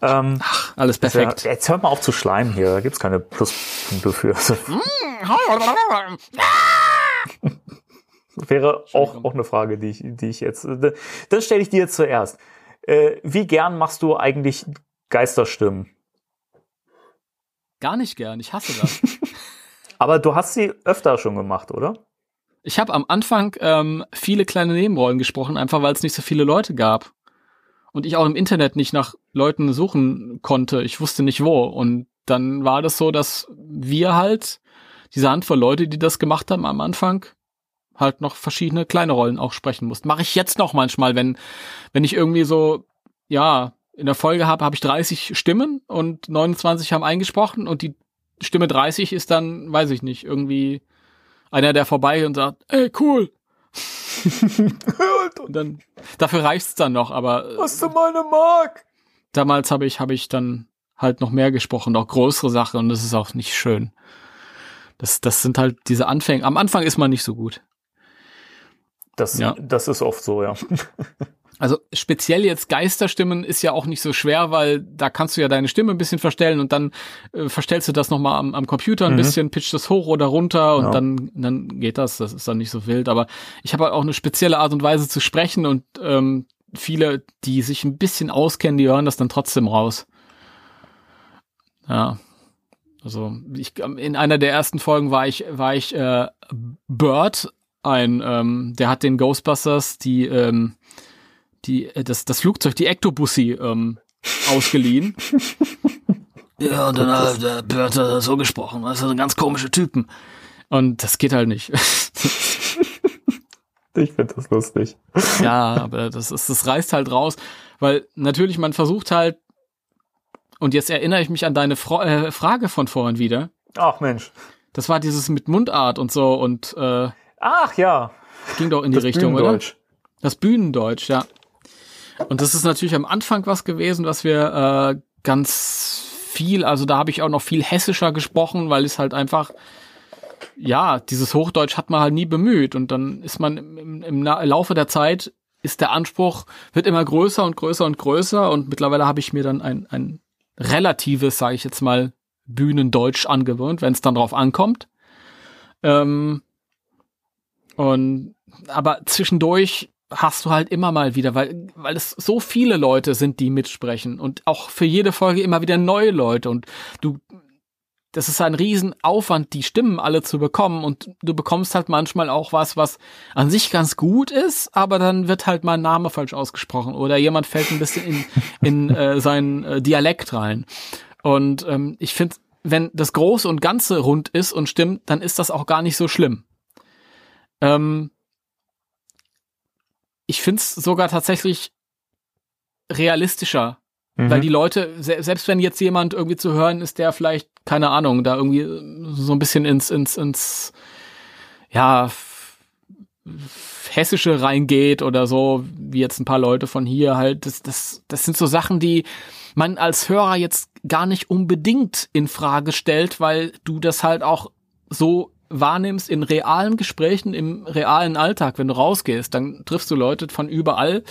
Ähm, Ach, alles perfekt. Ja, jetzt hört mal auf zu schleimen hier, da gibt's keine Pluspunkte für. Wäre auch, auch eine Frage, die ich, die ich jetzt. Das stelle ich dir jetzt zuerst. Äh, wie gern machst du eigentlich Geisterstimmen? Gar nicht gern, ich hasse das. Aber du hast sie öfter schon gemacht, oder? Ich habe am Anfang ähm, viele kleine Nebenrollen gesprochen, einfach weil es nicht so viele Leute gab. Und ich auch im Internet nicht nach Leuten suchen konnte. Ich wusste nicht wo. Und dann war das so, dass wir halt, diese Handvoll Leute, die das gemacht haben am Anfang, halt noch verschiedene kleine Rollen auch sprechen mussten. Mache ich jetzt noch manchmal, wenn, wenn ich irgendwie so, ja, in der Folge habe, habe ich 30 Stimmen und 29 haben eingesprochen und die Stimme 30 ist dann, weiß ich nicht, irgendwie einer, der vorbei und sagt, ey, cool. und dann, dafür reicht's dann noch, aber. Hast du meine Mark? Damals habe ich, habe ich dann halt noch mehr gesprochen, auch größere Sachen und das ist auch nicht schön. Das, das sind halt diese Anfänge. Am Anfang ist man nicht so gut. Das, ja. das ist oft so, ja. Also speziell jetzt Geisterstimmen ist ja auch nicht so schwer, weil da kannst du ja deine Stimme ein bisschen verstellen und dann äh, verstellst du das nochmal am, am Computer ein mhm. bisschen, pitcht das hoch oder runter und ja. dann, dann geht das. Das ist dann nicht so wild. Aber ich habe halt auch eine spezielle Art und Weise zu sprechen und ähm, viele, die sich ein bisschen auskennen, die hören das dann trotzdem raus. Ja. Also ich, in einer der ersten Folgen war ich, war ich äh, Bird, ein, ähm, der hat den Ghostbusters die ähm, die, äh, das, das Flugzeug, die Ectobussi, ähm, ausgeliehen. ja, und dann hat der Börter so gesprochen. Das sind ganz komische Typen. Und das geht halt nicht. ich finde das lustig. Ja, aber das ist, das reißt halt raus, weil natürlich man versucht halt, und jetzt erinnere ich mich an deine Fra äh, Frage von vorhin wieder. Ach Mensch. Das war dieses mit Mundart und so und äh, Ach ja. Ging doch in die das Richtung, oder? Das Bühnendeutsch, ja. Und das ist natürlich am Anfang was gewesen, was wir äh, ganz viel, also da habe ich auch noch viel hessischer gesprochen, weil es halt einfach, ja, dieses Hochdeutsch hat man halt nie bemüht. Und dann ist man im, im Laufe der Zeit, ist der Anspruch, wird immer größer und größer und größer. Und mittlerweile habe ich mir dann ein, ein relatives, sage ich jetzt mal, Bühnendeutsch angewöhnt, wenn es dann drauf ankommt. Ähm, und aber zwischendurch hast du halt immer mal wieder, weil, weil es so viele Leute sind, die mitsprechen und auch für jede Folge immer wieder neue Leute und du, das ist ein Riesenaufwand, die Stimmen alle zu bekommen und du bekommst halt manchmal auch was, was an sich ganz gut ist, aber dann wird halt mal ein Name falsch ausgesprochen oder jemand fällt ein bisschen in, in äh, seinen äh, Dialekt rein. Und ähm, ich finde, wenn das Große und Ganze rund ist und stimmt, dann ist das auch gar nicht so schlimm. Ähm, ich finde es sogar tatsächlich realistischer. Mhm. Weil die Leute, selbst wenn jetzt jemand irgendwie zu hören ist, der vielleicht, keine Ahnung, da irgendwie so ein bisschen ins, ins, ins, ja, Hessische reingeht oder so, wie jetzt ein paar Leute von hier halt, das, das, das sind so Sachen, die man als Hörer jetzt gar nicht unbedingt in Frage stellt, weil du das halt auch so wahrnimmst in realen Gesprächen, im realen Alltag, wenn du rausgehst, dann triffst du Leute von überall.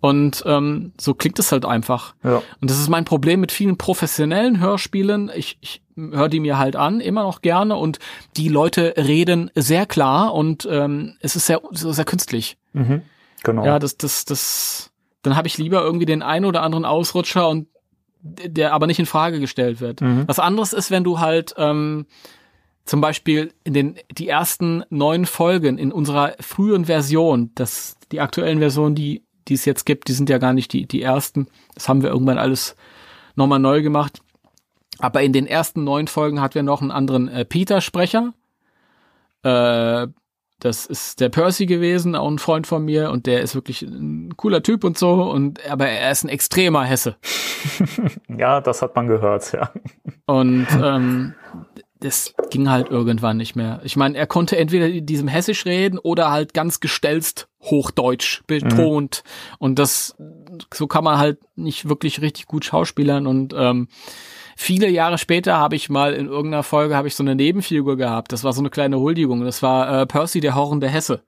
Und ähm, so klingt es halt einfach. Ja. Und das ist mein Problem mit vielen professionellen Hörspielen. Ich, ich höre die mir halt an, immer noch gerne. Und die Leute reden sehr klar und ähm, es ist sehr, sehr künstlich. Mhm. Genau. Ja, das, das, das, dann habe ich lieber irgendwie den einen oder anderen Ausrutscher und der aber nicht in Frage gestellt wird. Mhm. Was anderes ist, wenn du halt ähm, zum Beispiel in den die ersten neun Folgen in unserer frühen Version, das die aktuellen Versionen, die die es jetzt gibt, die sind ja gar nicht die die ersten. Das haben wir irgendwann alles nochmal neu gemacht. Aber in den ersten neun Folgen hatten wir noch einen anderen äh, Peter-Sprecher. Äh, das ist der Percy gewesen, auch ein Freund von mir, und der ist wirklich ein cooler Typ und so, und aber er ist ein extremer Hesse. ja, das hat man gehört, ja. Und ähm, das ging halt irgendwann nicht mehr. Ich meine, er konnte entweder in diesem Hessisch reden oder halt ganz gestelzt Hochdeutsch betont. Und das, so kann man halt nicht wirklich richtig gut schauspielern. Und ähm, viele Jahre später habe ich mal in irgendeiner Folge habe ich so eine Nebenfigur gehabt. Das war so eine kleine Huldigung. Das war äh, Percy, der horrende Hesse.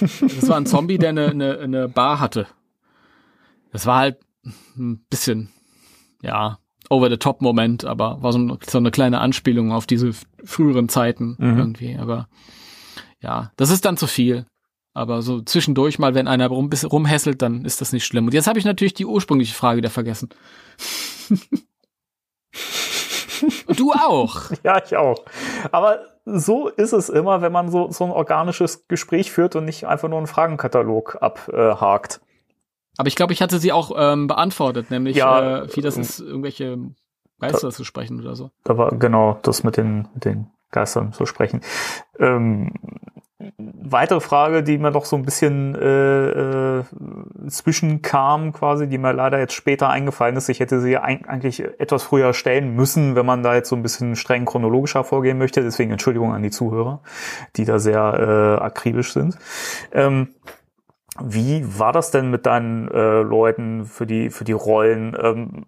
Das war ein Zombie, der eine, eine, eine Bar hatte. Das war halt ein bisschen, ja, over-the-top-Moment, aber war so, ein, so eine kleine Anspielung auf diese früheren Zeiten Mhm. irgendwie. Aber ja, das ist dann zu viel. Aber so zwischendurch mal, wenn einer rum, rumhässelt, dann ist das nicht schlimm. Und jetzt habe ich natürlich die ursprüngliche Frage wieder vergessen. Du auch. Ja, ich auch. Aber so ist es immer, wenn man so, so ein organisches Gespräch führt und nicht einfach nur einen Fragenkatalog abhakt. Aber ich glaube, ich hatte sie auch ähm, beantwortet, nämlich Ja, äh, wie das ist, irgendwelche Geister zu sprechen oder so. Da war genau das mit den, mit den Geistern zu sprechen. Ähm, weitere Frage, die mir noch so ein bisschen äh, äh, zwischenkam, quasi, die mir leider jetzt später eingefallen ist. Ich hätte sie eig- eigentlich etwas früher stellen müssen, wenn man da jetzt so ein bisschen streng chronologischer vorgehen möchte. Deswegen Entschuldigung an die Zuhörer, die da sehr äh, akribisch sind. Ähm, wie war das denn mit deinen äh, Leuten für die, für die Rollen? Ähm,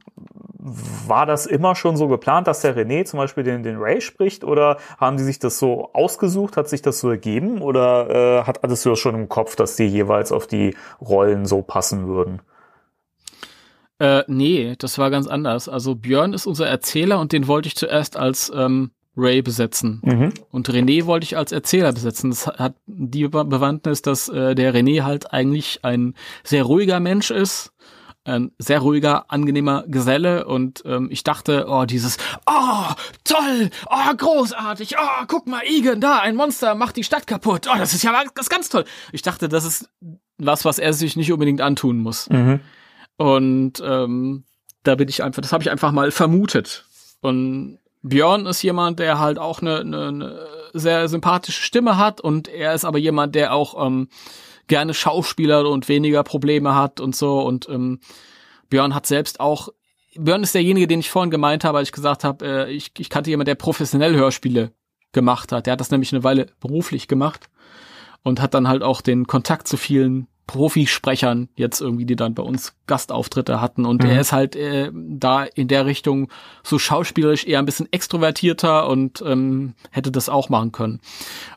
war das immer schon so geplant, dass der René zum Beispiel den, den Ray spricht? Oder haben die sich das so ausgesucht? Hat sich das so ergeben? Oder äh, hat du das schon im Kopf, dass die jeweils auf die Rollen so passen würden? Äh, nee, das war ganz anders. Also Björn ist unser Erzähler und den wollte ich zuerst als ähm, Ray besetzen. Mhm. Und René wollte ich als Erzähler besetzen. Das hat die Be- Bewandtnis, dass äh, der René halt eigentlich ein sehr ruhiger Mensch ist. Ein sehr ruhiger, angenehmer Geselle und ähm, ich dachte, oh, dieses, oh, toll, oh, großartig, oh, guck mal, Igen, da, ein Monster macht die Stadt kaputt, oh, das ist ja das ist ganz toll. Ich dachte, das ist was, was er sich nicht unbedingt antun muss. Mhm. Und ähm, da bin ich einfach, das habe ich einfach mal vermutet. Und Björn ist jemand, der halt auch eine, eine, eine sehr sympathische Stimme hat und er ist aber jemand, der auch ähm, gerne Schauspieler und weniger Probleme hat und so. Und ähm, Björn hat selbst auch, Björn ist derjenige, den ich vorhin gemeint habe, als ich gesagt habe, äh, ich, ich kannte jemanden, der professionell Hörspiele gemacht hat. Der hat das nämlich eine Weile beruflich gemacht und hat dann halt auch den Kontakt zu vielen Profisprechern jetzt irgendwie, die dann bei uns Gastauftritte hatten. Und Mhm. er ist halt äh, da in der Richtung so schauspielerisch eher ein bisschen extrovertierter und ähm, hätte das auch machen können.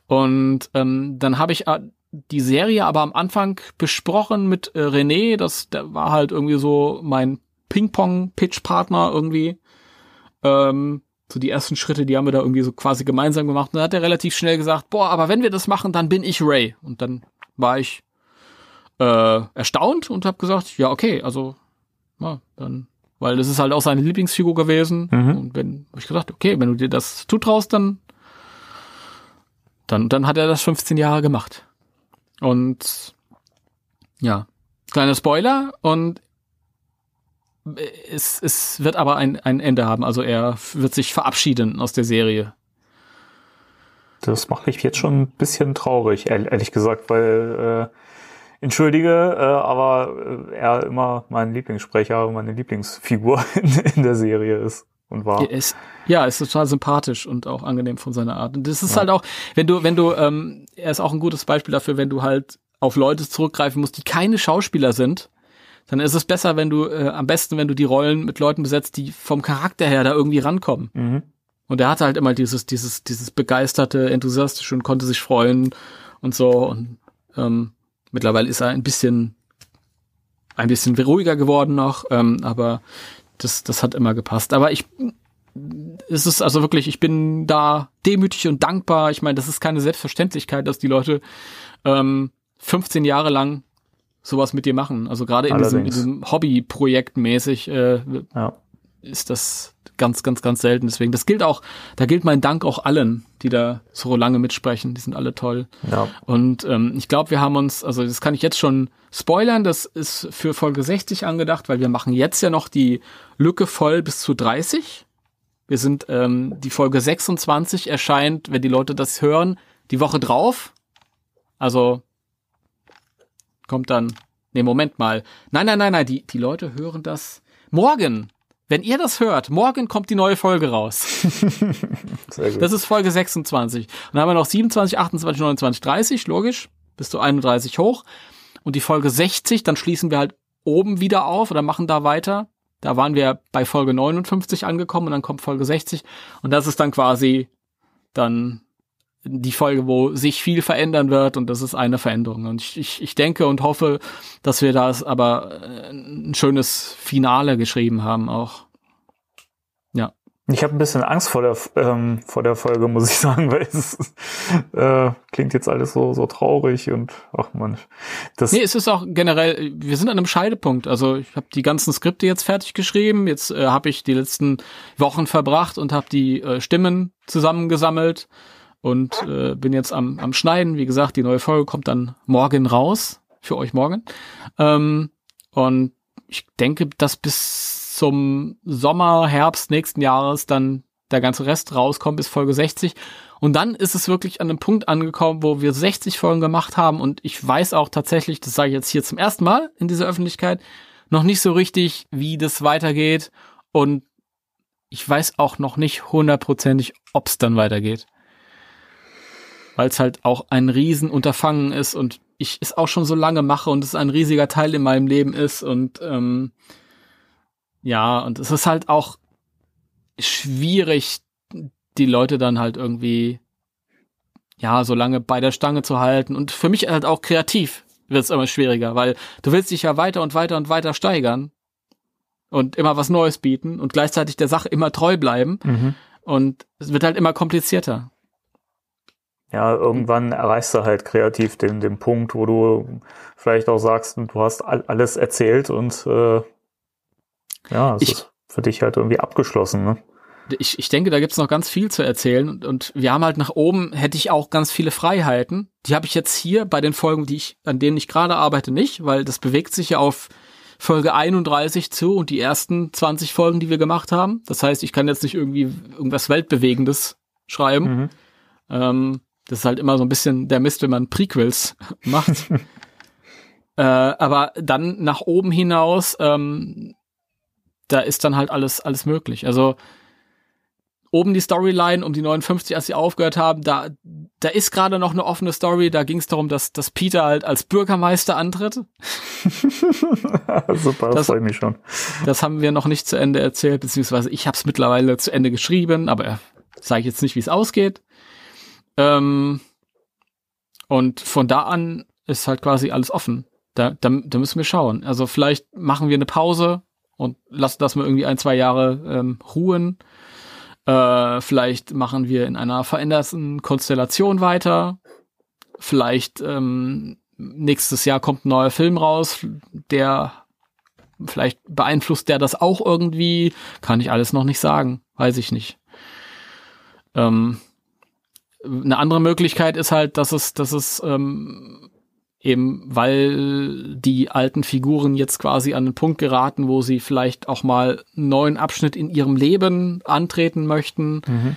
Und ähm, dann habe ich äh, die Serie aber am Anfang besprochen mit äh, René. Das der war halt irgendwie so mein Ping-Pong-Pitch-Partner irgendwie. Ähm, so die ersten Schritte, die haben wir da irgendwie so quasi gemeinsam gemacht. Und dann hat er relativ schnell gesagt, boah, aber wenn wir das machen, dann bin ich Ray. Und dann war ich äh, erstaunt und habe gesagt, ja, okay, also, ja, dann, weil das ist halt auch seine Lieblingsfigur gewesen. Mhm. Und wenn, hab ich gesagt, okay, wenn du dir das zutraust, dann, dann, dann hat er das 15 Jahre gemacht. Und ja, kleiner Spoiler und es, es wird aber ein, ein Ende haben. Also er wird sich verabschieden aus der Serie. Das macht mich jetzt schon ein bisschen traurig, ehr- ehrlich gesagt, weil äh, entschuldige, äh, aber äh, er immer mein Lieblingssprecher und meine Lieblingsfigur in, in der Serie ist und war. Er ist, ja, ist total sympathisch und auch angenehm von seiner Art. Und das ist Ja. halt auch, wenn du, wenn du, ähm, er ist auch ein gutes Beispiel dafür, wenn du halt auf Leute zurückgreifen musst, die keine Schauspieler sind, dann ist es besser, wenn du, äh, am besten, wenn du die Rollen mit Leuten besetzt, die vom Charakter her da irgendwie rankommen. Mhm. Und er hatte halt immer dieses, dieses, dieses begeisterte, enthusiastische und konnte sich freuen und so. Und ähm, mittlerweile ist er ein bisschen, ein bisschen ruhiger geworden noch, ähm, aber das, das hat immer gepasst. Aber ich, es ist also wirklich, ich bin da demütig und dankbar. Ich meine, das ist keine Selbstverständlichkeit, dass die Leute ähm, 15 Jahre lang sowas mit dir machen. Also gerade in diesem, in diesem Hobbyprojekt mäßig äh, ja. ist das ganz, ganz, ganz selten. Deswegen, das gilt auch, da gilt mein Dank auch allen, die da so lange mitsprechen. Die sind alle toll. Ja. Und ähm, ich glaube, wir haben uns, also das kann ich jetzt schon spoilern, das ist für Folge 60 angedacht, weil wir machen jetzt ja noch die Lücke voll bis zu 30. Wir sind, ähm, die Folge 26 erscheint, wenn die Leute das hören, die Woche drauf. Also kommt dann. Nee, Moment mal. Nein, nein, nein, nein, die, die Leute hören das morgen. Wenn ihr das hört, morgen kommt die neue Folge raus. Sehr gut. Das ist Folge 26. Und dann haben wir noch 27, 28, 29, 30, logisch, bis zu 31 hoch. Und die Folge 60, dann schließen wir halt oben wieder auf oder machen da weiter. Da waren wir bei Folge 59 angekommen und dann kommt Folge 60. Und das ist dann quasi dann die Folge, wo sich viel verändern wird und das ist eine Veränderung. Und ich, ich, ich denke und hoffe, dass wir das aber äh, ein schönes Finale geschrieben haben auch. Ja. Ich habe ein bisschen Angst vor der ähm, vor der Folge, muss ich sagen, weil es äh, klingt jetzt alles so so traurig und ach man. Das nee, es ist auch generell, wir sind an einem Scheidepunkt. Also ich habe die ganzen Skripte jetzt fertig geschrieben. Jetzt äh, habe ich die letzten Wochen verbracht und habe die äh, Stimmen zusammengesammelt und äh, bin jetzt am, am Schneiden. Wie gesagt, die neue Folge kommt dann morgen raus, für euch morgen. Ähm, und ich denke, dass bis zum Sommer, Herbst nächsten Jahres dann der ganze Rest rauskommt bis Folge 60. Und dann ist es wirklich an einem Punkt angekommen, wo wir 60 Folgen gemacht haben. Und ich weiß auch tatsächlich, das sage ich jetzt hier zum ersten Mal in dieser Öffentlichkeit, noch nicht so richtig, wie das weitergeht. Und ich weiß auch noch nicht hundertprozentig, ob es dann weitergeht weil es halt auch ein Riesenunterfangen ist und ich es auch schon so lange mache und es ein riesiger Teil in meinem Leben ist und ähm, ja, und es ist halt auch schwierig, die Leute dann halt irgendwie ja, so lange bei der Stange zu halten. Und für mich halt auch kreativ wird es immer schwieriger, weil du willst dich ja weiter und weiter und weiter steigern und immer was Neues bieten und gleichzeitig der Sache immer treu bleiben. Mhm. Und es wird halt immer komplizierter ja, irgendwann erreichst du halt kreativ den, den Punkt, wo du vielleicht auch sagst, du hast alles erzählt und äh, ja, es ich, ist für dich halt irgendwie abgeschlossen, ne? Ich, ich denke, da gibt's noch ganz viel zu erzählen und, und wir haben halt nach oben, hätte ich auch ganz viele Freiheiten. Die habe ich jetzt hier bei den Folgen, die ich, an denen ich gerade arbeite, nicht, weil das bewegt sich ja auf Folge 31 zu und die ersten 20 Folgen, die wir gemacht haben. Das heißt, ich kann jetzt nicht irgendwie irgendwas Weltbewegendes schreiben. Mhm. Ähm, das ist halt immer so ein bisschen der Mist, wenn man Prequels macht. äh, aber dann nach oben hinaus, ähm, da ist dann halt alles, alles möglich. Also oben die Storyline um die 59, als sie aufgehört haben, da, da ist gerade noch eine offene Story. Da ging es darum, dass, dass Peter halt als Bürgermeister antritt. Super, das freue ich mich schon. Das haben wir noch nicht zu Ende erzählt, beziehungsweise ich habe es mittlerweile zu Ende geschrieben, aber sage ich jetzt nicht, wie es ausgeht. Ähm, und von da an ist halt quasi alles offen. Da, da, da müssen wir schauen. Also vielleicht machen wir eine Pause und lassen das mal irgendwie ein, zwei Jahre ähm, ruhen. Äh, vielleicht machen wir in einer veränderten Konstellation weiter. Vielleicht ähm, nächstes Jahr kommt ein neuer Film raus, der vielleicht beeinflusst der das auch irgendwie. Kann ich alles noch nicht sagen. Weiß ich nicht. Ähm, eine andere Möglichkeit ist halt, dass es, dass es ähm, eben, weil die alten Figuren jetzt quasi an den Punkt geraten, wo sie vielleicht auch mal einen neuen Abschnitt in ihrem Leben antreten möchten, mhm.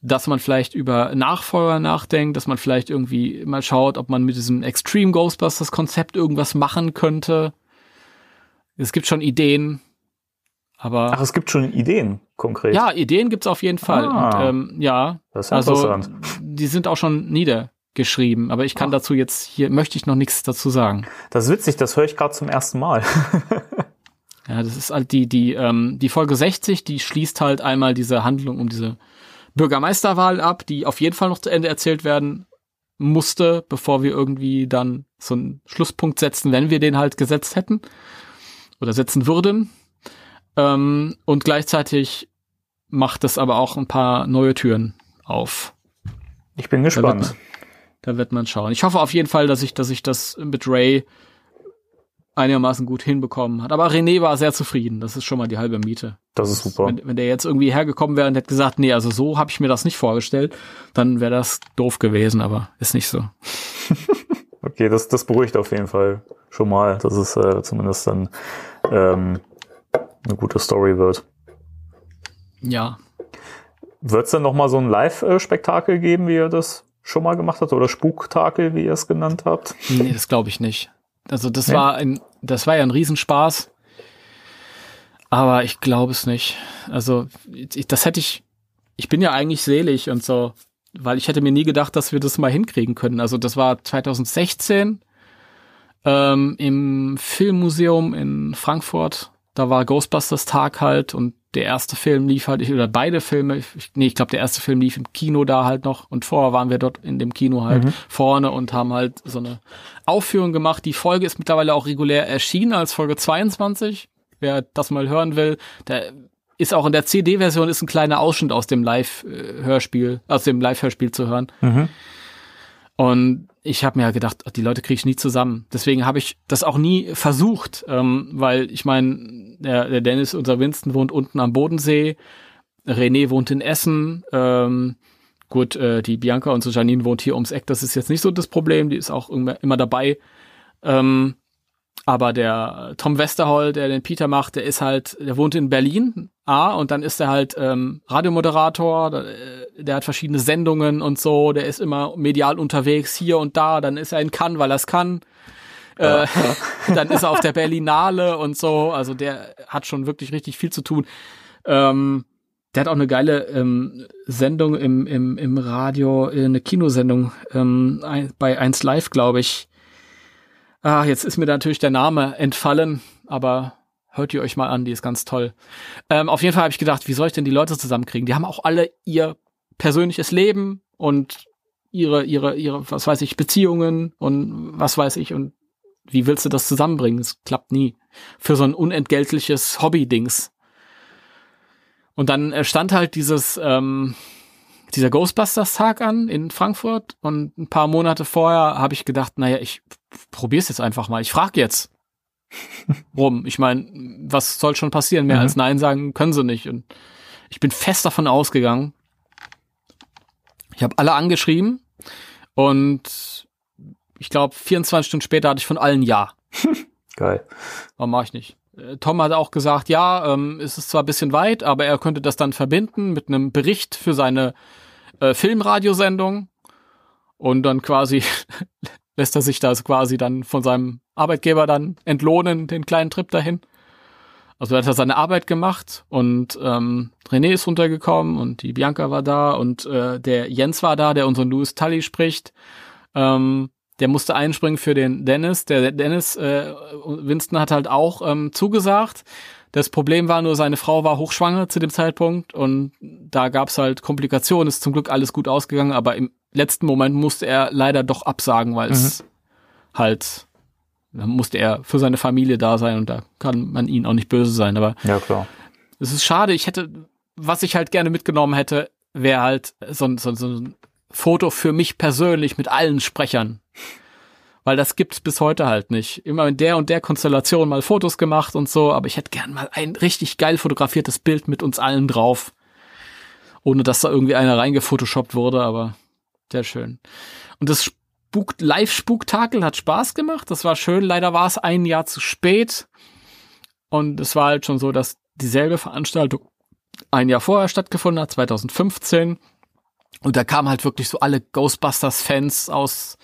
dass man vielleicht über Nachfolger nachdenkt, dass man vielleicht irgendwie mal schaut, ob man mit diesem Extreme Ghostbusters Konzept irgendwas machen könnte. Es gibt schon Ideen, aber. Ach, es gibt schon Ideen, konkret. Ja, Ideen gibt's auf jeden Fall. Ah, Und, ähm, ja. Das ist also, interessant. Die sind auch schon niedergeschrieben, aber ich kann Ach. dazu jetzt hier möchte ich noch nichts dazu sagen. Das ist witzig, das höre ich gerade zum ersten Mal. ja, das ist halt die die ähm, die Folge 60, die schließt halt einmal diese Handlung um diese Bürgermeisterwahl ab, die auf jeden Fall noch zu Ende erzählt werden musste, bevor wir irgendwie dann so einen Schlusspunkt setzen, wenn wir den halt gesetzt hätten oder setzen würden. Ähm, und gleichzeitig macht es aber auch ein paar neue Türen auf. Ich bin Da wird, gespannt. man, da wird man schauen. Ich hoffe auf jeden Fall, dass ich, dass ich das mit Ray einigermaßen gut hinbekommen hat. Aber René war sehr zufrieden. Das ist schon mal die halbe Miete. Das ist super. Wenn, wenn der jetzt irgendwie hergekommen wäre und hätte gesagt, nee, also so habe ich mir das nicht vorgestellt, dann wäre das doof gewesen, aber ist nicht so. Okay, das, das beruhigt auf jeden Fall schon mal, dass es äh, zumindest dann ähm, eine gute Story wird. Ja. Wird es denn noch mal so ein Live-Spektakel geben, wie ihr das schon mal gemacht habt? Oder Spuktakel, wie ihr es genannt habt? Nee, das glaube ich nicht. Also das Nee? war ein, das war ja ein Riesenspaß. Aber ich glaube es nicht. Also ich, das hätte ich, ich bin ja eigentlich selig und so, weil ich hätte mir nie gedacht, dass wir das mal hinkriegen können. Also das war 2016 ähm, im Filmmuseum in Frankfurt. Da war Ghostbusters Tag halt und der erste Film lief halt, oder beide Filme, ich, nee, ich glaube, der erste Film lief im Kino da halt noch und vorher waren wir dort in dem Kino halt Mhm. vorne und haben halt so eine Aufführung gemacht. Die Folge ist mittlerweile auch regulär erschienen als Folge 22. Wer das mal hören will, der ist auch in der CD-Version ist ein kleiner Ausschnitt aus dem Live-Hörspiel, aus dem Live-Hörspiel zu hören. Mhm. Und ich habe mir ja gedacht, die Leute kriege ich nie zusammen. Deswegen habe ich das auch nie versucht, ähm, weil ich meine, der, der Dennis, unser Winston, wohnt unten am Bodensee. René wohnt in Essen. Ähm, gut, äh, die Bianca und so Janine wohnt hier ums Eck. Das ist jetzt nicht so das Problem. Die ist auch immer, immer dabei. Ähm, aber der Tom Westerholt, der den Peter macht, der ist halt, der wohnt in Berlin, A, und dann ist er halt ähm, Radiomoderator, der, äh, der hat verschiedene Sendungen und so, der ist immer medial unterwegs, hier und da, dann ist er in Cannes, weil er es kann. Äh, dann ist er auf der Berlinale und so, also der hat schon wirklich richtig viel zu tun. Ähm, der hat auch eine geile ähm, Sendung im, im, im Radio, äh, eine Kinosendung ähm, bei 1 Live, glaube ich. Ah, jetzt ist mir natürlich der Name entfallen, aber hört ihr euch mal an, die ist ganz toll. Ähm, auf jeden Fall habe ich gedacht, wie soll ich denn die Leute zusammenkriegen? Die haben auch alle ihr persönliches Leben und ihre, ihre, ihre, was weiß ich, Beziehungen und was weiß ich und wie willst du das zusammenbringen? Es klappt nie. Für so ein unentgeltliches Hobby-Dings. Und dann äh, stand halt dieses, ähm, dieser Ghostbusters-Tag an in Frankfurt und ein paar Monate vorher habe ich gedacht, naja, ich probier's jetzt einfach mal. Ich frage jetzt rum. Ich meine, was soll schon passieren? Mehr Mhm. als Nein sagen können sie nicht. Und ich bin fest davon ausgegangen. Ich habe alle angeschrieben und ich glaube, 24 Stunden später hatte ich von allen Ja. Geil. Warum mache ich nicht? Tom hat auch gesagt, ja, ähm, es ist zwar ein bisschen weit, aber er könnte das dann verbinden mit einem Bericht für seine äh, Filmradiosendung und dann quasi lässt er sich das quasi dann von seinem Arbeitgeber dann entlohnen, den kleinen Trip dahin. Also hat er seine Arbeit gemacht und ähm, René ist runtergekommen und die Bianca war da und äh, der Jens war da, der unseren Louis Tully spricht. Ähm, der musste einspringen für den Dennis. Der Dennis, äh, Winston hat halt auch ähm, zugesagt. Das Problem war nur, seine Frau war hochschwanger zu dem Zeitpunkt und da gab's halt Komplikationen. Ist zum Glück alles gut ausgegangen, aber im letzten Moment musste er leider doch absagen, weil es halt, da musste er für seine Familie da sein und da kann man ihn auch nicht böse sein. Aber Ja, klar. es ist schade. Ich hätte, was ich halt gerne mitgenommen hätte, wäre halt so, so, so ein Foto für mich persönlich mit allen Sprechern. Weil das gibt's bis heute halt nicht. Immer in der und der Konstellation mal Fotos gemacht und so, aber ich hätte gern mal ein richtig geil fotografiertes Bild mit uns allen drauf. Ohne dass da irgendwie einer reingefotoshoppt wurde, aber sehr schön. Und das Spuk Live-Spuktakel hat Spaß gemacht. Das war schön. Leider war es ein Jahr zu spät. Und es war halt schon so, dass dieselbe Veranstaltung ein Jahr vorher stattgefunden hat, 2015. Und da kamen halt wirklich so alle Ghostbusters-Fans aus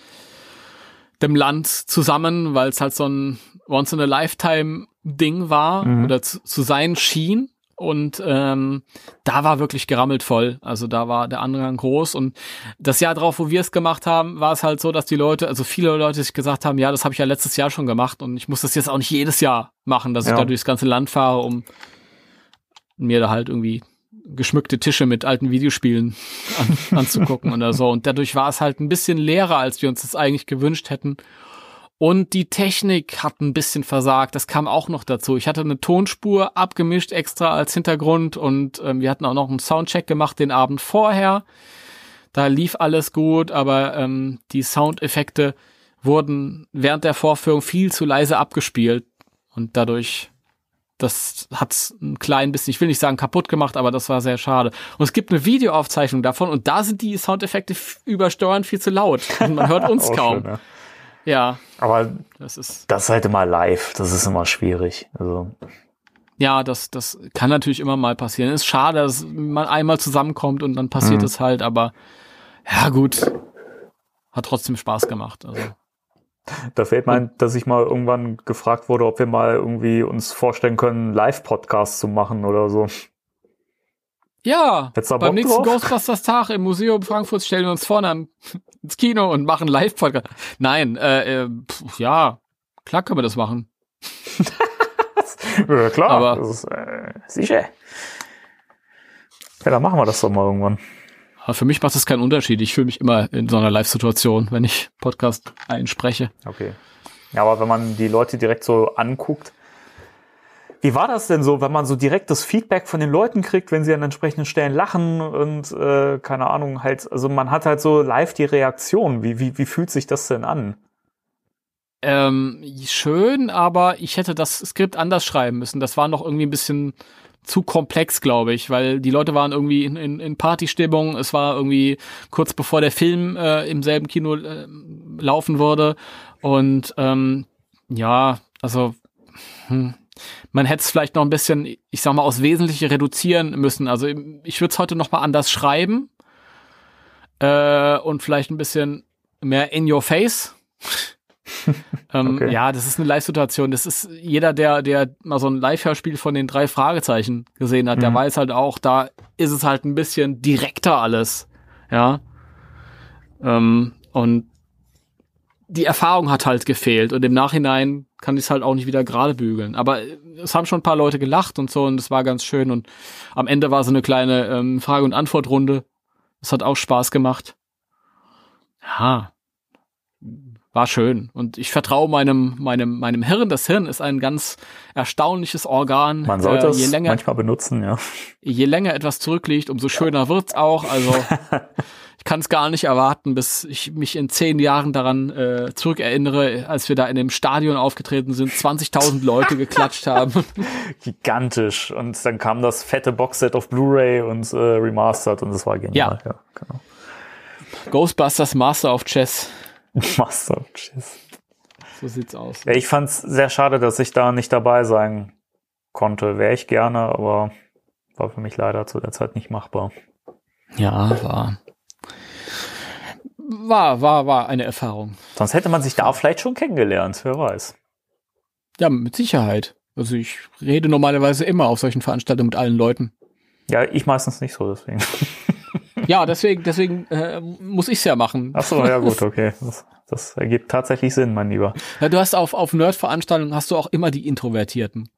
dem Land zusammen, weil es halt so ein Once-in-a-Lifetime-Ding war Mhm. oder zu, zu sein schien. Und ähm, da war wirklich gerammelt voll. Also da war der Andrang groß. Und das Jahr drauf, wo wir es gemacht haben, war es halt so, dass die Leute, also viele Leute sich gesagt haben, ja, das habe ich ja letztes Jahr schon gemacht und ich muss das jetzt auch nicht jedes Jahr machen, dass ich Ja. da durchs ganze Land fahre, um mir da halt irgendwie geschmückte Tische mit alten Videospielen an, anzugucken oder so. Und dadurch war es halt ein bisschen leerer, als wir uns das eigentlich gewünscht hätten. Und die Technik hat ein bisschen versagt. Das kam auch noch dazu. Ich hatte eine Tonspur abgemischt extra als Hintergrund und ähm, wir hatten auch noch einen Soundcheck gemacht den Abend vorher. Da lief alles gut, aber ähm, die Soundeffekte wurden während der Vorführung viel zu leise abgespielt und dadurch das hat's ein klein bisschen, ich will nicht sagen kaputt gemacht, aber das war sehr schade. Und es gibt eine Videoaufzeichnung davon und da sind die Soundeffekte übersteuernd viel zu laut. Und man hört uns Auch kaum. schön, ja. Ja, Aber das ist das ist halt immer live. Das ist immer schwierig. Also, ja, das das kann natürlich immer mal passieren. Ist schade, dass man einmal zusammenkommt und dann passiert Mhm. es halt, aber ja gut, hat trotzdem Spaß gemacht. Also da fällt mir ein, dass ich mal irgendwann gefragt wurde, ob wir mal irgendwie uns vorstellen können, Live-Podcasts zu machen oder so. Ja, beim nächsten drauf? Ghostbusters Tag im Museum Frankfurt stellen wir uns vorne ins Kino und machen Live-Podcast. Nein, äh, äh, pf, ja, klar können wir das machen. Ja, klar. Aber- das ist, äh, sicher. Ja, dann machen wir das doch mal irgendwann. Aber für mich macht das keinen Unterschied. Ich fühle mich immer in so einer Live-Situation, wenn ich Podcast einspreche. Okay. Ja, aber wenn man die Leute direkt so anguckt, wie war das denn so, wenn man so direkt das Feedback von den Leuten kriegt, wenn sie an entsprechenden Stellen lachen und äh, keine Ahnung, halt, also man hat halt so live die Reaktion. Wie, wie, wie fühlt sich das denn an? Ähm, schön, aber ich hätte das Skript anders schreiben müssen. Das war noch irgendwie ein bisschen zu komplex, glaube ich, weil die Leute waren irgendwie in, in, in Partystimmung. Es war irgendwie kurz bevor der Film äh, im selben Kino äh, laufen würde. Und ähm, ja, also hm, man hätte es vielleicht noch ein bisschen, ich sag mal, aus Wesentliche reduzieren müssen. Also ich würde es heute noch mal anders schreiben äh, und vielleicht ein bisschen mehr in your face. ähm, Okay. Ja, das ist eine Live-Situation. Das ist jeder, der, der mal so ein Live-Hörspiel von den drei Fragezeichen gesehen hat, der Mhm. weiß halt auch, da ist es halt ein bisschen direkter alles. Ja. Ähm, und die Erfahrung hat halt gefehlt und im Nachhinein kann ich es halt auch nicht wieder gerade bügeln. Aber es haben schon ein paar Leute gelacht und so und es war ganz schön und am Ende war so eine kleine ähm, Frage- und Antwortrunde. Das hat auch Spaß gemacht. Ja, war schön und ich vertraue meinem meinem meinem Hirn. Das Hirn ist ein ganz erstaunliches Organ. Man sollte Äh, es je länger manchmal benutzen, ja. je länger etwas zurückliegt, umso schöner wird's auch. Also ich kann es gar nicht erwarten, bis ich mich in zehn Jahren daran äh, zurückerinnere, als wir da in dem Stadion aufgetreten sind, 20.000 Leute geklatscht haben. Gigantisch. Und dann kam das fette Boxset auf Blu-ray und äh, remastered und das war genial. Ja. genau. Ghostbusters Master of Chess. Master of Chess. So sieht's aus. Ja, ich fand's sehr schade, dass ich da nicht dabei sein konnte. Wäre ich gerne, aber war für mich leider zu der Zeit nicht machbar. Ja, war. War, war, war eine Erfahrung. Sonst hätte man sich da vielleicht schon kennengelernt, wer weiß. Ja, mit Sicherheit. Also ich rede normalerweise immer auf solchen Veranstaltungen mit allen Leuten. Ja, ich meistens nicht so, deswegen. Ja, deswegen, deswegen äh, muss ich's ja machen. Ach so, ja gut, okay. Das, das ergibt tatsächlich Sinn, mein Lieber. Ja, du hast auf, auf Nerd-Veranstaltungen hast du auch immer die Introvertierten.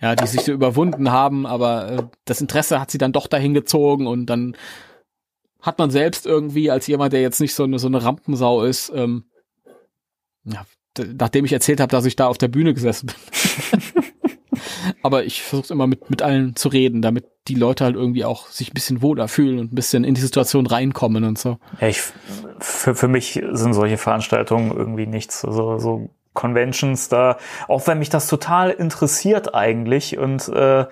Ja, die sich so überwunden haben, aber äh, das Interesse hat sie dann doch dahin gezogen und dann hat man selbst irgendwie als jemand, der jetzt nicht so eine, so eine Rampensau ist, ähm, ja, nachdem ich erzählt habe, dass ich da auf der Bühne gesessen bin. aber ich versuche immer mit, mit allen zu reden, damit die Leute halt irgendwie auch sich ein bisschen wohler fühlen und ein bisschen in die Situation reinkommen und so. Ja, ich, für, für mich sind solche Veranstaltungen irgendwie nichts. Also so Conventions da, auch wenn mich das total interessiert eigentlich und äh,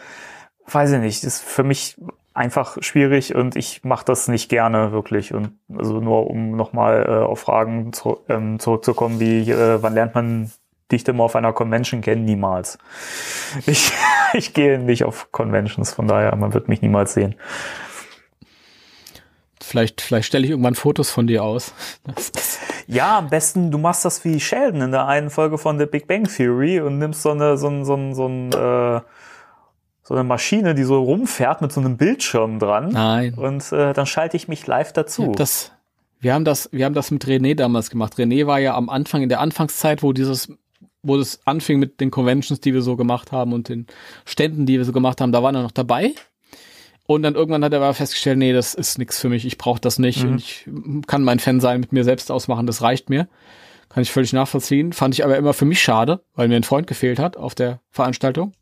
weiß ich nicht, ist für mich einfach schwierig und ich mache das nicht gerne wirklich und also nur um nochmal äh, auf Fragen zu, ähm, zurückzukommen, wie äh, wann lernt man dich denn mal auf einer Convention kennen? Niemals. Ich, ich gehe nicht auf Conventions, von daher, man wird mich niemals sehen. Vielleicht, vielleicht stelle ich irgendwann Fotos von dir aus. Ja, am besten, du machst das wie Sheldon in der einen Folge von The Big Bang Theory und nimmst so eine, so ein, so ein, so ein, äh, so eine Maschine, die so rumfährt mit so einem Bildschirm dran. Nein. Und äh, dann schalte ich mich live dazu. Das, wir haben das, wir haben das mit René damals gemacht. René war ja am Anfang, in der Anfangszeit, wo dieses, wo das anfing mit den Conventions, die wir so gemacht haben und den Ständen, die wir so gemacht haben, da war er noch dabei. Und dann irgendwann hat er aber festgestellt, nee, das ist nichts für mich, ich brauche das nicht. Mhm. Und ich kann mein Fan sein, mit mir selbst ausmachen, das reicht mir. Kann ich völlig nachvollziehen. Fand ich aber immer für mich schade, weil mir ein Freund gefehlt hat auf der Veranstaltung.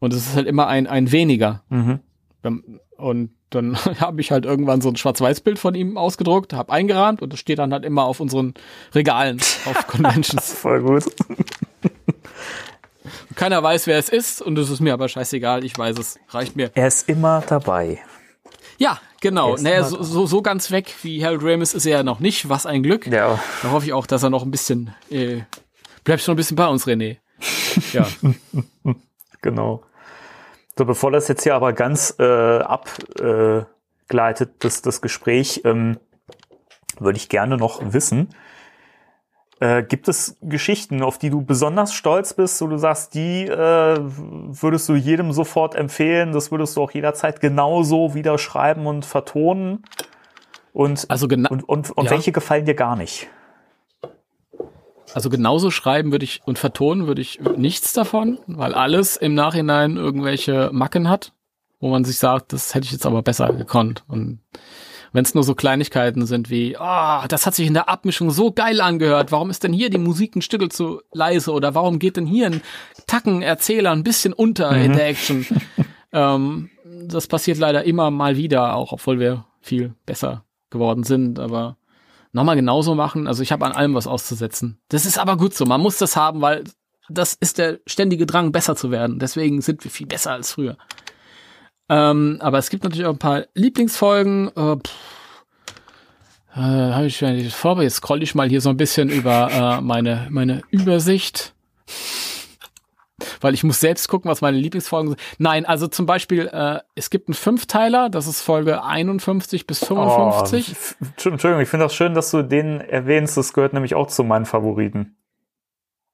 Und es ist halt immer ein, ein weniger. Mhm. Ähm, Und dann habe ich halt irgendwann so ein Schwarz-Weiß-Bild von ihm ausgedruckt, habe eingerahmt und das steht dann halt immer auf unseren Regalen auf Conventions. Voll gut. Keiner weiß, wer es ist und es ist mir aber scheißegal, ich weiß es, reicht mir. Er ist immer dabei. Ja, genau. Naja, so, so, so ganz weg wie Harold Ramis ist er ja noch nicht, was ein Glück. Ja. Da hoffe ich auch, dass er noch ein bisschen, äh, bleibst schon ein bisschen bei uns, René. Ja. Genau. So, bevor das jetzt hier aber ganz äh, abgleitet, äh, das, das Gespräch, ähm, würde ich gerne noch wissen, äh, gibt es Geschichten, auf die du besonders stolz bist, wo du sagst, die äh, würdest du jedem sofort empfehlen, das würdest du auch jederzeit genauso wieder schreiben und vertonen? Und, also genau, und, und, und ja. welche gefallen dir gar nicht? Also genauso schreiben würde ich und vertonen würde ich nichts davon, weil alles im Nachhinein irgendwelche Macken hat, wo man sich sagt, das hätte ich jetzt aber besser gekonnt. Und wenn es nur so Kleinigkeiten sind wie, ah, oh, das hat sich in der Abmischung so geil angehört, warum ist denn hier die Musik ein Stück zu leise oder warum geht denn hier ein Tacken-Erzähler ein bisschen unter Mhm. in der Action? ähm, das passiert leider immer mal wieder, auch obwohl wir viel besser geworden sind, aber nochmal genauso machen. Also ich habe an allem was auszusetzen. Das ist aber gut so. Man muss das haben, weil das ist der ständige Drang, besser zu werden. Deswegen sind wir viel besser als früher. Ähm, aber es gibt natürlich auch ein paar Lieblingsfolgen. Äh, äh, habe ich wenn ich vor, jetzt scroll ich mal hier so ein bisschen über äh, meine meine Übersicht. Weil ich muss selbst gucken, was meine Lieblingsfolgen sind. Nein, also zum Beispiel, äh, es gibt einen Fünfteiler, das ist Folge 51 bis 55. Oh, Entschuldigung, ich finde das schön, dass du den erwähnst. Das gehört nämlich auch zu meinen Favoriten.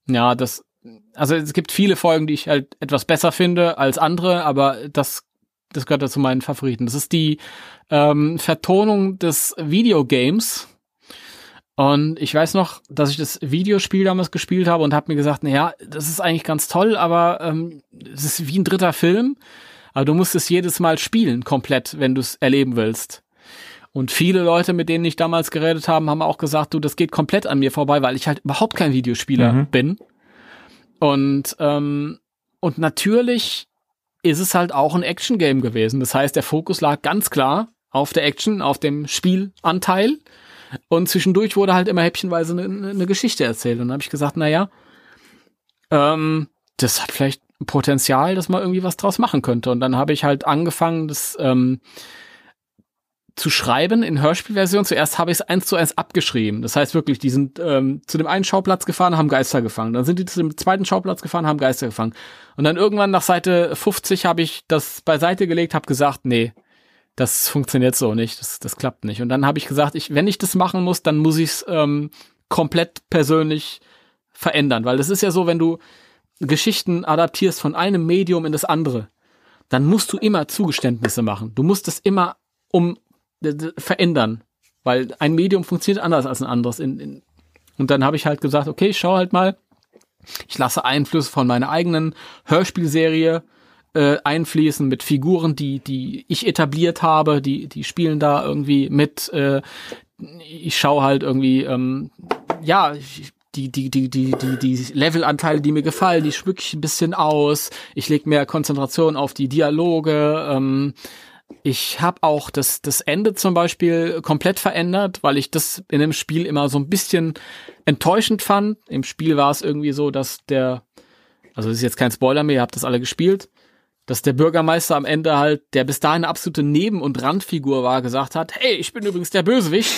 Ja, das, also es gibt viele Folgen, die ich halt etwas besser finde als andere, aber das, das gehört zu meinen Favoriten. Das ist die ähm, Vertonung des Videogames. Und ich weiß noch, dass ich das Videospiel damals gespielt habe und habe mir gesagt, na ja, das ist eigentlich ganz toll, aber ähm, es ist wie ein dritter Film. Aber du musst es jedes Mal spielen, komplett, wenn du es erleben willst. Und viele Leute, mit denen ich damals geredet habe, haben auch gesagt, du, das geht komplett an mir vorbei, weil ich halt überhaupt kein Videospieler Mhm. bin. Und, ähm, und natürlich ist es halt auch ein Action-Game gewesen. Das heißt, der Fokus lag ganz klar auf der Action, auf dem Spielanteil. Und zwischendurch wurde halt immer häppchenweise eine, eine Geschichte erzählt. Und dann habe ich gesagt, na ja, ähm, das hat vielleicht Potenzial, dass man irgendwie was draus machen könnte. Und dann habe ich halt angefangen, das ähm, zu schreiben in Hörspielversion. Zuerst habe ich es eins zu eins abgeschrieben. Das heißt wirklich, die sind ähm, zu dem einen Schauplatz gefahren, haben Geister gefangen. Dann sind die zu dem zweiten Schauplatz gefahren, haben Geister gefangen. Und dann irgendwann nach Seite 50 habe ich das beiseite gelegt, habe gesagt, nee, das funktioniert so nicht, das, das klappt nicht. Und dann habe ich gesagt, ich, wenn ich das machen muss, dann muss ich es ähm, komplett persönlich verändern. Weil das ist ja so, wenn du Geschichten adaptierst von einem Medium in das andere, dann musst du immer Zugeständnisse machen. Du musst es immer um verändern, weil ein Medium funktioniert anders als ein anderes. In, in, und dann habe ich halt gesagt, okay, ich schau halt mal, ich lasse Einflüsse von meiner eigenen Hörspielserie äh, einfließen mit Figuren, die die ich etabliert habe, die die spielen da irgendwie mit. Äh, ich schaue halt irgendwie, ähm, ja, die, die, die, die, die, die Levelanteile, die mir gefallen, die schmücke ich ein bisschen aus. Ich lege mehr Konzentration auf die Dialoge. Ähm, ich habe auch das, das Ende zum Beispiel komplett verändert, weil ich das in dem Spiel immer so ein bisschen enttäuschend fand. Im Spiel war es irgendwie so, dass der, also das ist jetzt kein Spoiler mehr, ihr habt das alle gespielt, dass der Bürgermeister am Ende halt, der bis dahin eine absolute Neben- und Randfigur war, gesagt hat, hey, ich bin übrigens der Bösewicht.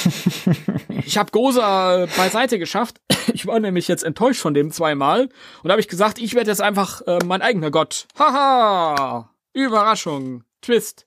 ich habe Gosa beiseite geschafft. Ich war nämlich jetzt enttäuscht von dem zweimal. Und da habe ich gesagt, ich werde jetzt einfach äh, mein eigener Gott. Haha! Überraschung. Twist.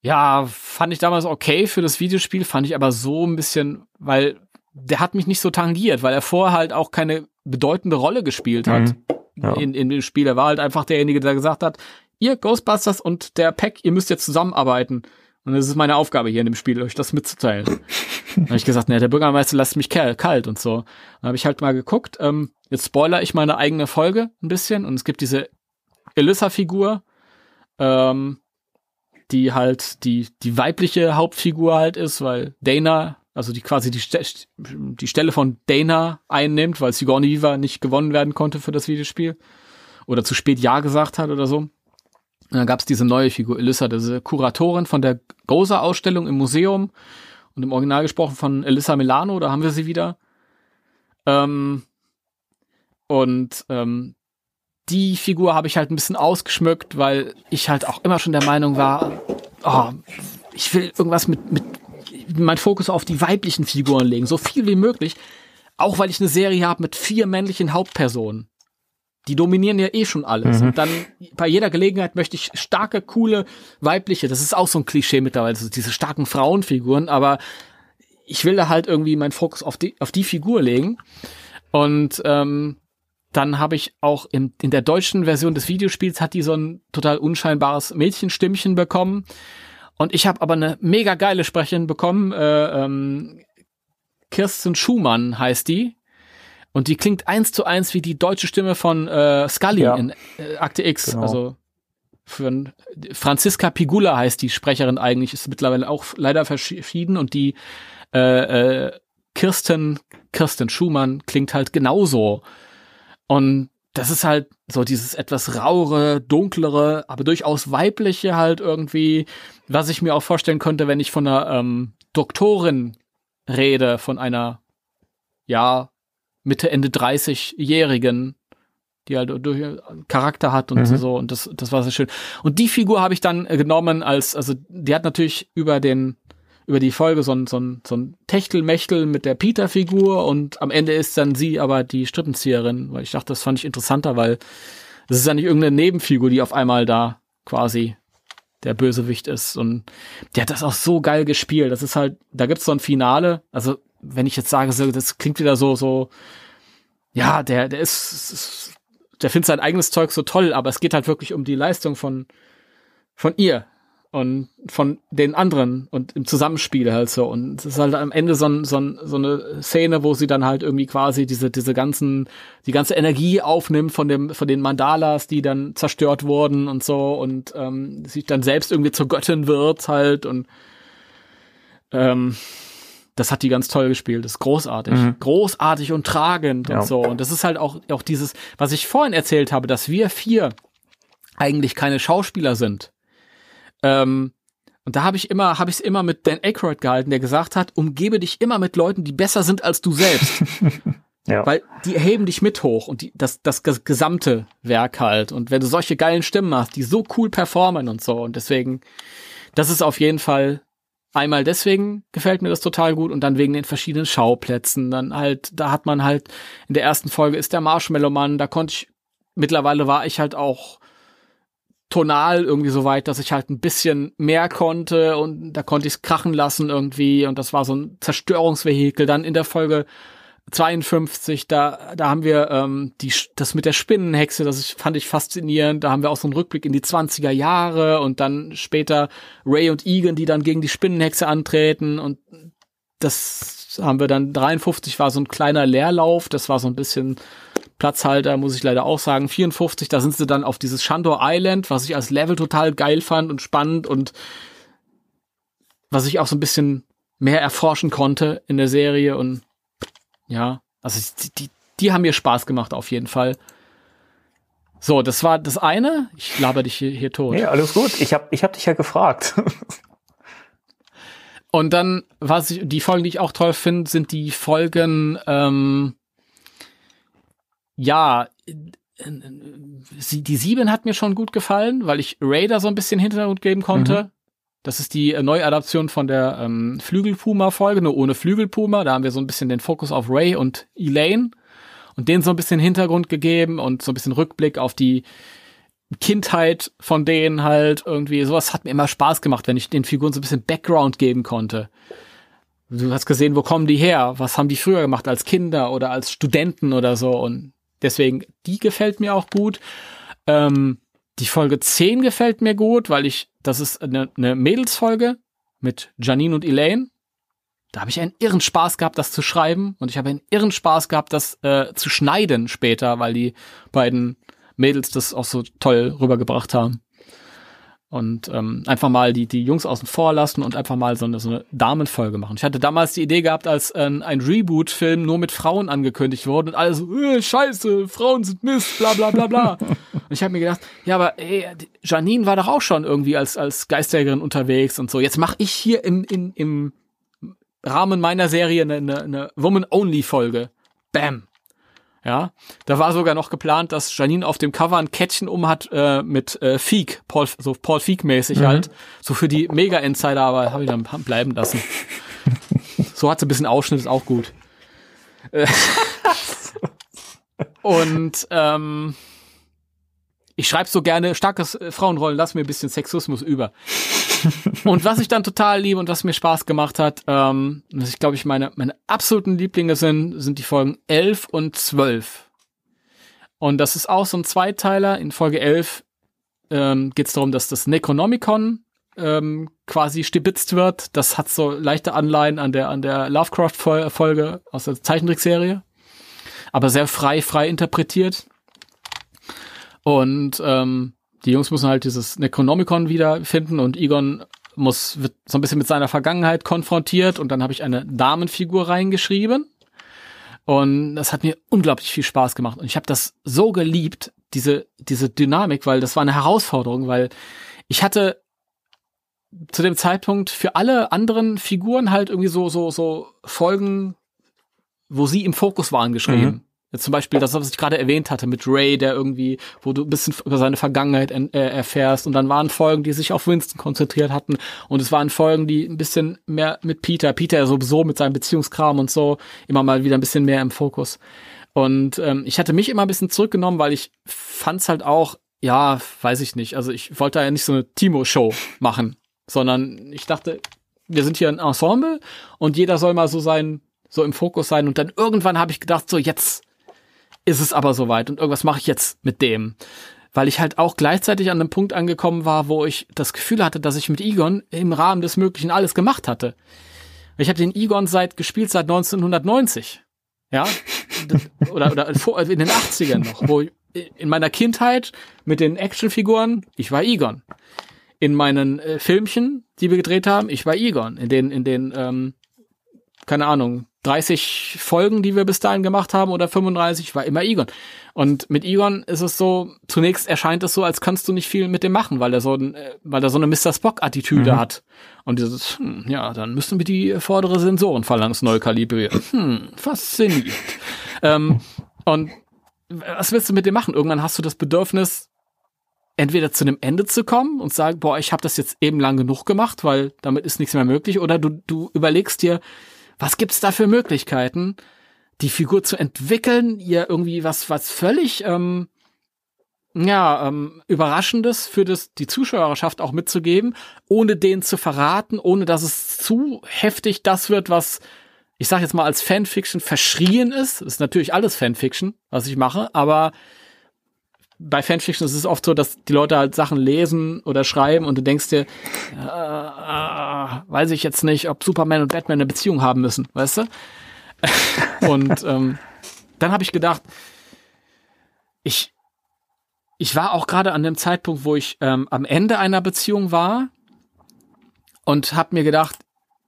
Ja, fand ich damals okay für das Videospiel, fand ich aber so ein bisschen, weil der hat mich nicht so tangiert, weil er vorher halt auch keine bedeutende Rolle gespielt hat Mhm. Ja. in, in dem Spiel. Er war halt einfach derjenige, der gesagt hat, ihr Ghostbusters und der Pack, ihr müsst jetzt zusammenarbeiten. Und das ist meine Aufgabe hier in dem Spiel, euch das mitzuteilen. Dann habe ich gesagt, ne, der Bürgermeister lässt mich kal- kalt und so. Dann habe ich halt mal geguckt, ähm, jetzt spoiler ich meine eigene Folge ein bisschen und es gibt diese Elissa-Figur, ähm, die halt die, die weibliche Hauptfigur halt ist, weil Dana, also die quasi die, Ste die Stelle von Dana einnimmt, weil Sigourney Weaver nicht gewonnen werden konnte für das Videospiel. Oder zu spät Ja gesagt hat oder so. Und dann gab es diese neue Figur, Elissa, diese Kuratorin von der Goza-Ausstellung im Museum und im Original gesprochen von Elissa Milano, da haben wir sie wieder. Ähm, und ähm, die Figur habe ich halt ein bisschen ausgeschmückt, weil ich halt auch immer schon der Meinung war, oh, ich will irgendwas mit, mit mein Fokus auf die weiblichen Figuren legen, so viel wie möglich. Auch weil ich eine Serie habe mit vier männlichen Hauptpersonen. Die dominieren ja eh schon alles. Mhm. Und dann bei jeder Gelegenheit möchte ich starke, coole, weibliche, das ist auch so ein Klischee mittlerweile, so diese starken Frauenfiguren, aber ich will da halt irgendwie meinen Fokus auf die, auf die Figur legen. Und ähm, dann habe ich auch in, in der deutschen Version des Videospiels hat die so ein total unscheinbares Mädchenstimmchen bekommen. Und ich habe aber eine mega geile Sprecherin bekommen. Äh, ähm, Kirsten Schumann heißt die. Und die klingt eins zu eins wie die deutsche Stimme von äh, Scully Ja. in äh, Akte X. Genau. Also für Franziska Pigula heißt die Sprecherin eigentlich, ist mittlerweile auch leider verschieden und die äh, äh, Kirsten, Kirsten Schumann klingt halt genauso. Und das ist halt so dieses etwas rauere, dunklere, aber durchaus weibliche halt irgendwie, was ich mir auch vorstellen könnte, wenn ich von einer ähm, Doktorin rede, von einer, ja, Mitte, Ende 30-Jährigen, die halt durch Charakter hat und Mhm. so, und das, das war sehr schön. Und die Figur habe ich dann äh, genommen als, also die hat natürlich über den, über die Folge so ein, so ein, so ein Techtelmechtel mit der Peter-Figur und am Ende ist dann sie aber die Strippenzieherin, weil ich dachte, das fand ich interessanter, weil das ist ja nicht irgendeine Nebenfigur, die auf einmal da quasi der Bösewicht ist. Und die hat das auch so geil gespielt. Das ist halt, da gibt's so ein Finale, also wenn ich jetzt sage, das klingt wieder so, so, ja, der, der ist der findet sein eigenes Zeug so toll, aber es geht halt wirklich um die Leistung von, von ihr und von den anderen und im Zusammenspiel halt so. Und es ist halt am Ende so, ein, so, ein, so eine Szene, wo sie dann halt irgendwie quasi diese, diese ganzen, die ganze Energie aufnimmt von dem, von den Mandalas, die dann zerstört wurden und so und ähm, sich dann selbst irgendwie zur Göttin wird halt und ähm, das hat die ganz toll gespielt. Das ist großartig. Mhm. Großartig und tragend Ja. und so. Und das ist halt auch, auch dieses, was ich vorhin erzählt habe, dass wir vier eigentlich keine Schauspieler sind. Ähm, und da habe ich immer, habe ich es immer mit Dan Aykroyd gehalten, der gesagt hat, umgebe dich immer mit Leuten, die besser sind als du selbst. Ja. Weil die heben dich mit hoch und die, das, das ges- gesamte Werk halt. Und wenn du solche geilen Stimmen hast, die so cool performen und so. Und deswegen, das ist auf jeden Fall einmal deswegen gefällt mir das total gut und dann wegen den verschiedenen Schauplätzen. Dann halt, da hat man halt, in der ersten Folge ist der Marshmallow Mann, da konnte ich, mittlerweile war ich halt auch tonal irgendwie so weit, dass ich halt ein bisschen mehr konnte und da konnte ich es krachen lassen irgendwie und das war so ein Zerstörungsvehikel. Dann in der Folge 52, da, da haben wir ähm, die, das mit der Spinnenhexe, das ich, fand ich faszinierend. Da haben wir auch so einen Rückblick in die 20er Jahre und dann später Ray und Egan, die dann gegen die Spinnenhexe antreten und das haben wir dann 53 war so ein kleiner Leerlauf, das war so ein bisschen Platzhalter, muss ich leider auch sagen. 54, da sind sie dann auf dieses Shandor Island, was ich als Level total geil fand und spannend und was ich auch so ein bisschen mehr erforschen konnte in der Serie und ja, also die, die, die haben mir Spaß gemacht auf jeden Fall. So, das war das eine. Ich laber dich hier, hier tot. Nee, alles gut. Ich hab, ich hab dich ja gefragt. Und dann, was ich, die Folgen, die ich auch toll finde, sind die Folgen, ähm, ja, die sieben hat mir schon gut gefallen, weil ich Raider so ein bisschen Hintergrund geben konnte. Mhm. Das ist die äh, Neuadaption von der ähm, Flügelpuma-Folge, nur ohne Flügelpuma. Da haben wir so ein bisschen den Fokus auf Ray und Elaine und denen so ein bisschen Hintergrund gegeben und so ein bisschen Rückblick auf die Kindheit von denen halt irgendwie. Sowas hat mir immer Spaß gemacht, wenn ich den Figuren so ein bisschen Background geben konnte. Du hast gesehen, wo kommen die her? Was haben die früher gemacht als Kinder oder als Studenten oder so? Und deswegen, die gefällt mir auch gut. Ähm, die Folge 10 gefällt mir gut, weil ich, das ist eine, eine Mädelsfolge mit Janine und Elaine. Da habe ich einen irren Spaß gehabt, das zu schreiben. Und ich habe einen irren Spaß gehabt, das äh, zu schneiden später, weil die beiden Mädels das auch so toll rübergebracht haben. und ähm, einfach mal die die Jungs außen vor lassen und einfach mal so eine, so eine Damenfolge machen. Ich hatte damals die Idee gehabt, als äh, ein Reboot-Film nur mit Frauen angekündigt wurde und alle so, äh, scheiße, Frauen sind Mist, bla bla bla bla. und ich habe mir gedacht, ja, aber ey, Janine war doch auch schon irgendwie als als Geistjägerin unterwegs und so. Jetzt mache ich hier im im im Rahmen meiner Serie eine, eine, eine Woman-Only-Folge. Bam. Ja, da war sogar noch geplant, dass Janine auf dem Cover ein Kettchen um hat äh, mit äh, Feek, Paul, so Paul Feek-mäßig Mhm. halt, so für die Mega-Insider, aber habe ich dann bleiben lassen. so hat sie ein bisschen Ausschnitt, ist auch gut. Äh, Und ähm, ich schreibe so gerne starkes äh, Frauenrollen, lass mir ein bisschen Sexismus über. Und was ich dann total liebe und was mir Spaß gemacht hat, ähm, was ich glaube ich meine, meine absoluten Lieblinge sind, sind die Folgen 11 und 12. Und das ist auch so ein Zweiteiler. In Folge 11 ähm, geht es darum, dass das Necronomicon ähm, quasi stibitzt wird. Das hat so leichte Anleihen an der, an der Lovecraft-Folge aus der Zeichentrickserie. Aber sehr frei, frei interpretiert. Und ähm, die Jungs müssen halt dieses Necronomicon wiederfinden und Egon muss, wird so ein bisschen mit seiner Vergangenheit konfrontiert und dann habe ich eine Damenfigur reingeschrieben. Und das hat mir unglaublich viel Spaß gemacht. Und ich habe das so geliebt, diese, diese Dynamik, weil das war eine Herausforderung, weil ich hatte zu dem Zeitpunkt für alle anderen Figuren halt irgendwie so, so, so Folgen, wo sie im Fokus waren, geschrieben. Mhm. Zum Beispiel das, was ich gerade erwähnt hatte mit Ray, der irgendwie, wo du ein bisschen über seine Vergangenheit en- äh, erfährst. Und dann waren Folgen, die sich auf Winston konzentriert hatten. Und es waren Folgen, die ein bisschen mehr mit Peter. Peter sowieso mit seinem Beziehungskram und so immer mal wieder ein bisschen mehr im Fokus. Und ähm, ich hatte mich immer ein bisschen zurückgenommen, weil ich fand's halt auch, ja, weiß ich nicht. Also ich wollte ja nicht so eine Timo-Show machen, sondern ich dachte, wir sind hier ein Ensemble und jeder soll mal so sein, so im Fokus sein. Und dann irgendwann habe ich gedacht, so jetzt ist es aber soweit und irgendwas mache ich jetzt mit dem. Weil ich halt auch gleichzeitig an einem Punkt angekommen war, wo ich das Gefühl hatte, dass ich mit Egon im Rahmen des Möglichen alles gemacht hatte. Ich habe den Egon seit gespielt seit 1990. Ja? oder, oder vor- in den 80ern noch, wo ich- in meiner Kindheit mit den Actionfiguren, ich war Egon. In meinen äh, Filmchen, die wir gedreht haben, ich war Egon. In den, in den, ähm, keine Ahnung, 30 Folgen, die wir bis dahin gemacht haben oder 35, war immer Egon. Und mit Egon ist es so, zunächst erscheint es so, als kannst du nicht viel mit dem machen, weil er so, äh, weil er so eine Mr. Spock-Attitüde Mhm. hat. Und dieses, hm, ja, dann müssen wir die vordere Sensorenphalanx neu kalibrieren. Hm, faszinierend. ähm, und was willst du mit dem machen? Irgendwann hast du das Bedürfnis, entweder zu einem Ende zu kommen und sagen, boah, ich habe das jetzt eben lang genug gemacht, weil damit ist nichts mehr möglich, oder du, du überlegst dir, was gibt's da für Möglichkeiten, die Figur zu entwickeln, ihr irgendwie was, was völlig ähm, ja, ähm, Überraschendes für das, die Zuschauerschaft auch mitzugeben, ohne den zu verraten, ohne dass es zu heftig das wird, was ich sag jetzt mal als Fanfiction verschrien ist. Das ist natürlich alles Fanfiction, was ich mache, aber bei Fanfiction ist es oft so, dass die Leute halt Sachen lesen oder schreiben und du denkst dir, äh, äh, weiß ich jetzt nicht, ob Superman und Batman eine Beziehung haben müssen, weißt du? und ähm, dann habe ich gedacht, ich ich war auch gerade an dem Zeitpunkt, wo ich ähm, am Ende einer Beziehung war und habe mir gedacht,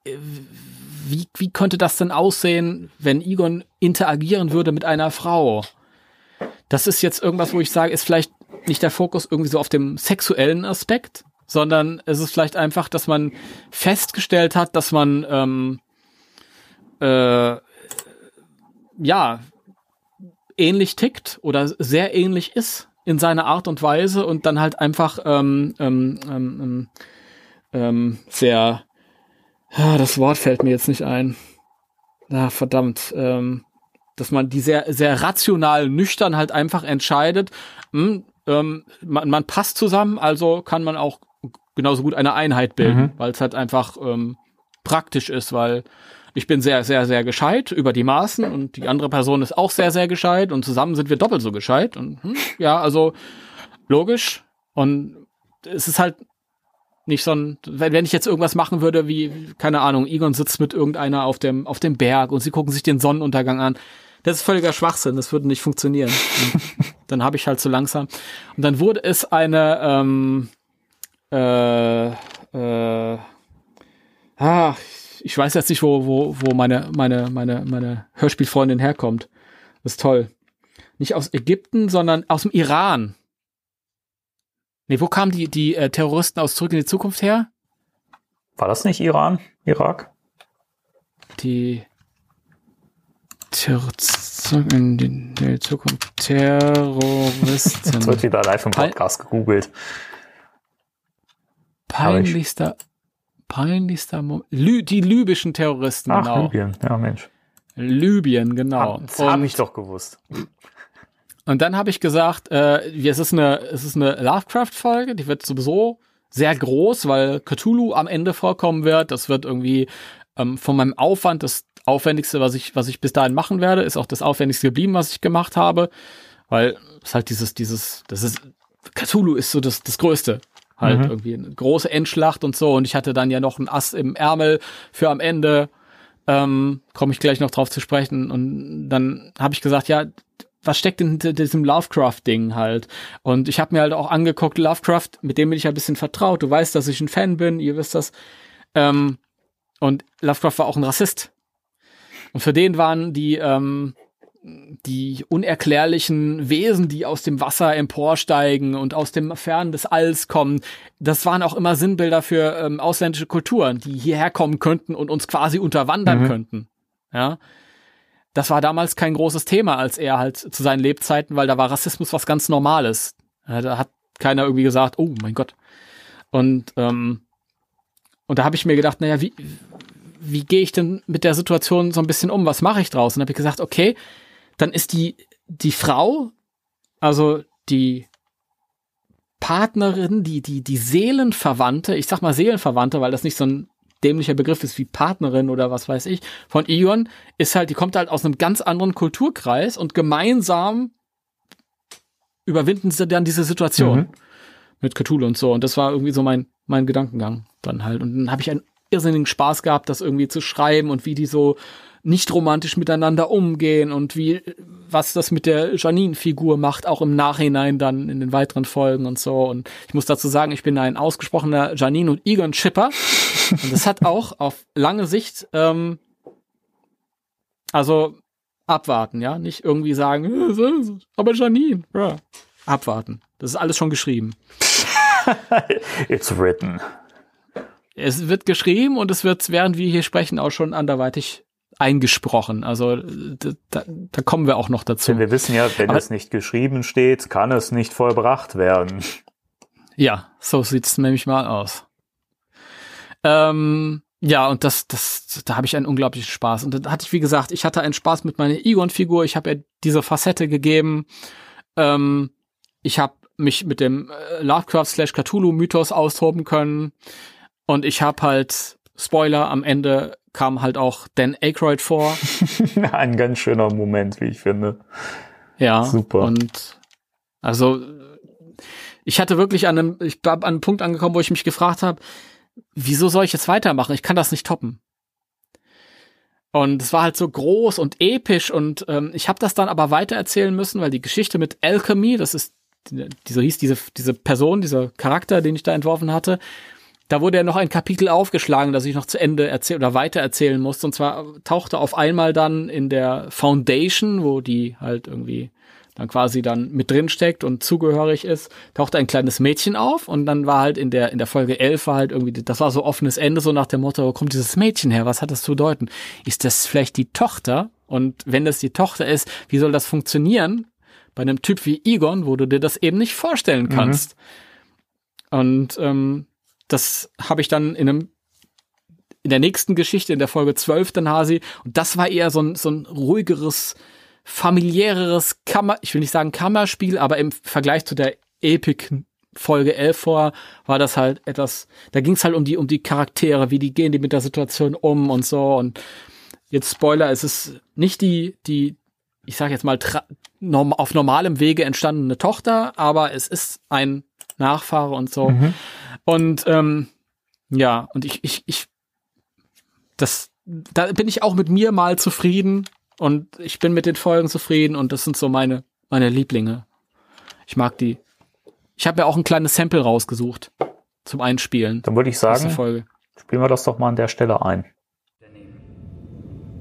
äh, wie, wie könnte das denn aussehen, wenn Egon interagieren würde mit einer Frau? Das ist jetzt irgendwas, wo ich sage, ist vielleicht nicht der Fokus irgendwie so auf dem sexuellen Aspekt, sondern es ist vielleicht einfach, dass man festgestellt hat, dass man ähm, äh, ja ähnlich tickt oder sehr ähnlich ist in seiner Art und Weise und dann halt einfach ähm, ähm, ähm, ähm, sehr ja, das Wort fällt mir jetzt nicht ein. Na, verdammt. Ähm, dass man die sehr, sehr rational, nüchtern halt einfach entscheidet, hm, ähm, man, man passt zusammen, also kann man auch genauso gut eine Einheit bilden, Mhm. weil es halt einfach ähm, praktisch ist, weil ich bin sehr, sehr, sehr gescheit über die Maßen und die andere Person ist auch sehr, sehr gescheit und zusammen sind wir doppelt so gescheit und hm, ja, also logisch und es ist halt nicht so ein, wenn, wenn ich jetzt irgendwas machen würde, wie, keine Ahnung, Egon sitzt mit irgendeiner auf dem, auf dem Berg und sie gucken sich den Sonnenuntergang an. Das ist völliger Schwachsinn, das würde nicht funktionieren. Dann habe ich halt so langsam. Und dann wurde es eine, ähm, äh, äh, ah, ich weiß jetzt nicht, wo, wo, wo meine, meine, meine, meine Hörspielfreundin herkommt. Das ist toll. Nicht aus Ägypten, sondern aus dem Iran. Nee, wo kamen die, die äh, Terroristen aus Zurück in die Zukunft her? War das nicht Iran? Irak? Die in die, in die Zukunft. Terroristen. Jetzt wird wieder live im Podcast gegoogelt. Peinlichster, peinlichster Moment. Lü die libyschen Terroristen, Ach, genau. Libyen. Ja, Mensch. Libyen, genau. Das habe ich doch gewusst. Und dann habe ich gesagt, äh, es ist eine, es ist eine Lovecraft-Folge, die wird sowieso sehr groß, weil Cthulhu am Ende vorkommen wird. Das wird irgendwie ähm, von meinem Aufwand das aufwendigste, was ich, was ich bis dahin machen werde, ist auch das aufwendigste geblieben, was ich gemacht habe, weil es halt dieses, dieses, das ist Cthulhu ist so das, das Größte. Halt Mhm. irgendwie eine große Endschlacht und so. Und ich hatte dann ja noch ein Ass im Ärmel für am Ende. Ähm, Komme ich gleich noch drauf zu sprechen. Und dann habe ich gesagt, ja, was steckt denn hinter diesem Lovecraft-Ding halt? Und ich habe mir halt auch angeguckt, Lovecraft, mit dem bin ich ein bisschen vertraut. Du weißt, dass ich ein Fan bin, ihr wisst das. Ähm, und Lovecraft war auch ein Rassist. Und für den waren die, ähm, die unerklärlichen Wesen, die aus dem Wasser emporsteigen und aus dem Fern des Alls kommen, das waren auch immer Sinnbilder für ähm, ausländische Kulturen, die hierher kommen könnten und uns quasi unterwandern Mhm. könnten. Ja. Das war damals kein großes Thema, als er halt zu seinen Lebzeiten, weil da war Rassismus was ganz Normales. Da hat keiner irgendwie gesagt, oh mein Gott. Und, ähm, und da habe ich mir gedacht, naja, wie, wie gehe ich denn mit der Situation so ein bisschen um? Was mache ich draus? Und habe ich gesagt, okay, dann ist die, die Frau, also die Partnerin, die, die, die Seelenverwandte, ich sag mal Seelenverwandte, weil das nicht so ein dämlicher Begriff ist wie Partnerin oder was weiß ich, von Ion, ist halt, die kommt halt aus einem ganz anderen Kulturkreis und gemeinsam überwinden sie dann diese Situation Mhm. mit Cthulhu und so. Und das war irgendwie so mein, mein Gedankengang dann halt. Und dann habe ich einen irrsinnigen Spaß gehabt, das irgendwie zu schreiben und wie die so nicht romantisch miteinander umgehen und wie, was das mit der Janine-Figur macht, auch im Nachhinein dann in den weiteren Folgen und so. Und ich muss dazu sagen, ich bin ein ausgesprochener Janine und Egon-Chipper. und das hat auch auf lange Sicht, ähm, also abwarten, ja, nicht irgendwie sagen, "Äh, aber Janine, ja. abwarten. Das ist alles schon geschrieben. It's written. Es wird geschrieben und es wird, während wir hier sprechen, auch schon anderweitig eingesprochen. Also da, da, kommen wir auch noch dazu. Denn wir wissen ja, wenn Aber- es nicht geschrieben steht, kann es nicht vollbracht werden. Ja, so sieht's nämlich mal aus. Ähm, ja, und das, das, da habe ich einen unglaublichen Spaß. Und da hatte ich, wie gesagt, ich hatte einen Spaß mit meiner Egon-Figur. Ich habe ihr diese Facette gegeben. Ähm, ich habe mich mit dem äh, Lovecraft slash Cthulhu-Mythos austoben können. Und ich habe halt, Spoiler, am Ende kam halt auch Dan Aykroyd vor. Ein ganz schöner Moment, wie ich finde. Ja. Super. Und also ich hatte wirklich an einem, ich war an einem Punkt angekommen, wo ich mich gefragt habe, wieso soll ich jetzt weitermachen? Ich kann das nicht toppen. Und es war halt so groß und episch und ähm, ich habe das dann aber weitererzählen müssen, weil die Geschichte mit Alchemy, das ist, die, so hieß diese, diese Person, dieser Charakter, den ich da entworfen hatte, da wurde ja noch ein Kapitel aufgeschlagen, das ich noch zu Ende erzählen oder weiter erzählen musste. Und zwar tauchte auf einmal dann in der Foundation, wo die halt irgendwie dann quasi dann mit drin steckt und zugehörig ist, tauchte ein kleines Mädchen auf und dann war halt in der in der Folge 11 war halt irgendwie das war so offenes Ende so nach dem Motto, wo kommt dieses Mädchen her? Was hat das zu bedeuten? Ist das vielleicht die Tochter? Und wenn das die Tochter ist, wie soll das funktionieren bei einem Typ wie Egon, wo du dir das eben nicht vorstellen kannst? Und ähm, das habe ich dann in einem in der nächsten Geschichte, in der Folge 12, dann Hasi. Und das war eher so ein, so ein ruhigeres, familiäreres Kammer, ich will nicht sagen Kammerspiel, aber im Vergleich zu der Epic Folge 11 vor, war das halt etwas, da ging es halt um die, um die Charaktere, wie die gehen die mit der Situation um und so. Und jetzt Spoiler, es ist nicht die, die, ich sag jetzt mal, norm auf normalem Wege entstandene Tochter, aber es ist ein Nachfahre und so. Und ähm, ja, und ich, ich, ich, das, da bin ich auch mit mir mal zufrieden und ich bin mit den Folgen zufrieden und das sind so meine, meine Lieblinge. Ich mag die. Ich habe mir auch ein kleines Sample rausgesucht. zum Einspielen. Dann würde ich sagen, Folge. spielen wir das doch mal an der Stelle ein.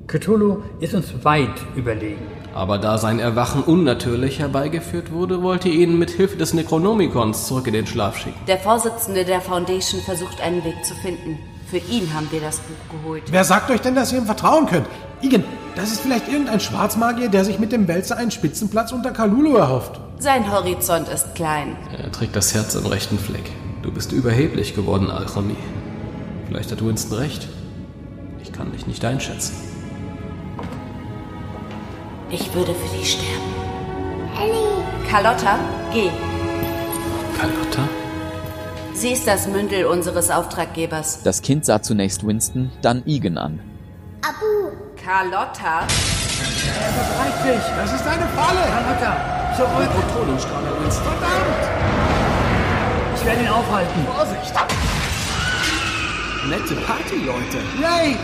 Cthulhu ist uns weit überlegen. Aber da sein Erwachen unnatürlich herbeigeführt wurde, wollte er ihn mit Hilfe des Necronomicons zurück in den Schlaf schicken. Der Vorsitzende der Foundation versucht einen Weg zu finden. Für ihn haben wir das Buch geholt. Wer sagt euch denn, dass ihr ihm vertrauen könnt? Igen, das ist vielleicht irgendein Schwarzmagier, der sich mit dem Wälzer einen Spitzenplatz unter Kalulu erhofft. Sein Horizont ist klein. Er trägt das Herz am rechten Fleck. Du bist überheblich geworden, Alchemy. Vielleicht hat Winston recht. Ich kann dich nicht einschätzen. Ich würde für dich sterben. Ellie! Carlotta, geh. Carlotta? Sie ist das Mündel unseres Auftraggebers. Das Kind sah zunächst Winston, dann Egan an. Abu! Carlotta? Bereit dich, das ist eine Falle! Carlotta, zurück! Protonenstrahler, Winston. Verdammt! Ich werde ihn aufhalten. Vorsicht! Nette Party, Leute. Yay!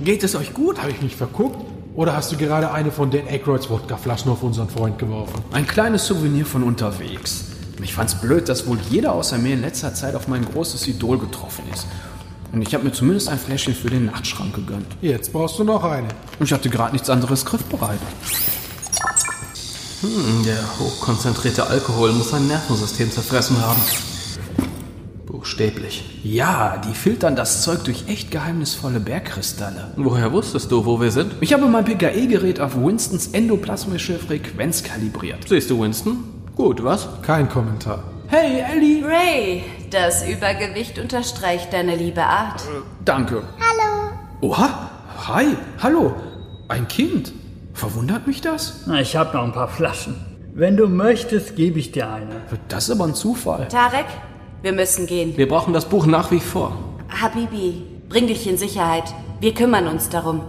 Geht es euch gut? Habe ich mich verguckt? Oder hast du gerade eine von Dan Aykroyds Wodkaflaschen auf unseren Freund geworfen? Ein kleines Souvenir von unterwegs. Ich fand's blöd, dass wohl jeder außer mir in letzter Zeit auf mein großes Idol getroffen ist. Und ich habe mir zumindest ein Fläschchen für den Nachtschrank gegönnt. Jetzt brauchst du noch eine. Und ich hatte gerade nichts anderes griffbereit. Hm, der hochkonzentrierte Alkohol muss sein Nervensystem zerfressen haben. Buchstäblich. Ja, die filtern das Zeug durch echt geheimnisvolle Bergkristalle. Woher wusstest du, wo wir sind? Ich habe mein PKE-Gerät auf Winstons endoplasmische Frequenz kalibriert. Siehst du Winston? Gut, was? Kein Kommentar. Hey, Ellie! Ray, das Übergewicht unterstreicht deine liebe Art. Danke. Hallo. Oha! Hi! Hallo! Ein Kind! Verwundert mich das? Na, ich habe noch ein paar Flaschen. Wenn du möchtest, gebe ich dir eine. Das ist aber ein Zufall. Tarek, wir müssen gehen. Wir brauchen das Buch nach wie vor. Habibi, bring dich in Sicherheit. Wir kümmern uns darum.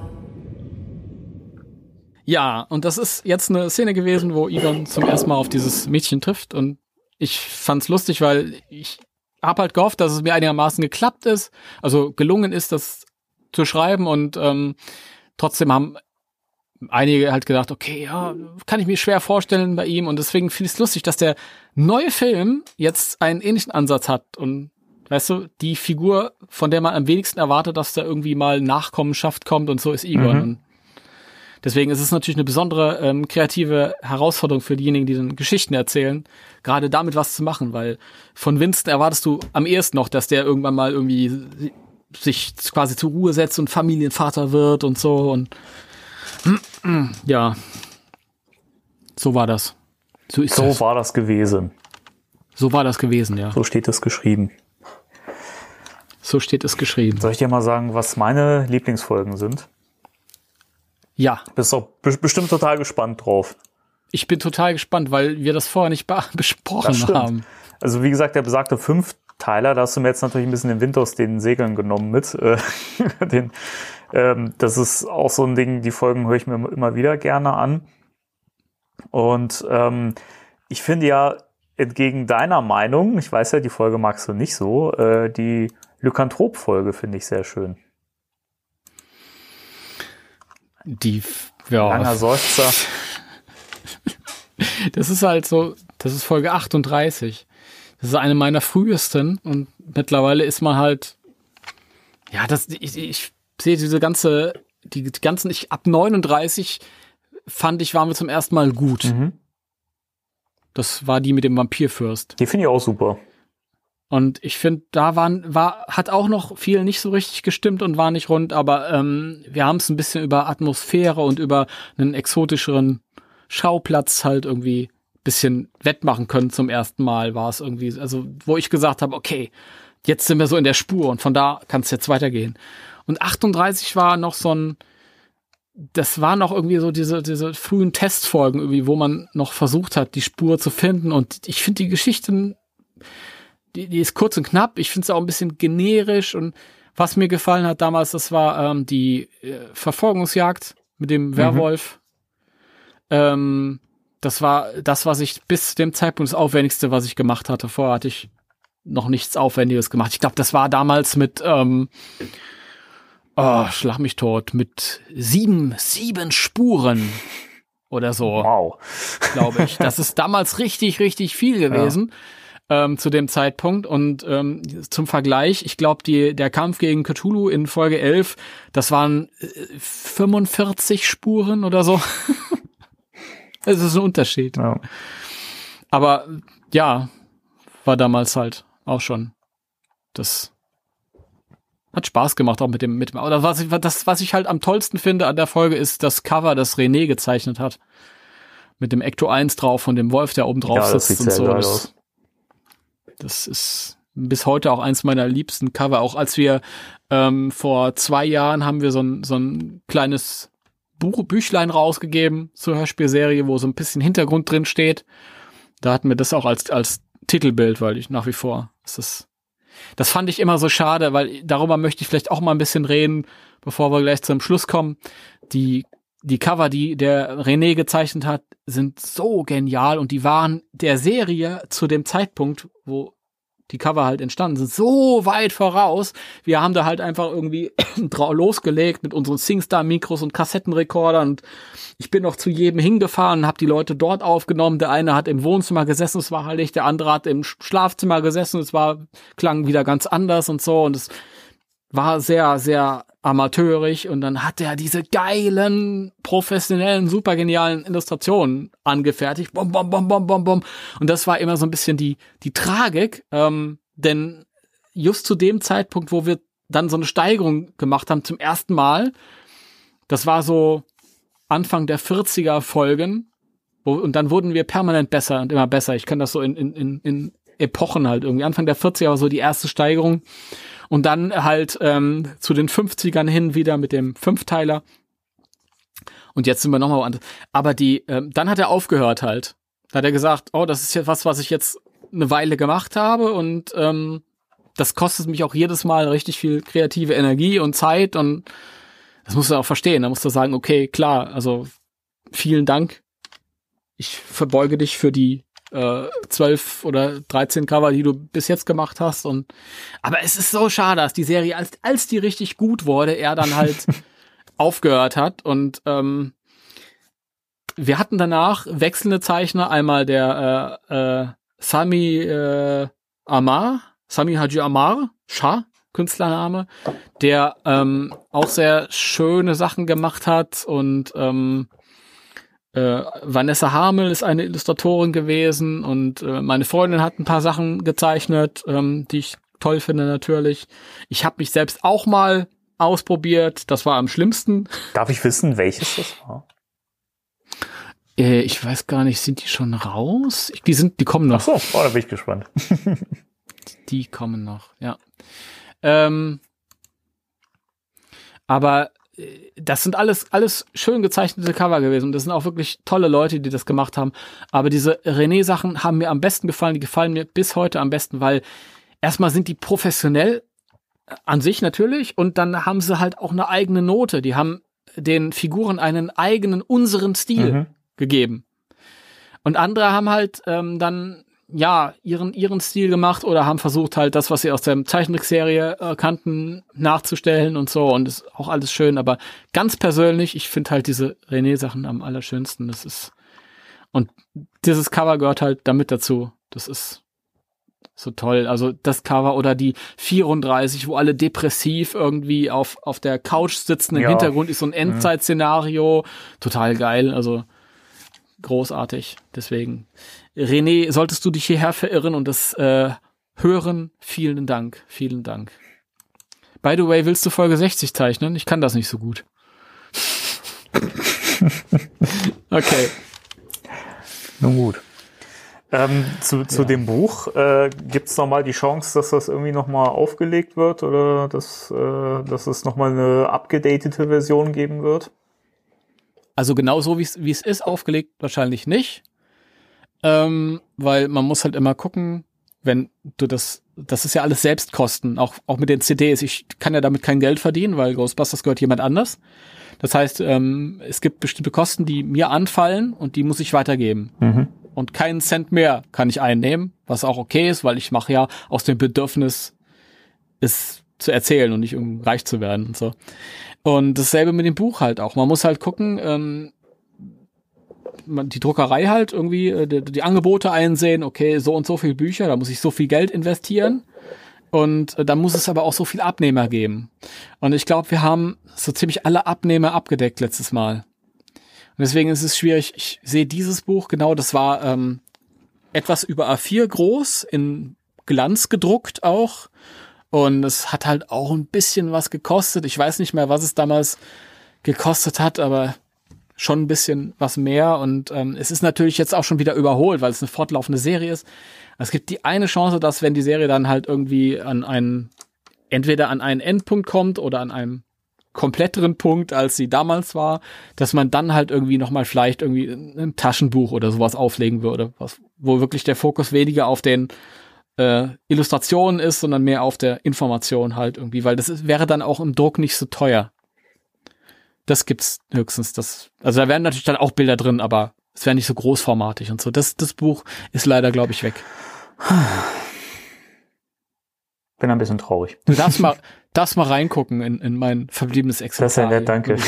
Ja, und das ist jetzt eine Szene gewesen, wo Egon zum ersten Mal auf dieses Mädchen trifft und ich fand's lustig, weil ich hab halt gehofft, dass es mir einigermaßen geklappt ist, also gelungen ist, das zu schreiben und ähm, trotzdem haben einige halt gedacht, okay, ja, kann ich mir schwer vorstellen bei ihm und deswegen finde ich es lustig, dass der neue Film jetzt einen ähnlichen Ansatz hat und weißt du, die Figur, von der man am wenigsten erwartet, dass da irgendwie mal Nachkommenschaft kommt und so ist Egon. Mhm. Und Deswegen ist es natürlich eine besondere ähm, kreative Herausforderung für diejenigen, die dann Geschichten erzählen, gerade damit was zu machen, weil von Winston erwartest du am ehesten noch, dass der irgendwann mal irgendwie sich quasi zur Ruhe setzt und Familienvater wird und so und ja, so war das. So ist So das. war das gewesen. So war das gewesen, ja. So steht es geschrieben. So steht es geschrieben. Soll ich dir mal sagen, was meine Lieblingsfolgen sind? Ja. Bist doch be bestimmt total gespannt drauf. Ich bin total gespannt, weil wir das vorher nicht be- besprochen haben. Also wie gesagt, der besagte Fünfteiler, da hast du mir jetzt natürlich ein bisschen den Wind aus den Segeln genommen mit. Äh, den, ähm, das ist auch so ein Ding, die Folgen höre ich mir immer wieder gerne an. Und ähm, ich finde ja, entgegen deiner Meinung, ich weiß ja, die Folge magst du nicht so, äh, die Lykanthrop-Folge finde ich sehr schön. Die, ja. Langer Seufzer. Das ist halt so, das ist Folge 38. Das ist eine meiner frühesten und mittlerweile ist man halt, ja, das, ich, ich sehe diese ganze, die, die ganzen, ich, ab 39 fand ich, waren wir zum ersten Mal gut. Das war die mit dem Vampirfürst. Die finde ich auch super. Und ich finde, da waren, war, hat auch noch viel nicht so richtig gestimmt und war nicht rund, aber ähm, wir haben es ein bisschen über Atmosphäre und über einen exotischeren Schauplatz halt irgendwie bisschen wettmachen können zum ersten Mal, war es irgendwie, also wo ich gesagt habe, okay, jetzt sind wir so in der Spur und von da kann es jetzt weitergehen. Und 38 war noch so ein, das war noch irgendwie so diese, diese frühen Testfolgen irgendwie, wo man noch versucht hat, die Spur zu finden. Und ich finde die Geschichten, die, die ist kurz und knapp. Ich finde es auch ein bisschen generisch. Und was mir gefallen hat damals, das war ähm, die äh, Verfolgungsjagd mit dem Werwolf. Ähm, das war das, was ich bis zu dem Zeitpunkt das Aufwendigste, was ich gemacht hatte. Vorher hatte ich noch nichts Aufwendiges gemacht. Ich glaube, das war damals mit ähm, oh, schlag mich tot, mit sieben, sieben Spuren oder so. Wow. Glaube ich. Das ist damals richtig, richtig viel gewesen. ähm, zu dem Zeitpunkt. Und ähm, zum Vergleich, ich glaube, die der Kampf gegen Cthulhu in Folge 11, das waren äh, 45 Spuren oder so. Es ist ein Unterschied. Ja. Aber ja, war damals halt auch schon. Das hat Spaß gemacht auch mit dem mit dem. Oder was ich das was ich halt am tollsten finde an der Folge ist das Cover, das René gezeichnet hat mit dem Ecto 1 drauf von dem Wolf, der oben drauf Ja, das sitzt und so. Das, das ist bis heute auch eins meiner liebsten Cover. Auch als wir ähm, vor zwei Jahren haben wir so ein, so ein kleines Buch, Büchlein rausgegeben zur Hörspielserie, wo so ein bisschen Hintergrund drin steht. Da hatten wir das auch als, als Titelbild, weil ich nach wie vor, das ist, das fand ich immer so schade, weil darüber möchte ich vielleicht auch mal ein bisschen reden, bevor wir gleich zum Schluss kommen. Die, die Cover, die der René gezeichnet hat, sind so genial und die waren der Serie zu dem Zeitpunkt, wo die Cover halt entstanden sind, so weit voraus. Wir haben da halt einfach irgendwie losgelegt mit unseren SingStar-Mikros und Kassettenrekordern und ich bin noch zu jedem hingefahren habe die Leute dort aufgenommen. Der eine hat im Wohnzimmer gesessen, es war heilig, der andere hat im Sch- Schlafzimmer gesessen, es war klang wieder ganz anders und so und es war sehr, sehr amateurig und dann hat er diese geilen, professionellen, super genialen Illustrationen angefertigt. Bom, bom, bom, bom, bom, bom. Und das war immer so ein bisschen die, die Tragik, ähm, denn just zu dem Zeitpunkt, wo wir dann so eine Steigerung gemacht haben zum ersten Mal, das war so Anfang der 40er Folgen, wo, und dann wurden wir permanent besser und immer besser. Ich kann das so in, in, in, in Epochen halt irgendwie. Anfang der 40er war so die erste Steigerung. Und dann halt ähm, zu den 50ern hin wieder mit dem Fünfteiler. Und jetzt sind wir nochmal woanders. Aber die, ähm, dann hat er aufgehört halt. Da hat er gesagt, oh, das ist jetzt was, was ich jetzt eine Weile gemacht habe und ähm, das kostet mich auch jedes Mal richtig viel kreative Energie und Zeit und das musst du auch verstehen. Da musst du sagen, okay, klar, also vielen Dank. Ich verbeuge dich für die äh, 12 oder 13 Cover, die du bis jetzt gemacht hast. Und aber es ist so schade, dass die Serie, als, als die richtig gut wurde, er dann halt aufgehört hat. Und ähm, wir hatten danach wechselnde Zeichner, einmal der äh, äh, Sami äh, Amar, Sami Haji Amar, Shah, Künstlername, der ähm, auch sehr schöne Sachen gemacht hat und ähm, äh, Vanessa Hamel ist eine Illustratorin gewesen und äh, meine Freundin hat ein paar Sachen gezeichnet, ähm, die ich toll finde natürlich. Ich habe mich selbst auch mal ausprobiert, das war am schlimmsten. Darf ich wissen, welches das war? Äh, ich weiß gar nicht, sind die schon raus? Ich- Die sind, die kommen noch. Ach so, oh, da bin ich gespannt. Die kommen noch, ja. Ähm, aber das sind alles, alles schön gezeichnete Cover gewesen. Und das sind auch wirklich tolle Leute, die das gemacht haben. Aber diese René-Sachen haben mir am besten gefallen. Die gefallen mir bis heute am besten, weil erstmal sind die professionell äh, an sich natürlich. Und dann haben sie halt auch eine eigene Note. Die haben den Figuren einen eigenen, unseren Stil Mhm. gegeben. Und andere haben halt ähm, dann ja ihren ihren Stil gemacht oder haben versucht halt das, was sie aus der Zeichentrickserie äh, kannten, nachzustellen und so und ist auch alles schön. Aber ganz persönlich, ich finde halt diese René-Sachen am allerschönsten. Das ist und dieses Cover gehört halt damit dazu. Das ist so toll. Also das Cover oder die 34, wo alle depressiv irgendwie auf, auf der Couch sitzen. Im Ja. Hintergrund ist so ein Endzeit-Szenario. Total geil. Also großartig. Deswegen, René, solltest du dich hierher verirren und das äh, hören, vielen Dank. Vielen Dank. By the way, willst du Folge 60 zeichnen? Ich kann das nicht so gut. okay. Nun gut. Ähm, zu zu dem Buch äh, gibt es nochmal die Chance, dass das irgendwie nochmal aufgelegt wird oder dass, äh, dass es nochmal eine abgedatete Version geben wird? Also genau so, wie es wie es ist, aufgelegt wahrscheinlich nicht. Ähm, weil man muss halt immer gucken, wenn du das, das ist ja alles Selbstkosten, auch, auch mit den CDs. Ich kann ja damit kein Geld verdienen, weil Ghostbusters gehört jemand anders. Das heißt, ähm, es gibt bestimmte Kosten, die mir anfallen und die muss ich weitergeben. Mhm. Und keinen Cent mehr kann ich einnehmen, was auch okay ist, weil ich mache ja aus dem Bedürfnis, es zu erzählen und nicht um reich zu werden und so. Und dasselbe mit dem Buch halt auch. Man muss halt gucken, ähm, man, die Druckerei halt irgendwie äh, die, die Angebote einsehen, okay, so und so viel Bücher, da muss ich so viel Geld investieren. Und äh, da muss es aber auch so viel Abnehmer geben. Und ich glaube, wir haben so ziemlich alle Abnehmer abgedeckt letztes Mal. Und deswegen ist es schwierig. Ich sehe dieses Buch, genau, das war ähm, etwas über A4 groß, in Glanz gedruckt auch. Und es hat halt auch ein bisschen was gekostet. Ich weiß nicht mehr, was es damals gekostet hat, aber schon ein bisschen was mehr. Und ähm, es ist natürlich jetzt auch schon wieder überholt, weil es eine fortlaufende Serie ist. Es gibt die eine Chance, dass wenn die Serie dann halt irgendwie an einen, entweder an einen Endpunkt kommt oder an einem kompletteren Punkt, als sie damals war, dass man dann halt irgendwie nochmal vielleicht irgendwie ein Taschenbuch oder sowas auflegen würde, was, wo wirklich der Fokus weniger auf den äh, Illustrationen ist, sondern mehr auf der Information halt irgendwie, weil das ist, wäre dann auch im Druck nicht so teuer. Das gibt's höchstens. Das, also da wären natürlich dann auch Bilder drin, aber es wäre nicht so großformatig und so. Das, das Buch ist leider, glaube ich, weg. Bin ein bisschen traurig. Du darfst mal, darfst mal reingucken in, in mein verbliebenes Exemplar. Das ist ja nett, danke.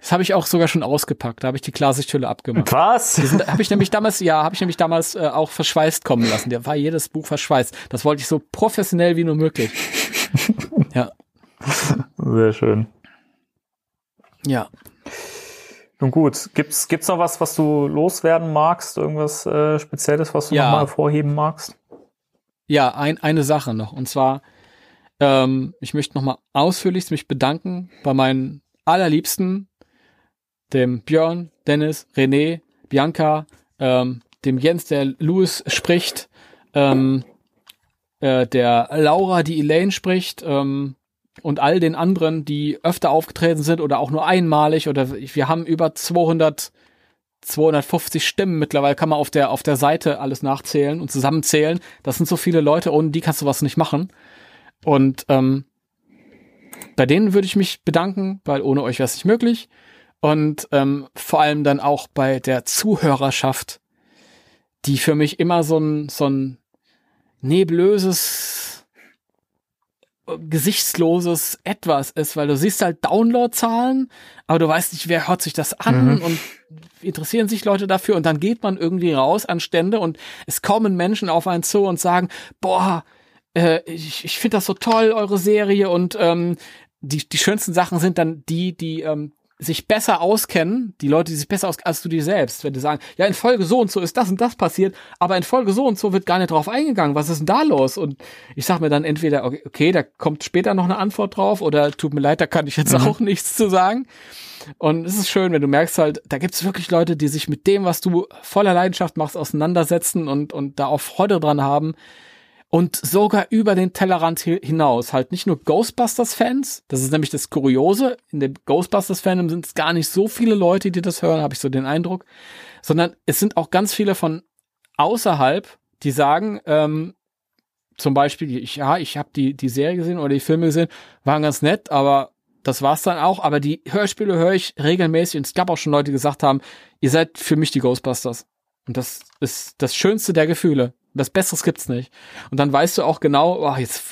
Das habe ich auch sogar schon ausgepackt. Da habe ich die Klarsichthülle abgemacht. Was? Habe ich nämlich damals, ja, habe ich nämlich damals äh, auch verschweißt kommen lassen. Der war jedes Buch verschweißt. Das wollte ich so professionell wie nur möglich. ja. Sehr schön. Ja. Nun gut, gibt's gibt's noch was, was du loswerden magst? Irgendwas äh, Spezielles, was du Ja. noch mal hervorheben magst? Ja, ein, eine Sache noch. Und zwar, ähm, ich möchte nochmal ausführlichst mich bedanken bei meinen allerliebsten, dem Björn, Dennis, René, Bianca, ähm, dem Jens, der Louis spricht, ähm, äh, der Laura, die Elaine spricht, ähm, und all den anderen, die öfter aufgetreten sind oder auch nur einmalig oder wir haben über 200 250 Stimmen mittlerweile kann man auf der auf der Seite alles nachzählen und zusammenzählen. Das sind so viele Leute, ohne die kannst du was nicht machen. Und ähm, bei denen würde ich mich bedanken, weil ohne euch wäre es nicht möglich. Und ähm, vor allem dann auch bei der Zuhörerschaft, die für mich immer so ein so ein nebulöses gesichtsloses Etwas ist, weil du siehst halt Downloadzahlen, aber du weißt nicht, wer hört sich das an Mhm. und interessieren sich Leute dafür und dann geht man irgendwie raus an Stände und es kommen Menschen auf einen zu und sagen, boah, äh, ich, ich finde das so toll, eure Serie und ähm, die, die schönsten Sachen sind dann die, die ähm, sich besser auskennen, die Leute, die sich besser auskennen als du dir selbst, wenn die sagen, ja, in Folge so und so ist das und das passiert, aber in Folge so und so wird gar nicht drauf eingegangen, was ist denn da los? Und ich sag mir dann entweder, okay, okay da kommt später noch eine Antwort drauf oder tut mir leid, da kann ich jetzt Mhm. auch nichts zu sagen. Und es ist schön, wenn du merkst halt, da gibt's wirklich Leute, die sich mit dem, was du voller Leidenschaft machst, auseinandersetzen und, und da auch Freude dran haben. Und sogar über den Tellerrand hi- hinaus. Halt nicht nur Ghostbusters-Fans, das ist nämlich das Kuriose. In dem Ghostbusters-Fandom sind es gar nicht so viele Leute, die das hören, habe ich so den Eindruck. Sondern es sind auch ganz viele von außerhalb, die sagen, ähm, zum Beispiel, ich, ja, ich habe die, die Serie gesehen oder die Filme gesehen, waren ganz nett, aber das war's dann auch. Aber die Hörspiele höre ich regelmäßig und es gab auch schon Leute, die gesagt haben, ihr seid für mich die Ghostbusters. Und das ist das Schönste der Gefühle. Was Besseres gibt's nicht. Und dann weißt du auch genau, oh, jetzt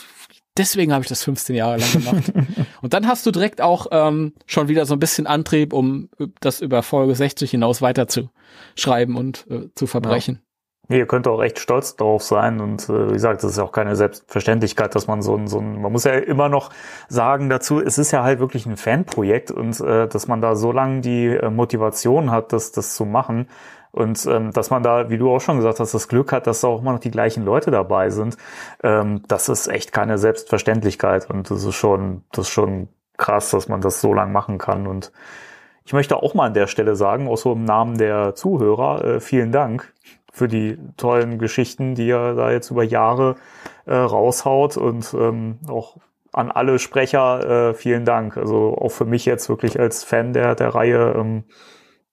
deswegen habe ich das 15 Jahre lang gemacht. und dann hast du direkt auch ähm, schon wieder so ein bisschen Antrieb, um das über Folge 60 hinaus weiter zu schreiben und äh, zu verbrechen. Nee, ihr könnt auch echt stolz drauf sein und äh, wie gesagt, das ist ja auch keine Selbstverständlichkeit, dass man so ein, so ein, man muss ja immer noch sagen dazu, es ist ja halt wirklich ein Fanprojekt und äh, dass man da so lange die äh, Motivation hat, das, das zu machen und ähm, dass man da, wie du auch schon gesagt hast, das Glück hat, dass da auch immer noch die gleichen Leute dabei sind, ähm, das ist echt keine Selbstverständlichkeit. Und das ist schon, das ist schon krass, dass man das so lang machen kann. Und ich möchte auch mal an der Stelle sagen, auch so im Namen der Zuhörer, äh, vielen Dank für die tollen Geschichten, die er da jetzt über Jahre äh, raushaut. Und ähm, auch an alle Sprecher äh, vielen Dank. Also auch für mich jetzt wirklich als Fan der, der Reihe, ähm,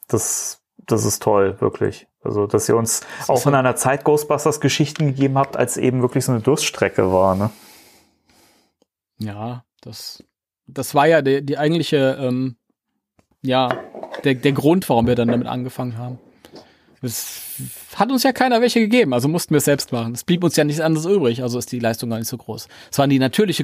das, das ist toll, wirklich. Also, dass ihr uns auch in einer Zeit Ghostbusters Geschichten gegeben habt, als eben wirklich so eine Durststrecke war, ne? Ja, das, das war ja die, die eigentliche, ähm, ja, der, der Grund, warum wir dann damit angefangen haben. Es hat uns ja keiner welche gegeben, also mussten wir es selbst machen. Es blieb uns ja nichts anderes übrig, also ist die Leistung gar nicht so groß. Es war die natürliche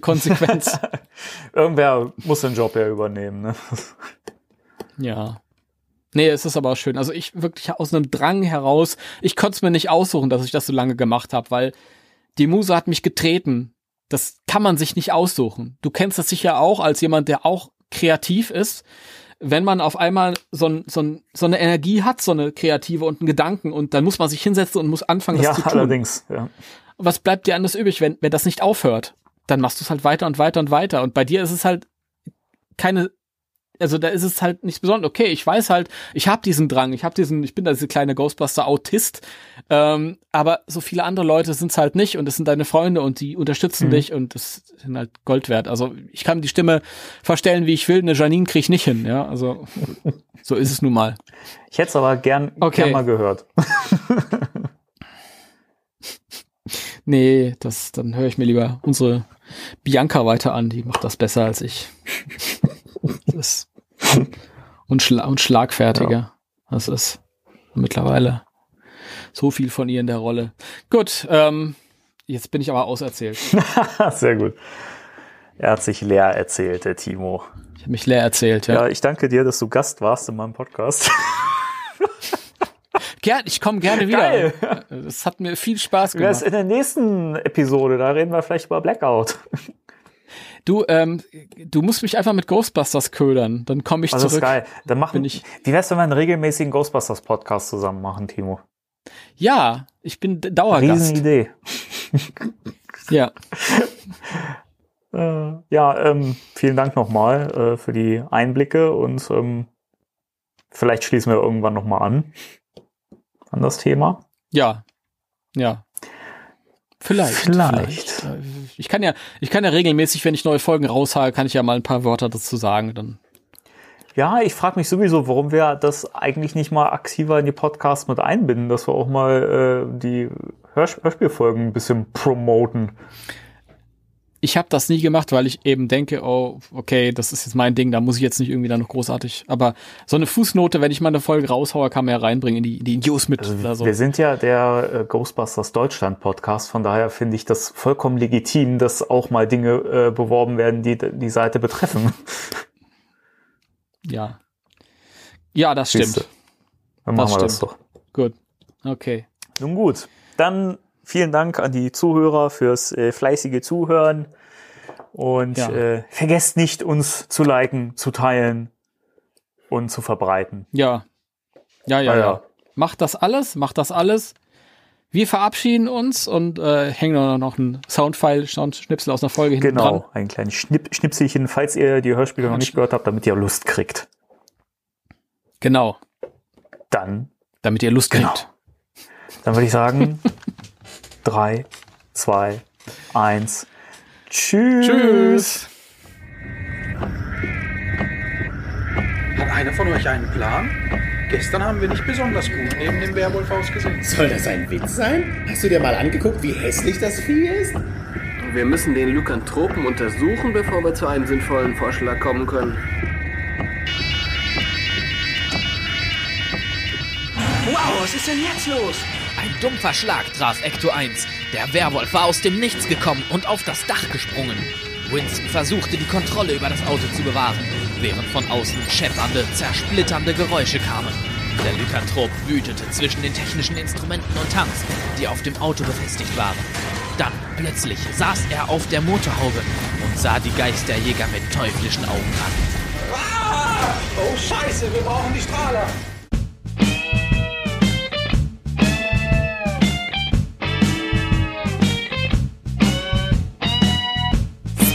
Nee, es ist aber auch schön. Also ich wirklich aus einem Drang heraus, ich konnte es mir nicht aussuchen, dass ich das so lange gemacht habe, weil die Muse hat mich getreten. Das kann man sich nicht aussuchen. Du kennst das sicher auch als jemand, der auch kreativ ist. Wenn man auf einmal so, ein, so, ein, so eine Energie hat, so eine kreative und einen Gedanken und dann muss man sich hinsetzen und muss anfangen, das ja, zu tun. allerdings. Ja. was bleibt dir anders übrig, wenn, wenn das nicht aufhört? Dann machst du es halt weiter und weiter und weiter. Und bei dir ist es halt keine, also da ist es halt nichts Besonderes. Okay, ich weiß halt, ich habe diesen Drang, ich habe diesen, ich bin da diese kleine Ghostbuster-Autist, ähm, aber so viele andere Leute sind es halt nicht und es sind deine Freunde und die unterstützen Mhm. dich und das sind halt Gold wert. Also ich kann die Stimme verstellen, wie ich will, eine Janine krieg ich nicht hin, ja, also so ist es nun mal. Ich hätte es aber gern, Okay. gern mal gehört. Nee, das, dann höre ich mir lieber unsere Bianca weiter an, die macht das besser als ich. das und, schla und schlagfertiger. Das ist mittlerweile so viel von ihr in der Rolle. Gut, ähm, jetzt bin ich aber auserzählt. Sehr gut. Er hat sich leer erzählt, der Timo. Ich habe mich leer erzählt, ja. Ja, ich danke dir, dass du Gast warst in meinem Podcast. Gern, ich komme gerne wieder. Geil. Es hat mir viel Spaß Wer ist gemacht. in der nächsten Episode? Da reden wir vielleicht über Blackout. Du, ähm, du musst mich einfach mit Ghostbusters ködern, dann komme ich Also zurück. ist geil. Dann machen, ich- wie wär's, wenn wir einen regelmäßigen Ghostbusters Podcast zusammen machen, Timo? Ja, ich bin Dauergast. Riesenidee. Ja. Äh, ja, ähm, vielen Dank nochmal äh, für die Einblicke und ähm, vielleicht schließen wir irgendwann nochmal an an das Thema. Ja. Ja. Vielleicht. Vielleicht. Ich kann ja, ich kann ja regelmäßig, wenn ich neue Folgen raushaue, kann ich ja mal ein paar Wörter dazu sagen. Dann. Ja, ich frage mich sowieso, warum wir das eigentlich nicht mal aktiver in die Podcasts mit einbinden, dass wir auch mal äh, die Hörs Hörspielfolgen ein bisschen promoten. Ich habe das nie gemacht, weil ich eben denke, oh, okay, das ist jetzt mein Ding, da muss ich jetzt nicht irgendwie da noch großartig. Aber so eine Fußnote, wenn ich mal eine Folge raushaue, kann man ja reinbringen in die, in die News mit. oder so. Wir sind ja der äh, Ghostbusters Deutschland Podcast, von daher finde ich das vollkommen legitim, dass auch mal Dinge äh, beworben werden, die die Seite betreffen. Ja. Ja, das stimmt. Siehste. Dann machen wir das doch. Gut. Okay. Nun gut, dann vielen Dank an die Zuhörer fürs äh, fleißige Zuhören und Ja. äh, vergesst nicht, uns zu liken, zu teilen und zu verbreiten. Ja. Ja, ja, Ah, ja. ja. Macht das alles, macht das alles. Wir verabschieden uns und äh, hängen noch einen Soundfile, Soundschnipsel aus einer Folge hinten Genau, dran. ein kleines Schnipp Schnipselchen, falls ihr die Hörspiele noch nicht gehört habt, damit ihr Lust kriegt. Genau. Dann, Damit ihr Lust Genau. kriegt. dann würde ich sagen, drei, zwei, eins, tschüss. Tschüss. Hat einer von euch einen Plan? Gestern haben wir nicht besonders gut neben dem Werwolf ausgesehen. Soll das ein Witz sein? Hast du dir mal angeguckt, wie hässlich das Vieh ist? Wir müssen den Lykanthropen untersuchen, bevor wir zu einem sinnvollen Vorschlag kommen können. Wow, was ist denn jetzt los? Ein dumpfer Schlag traf Ecto 1. Der Werwolf war aus dem Nichts gekommen und auf das Dach gesprungen. Winston versuchte, die Kontrolle über das Auto zu bewahren, während von außen scheppernde, zersplitternde Geräusche kamen. Der Lykanthrop wütete zwischen den technischen Instrumenten und Tanks, die auf dem Auto befestigt waren. Dann, plötzlich, saß er auf der Motorhaube und sah die Geisterjäger mit teuflischen Augen an. Ah! Oh Scheiße, wir brauchen die Strahler.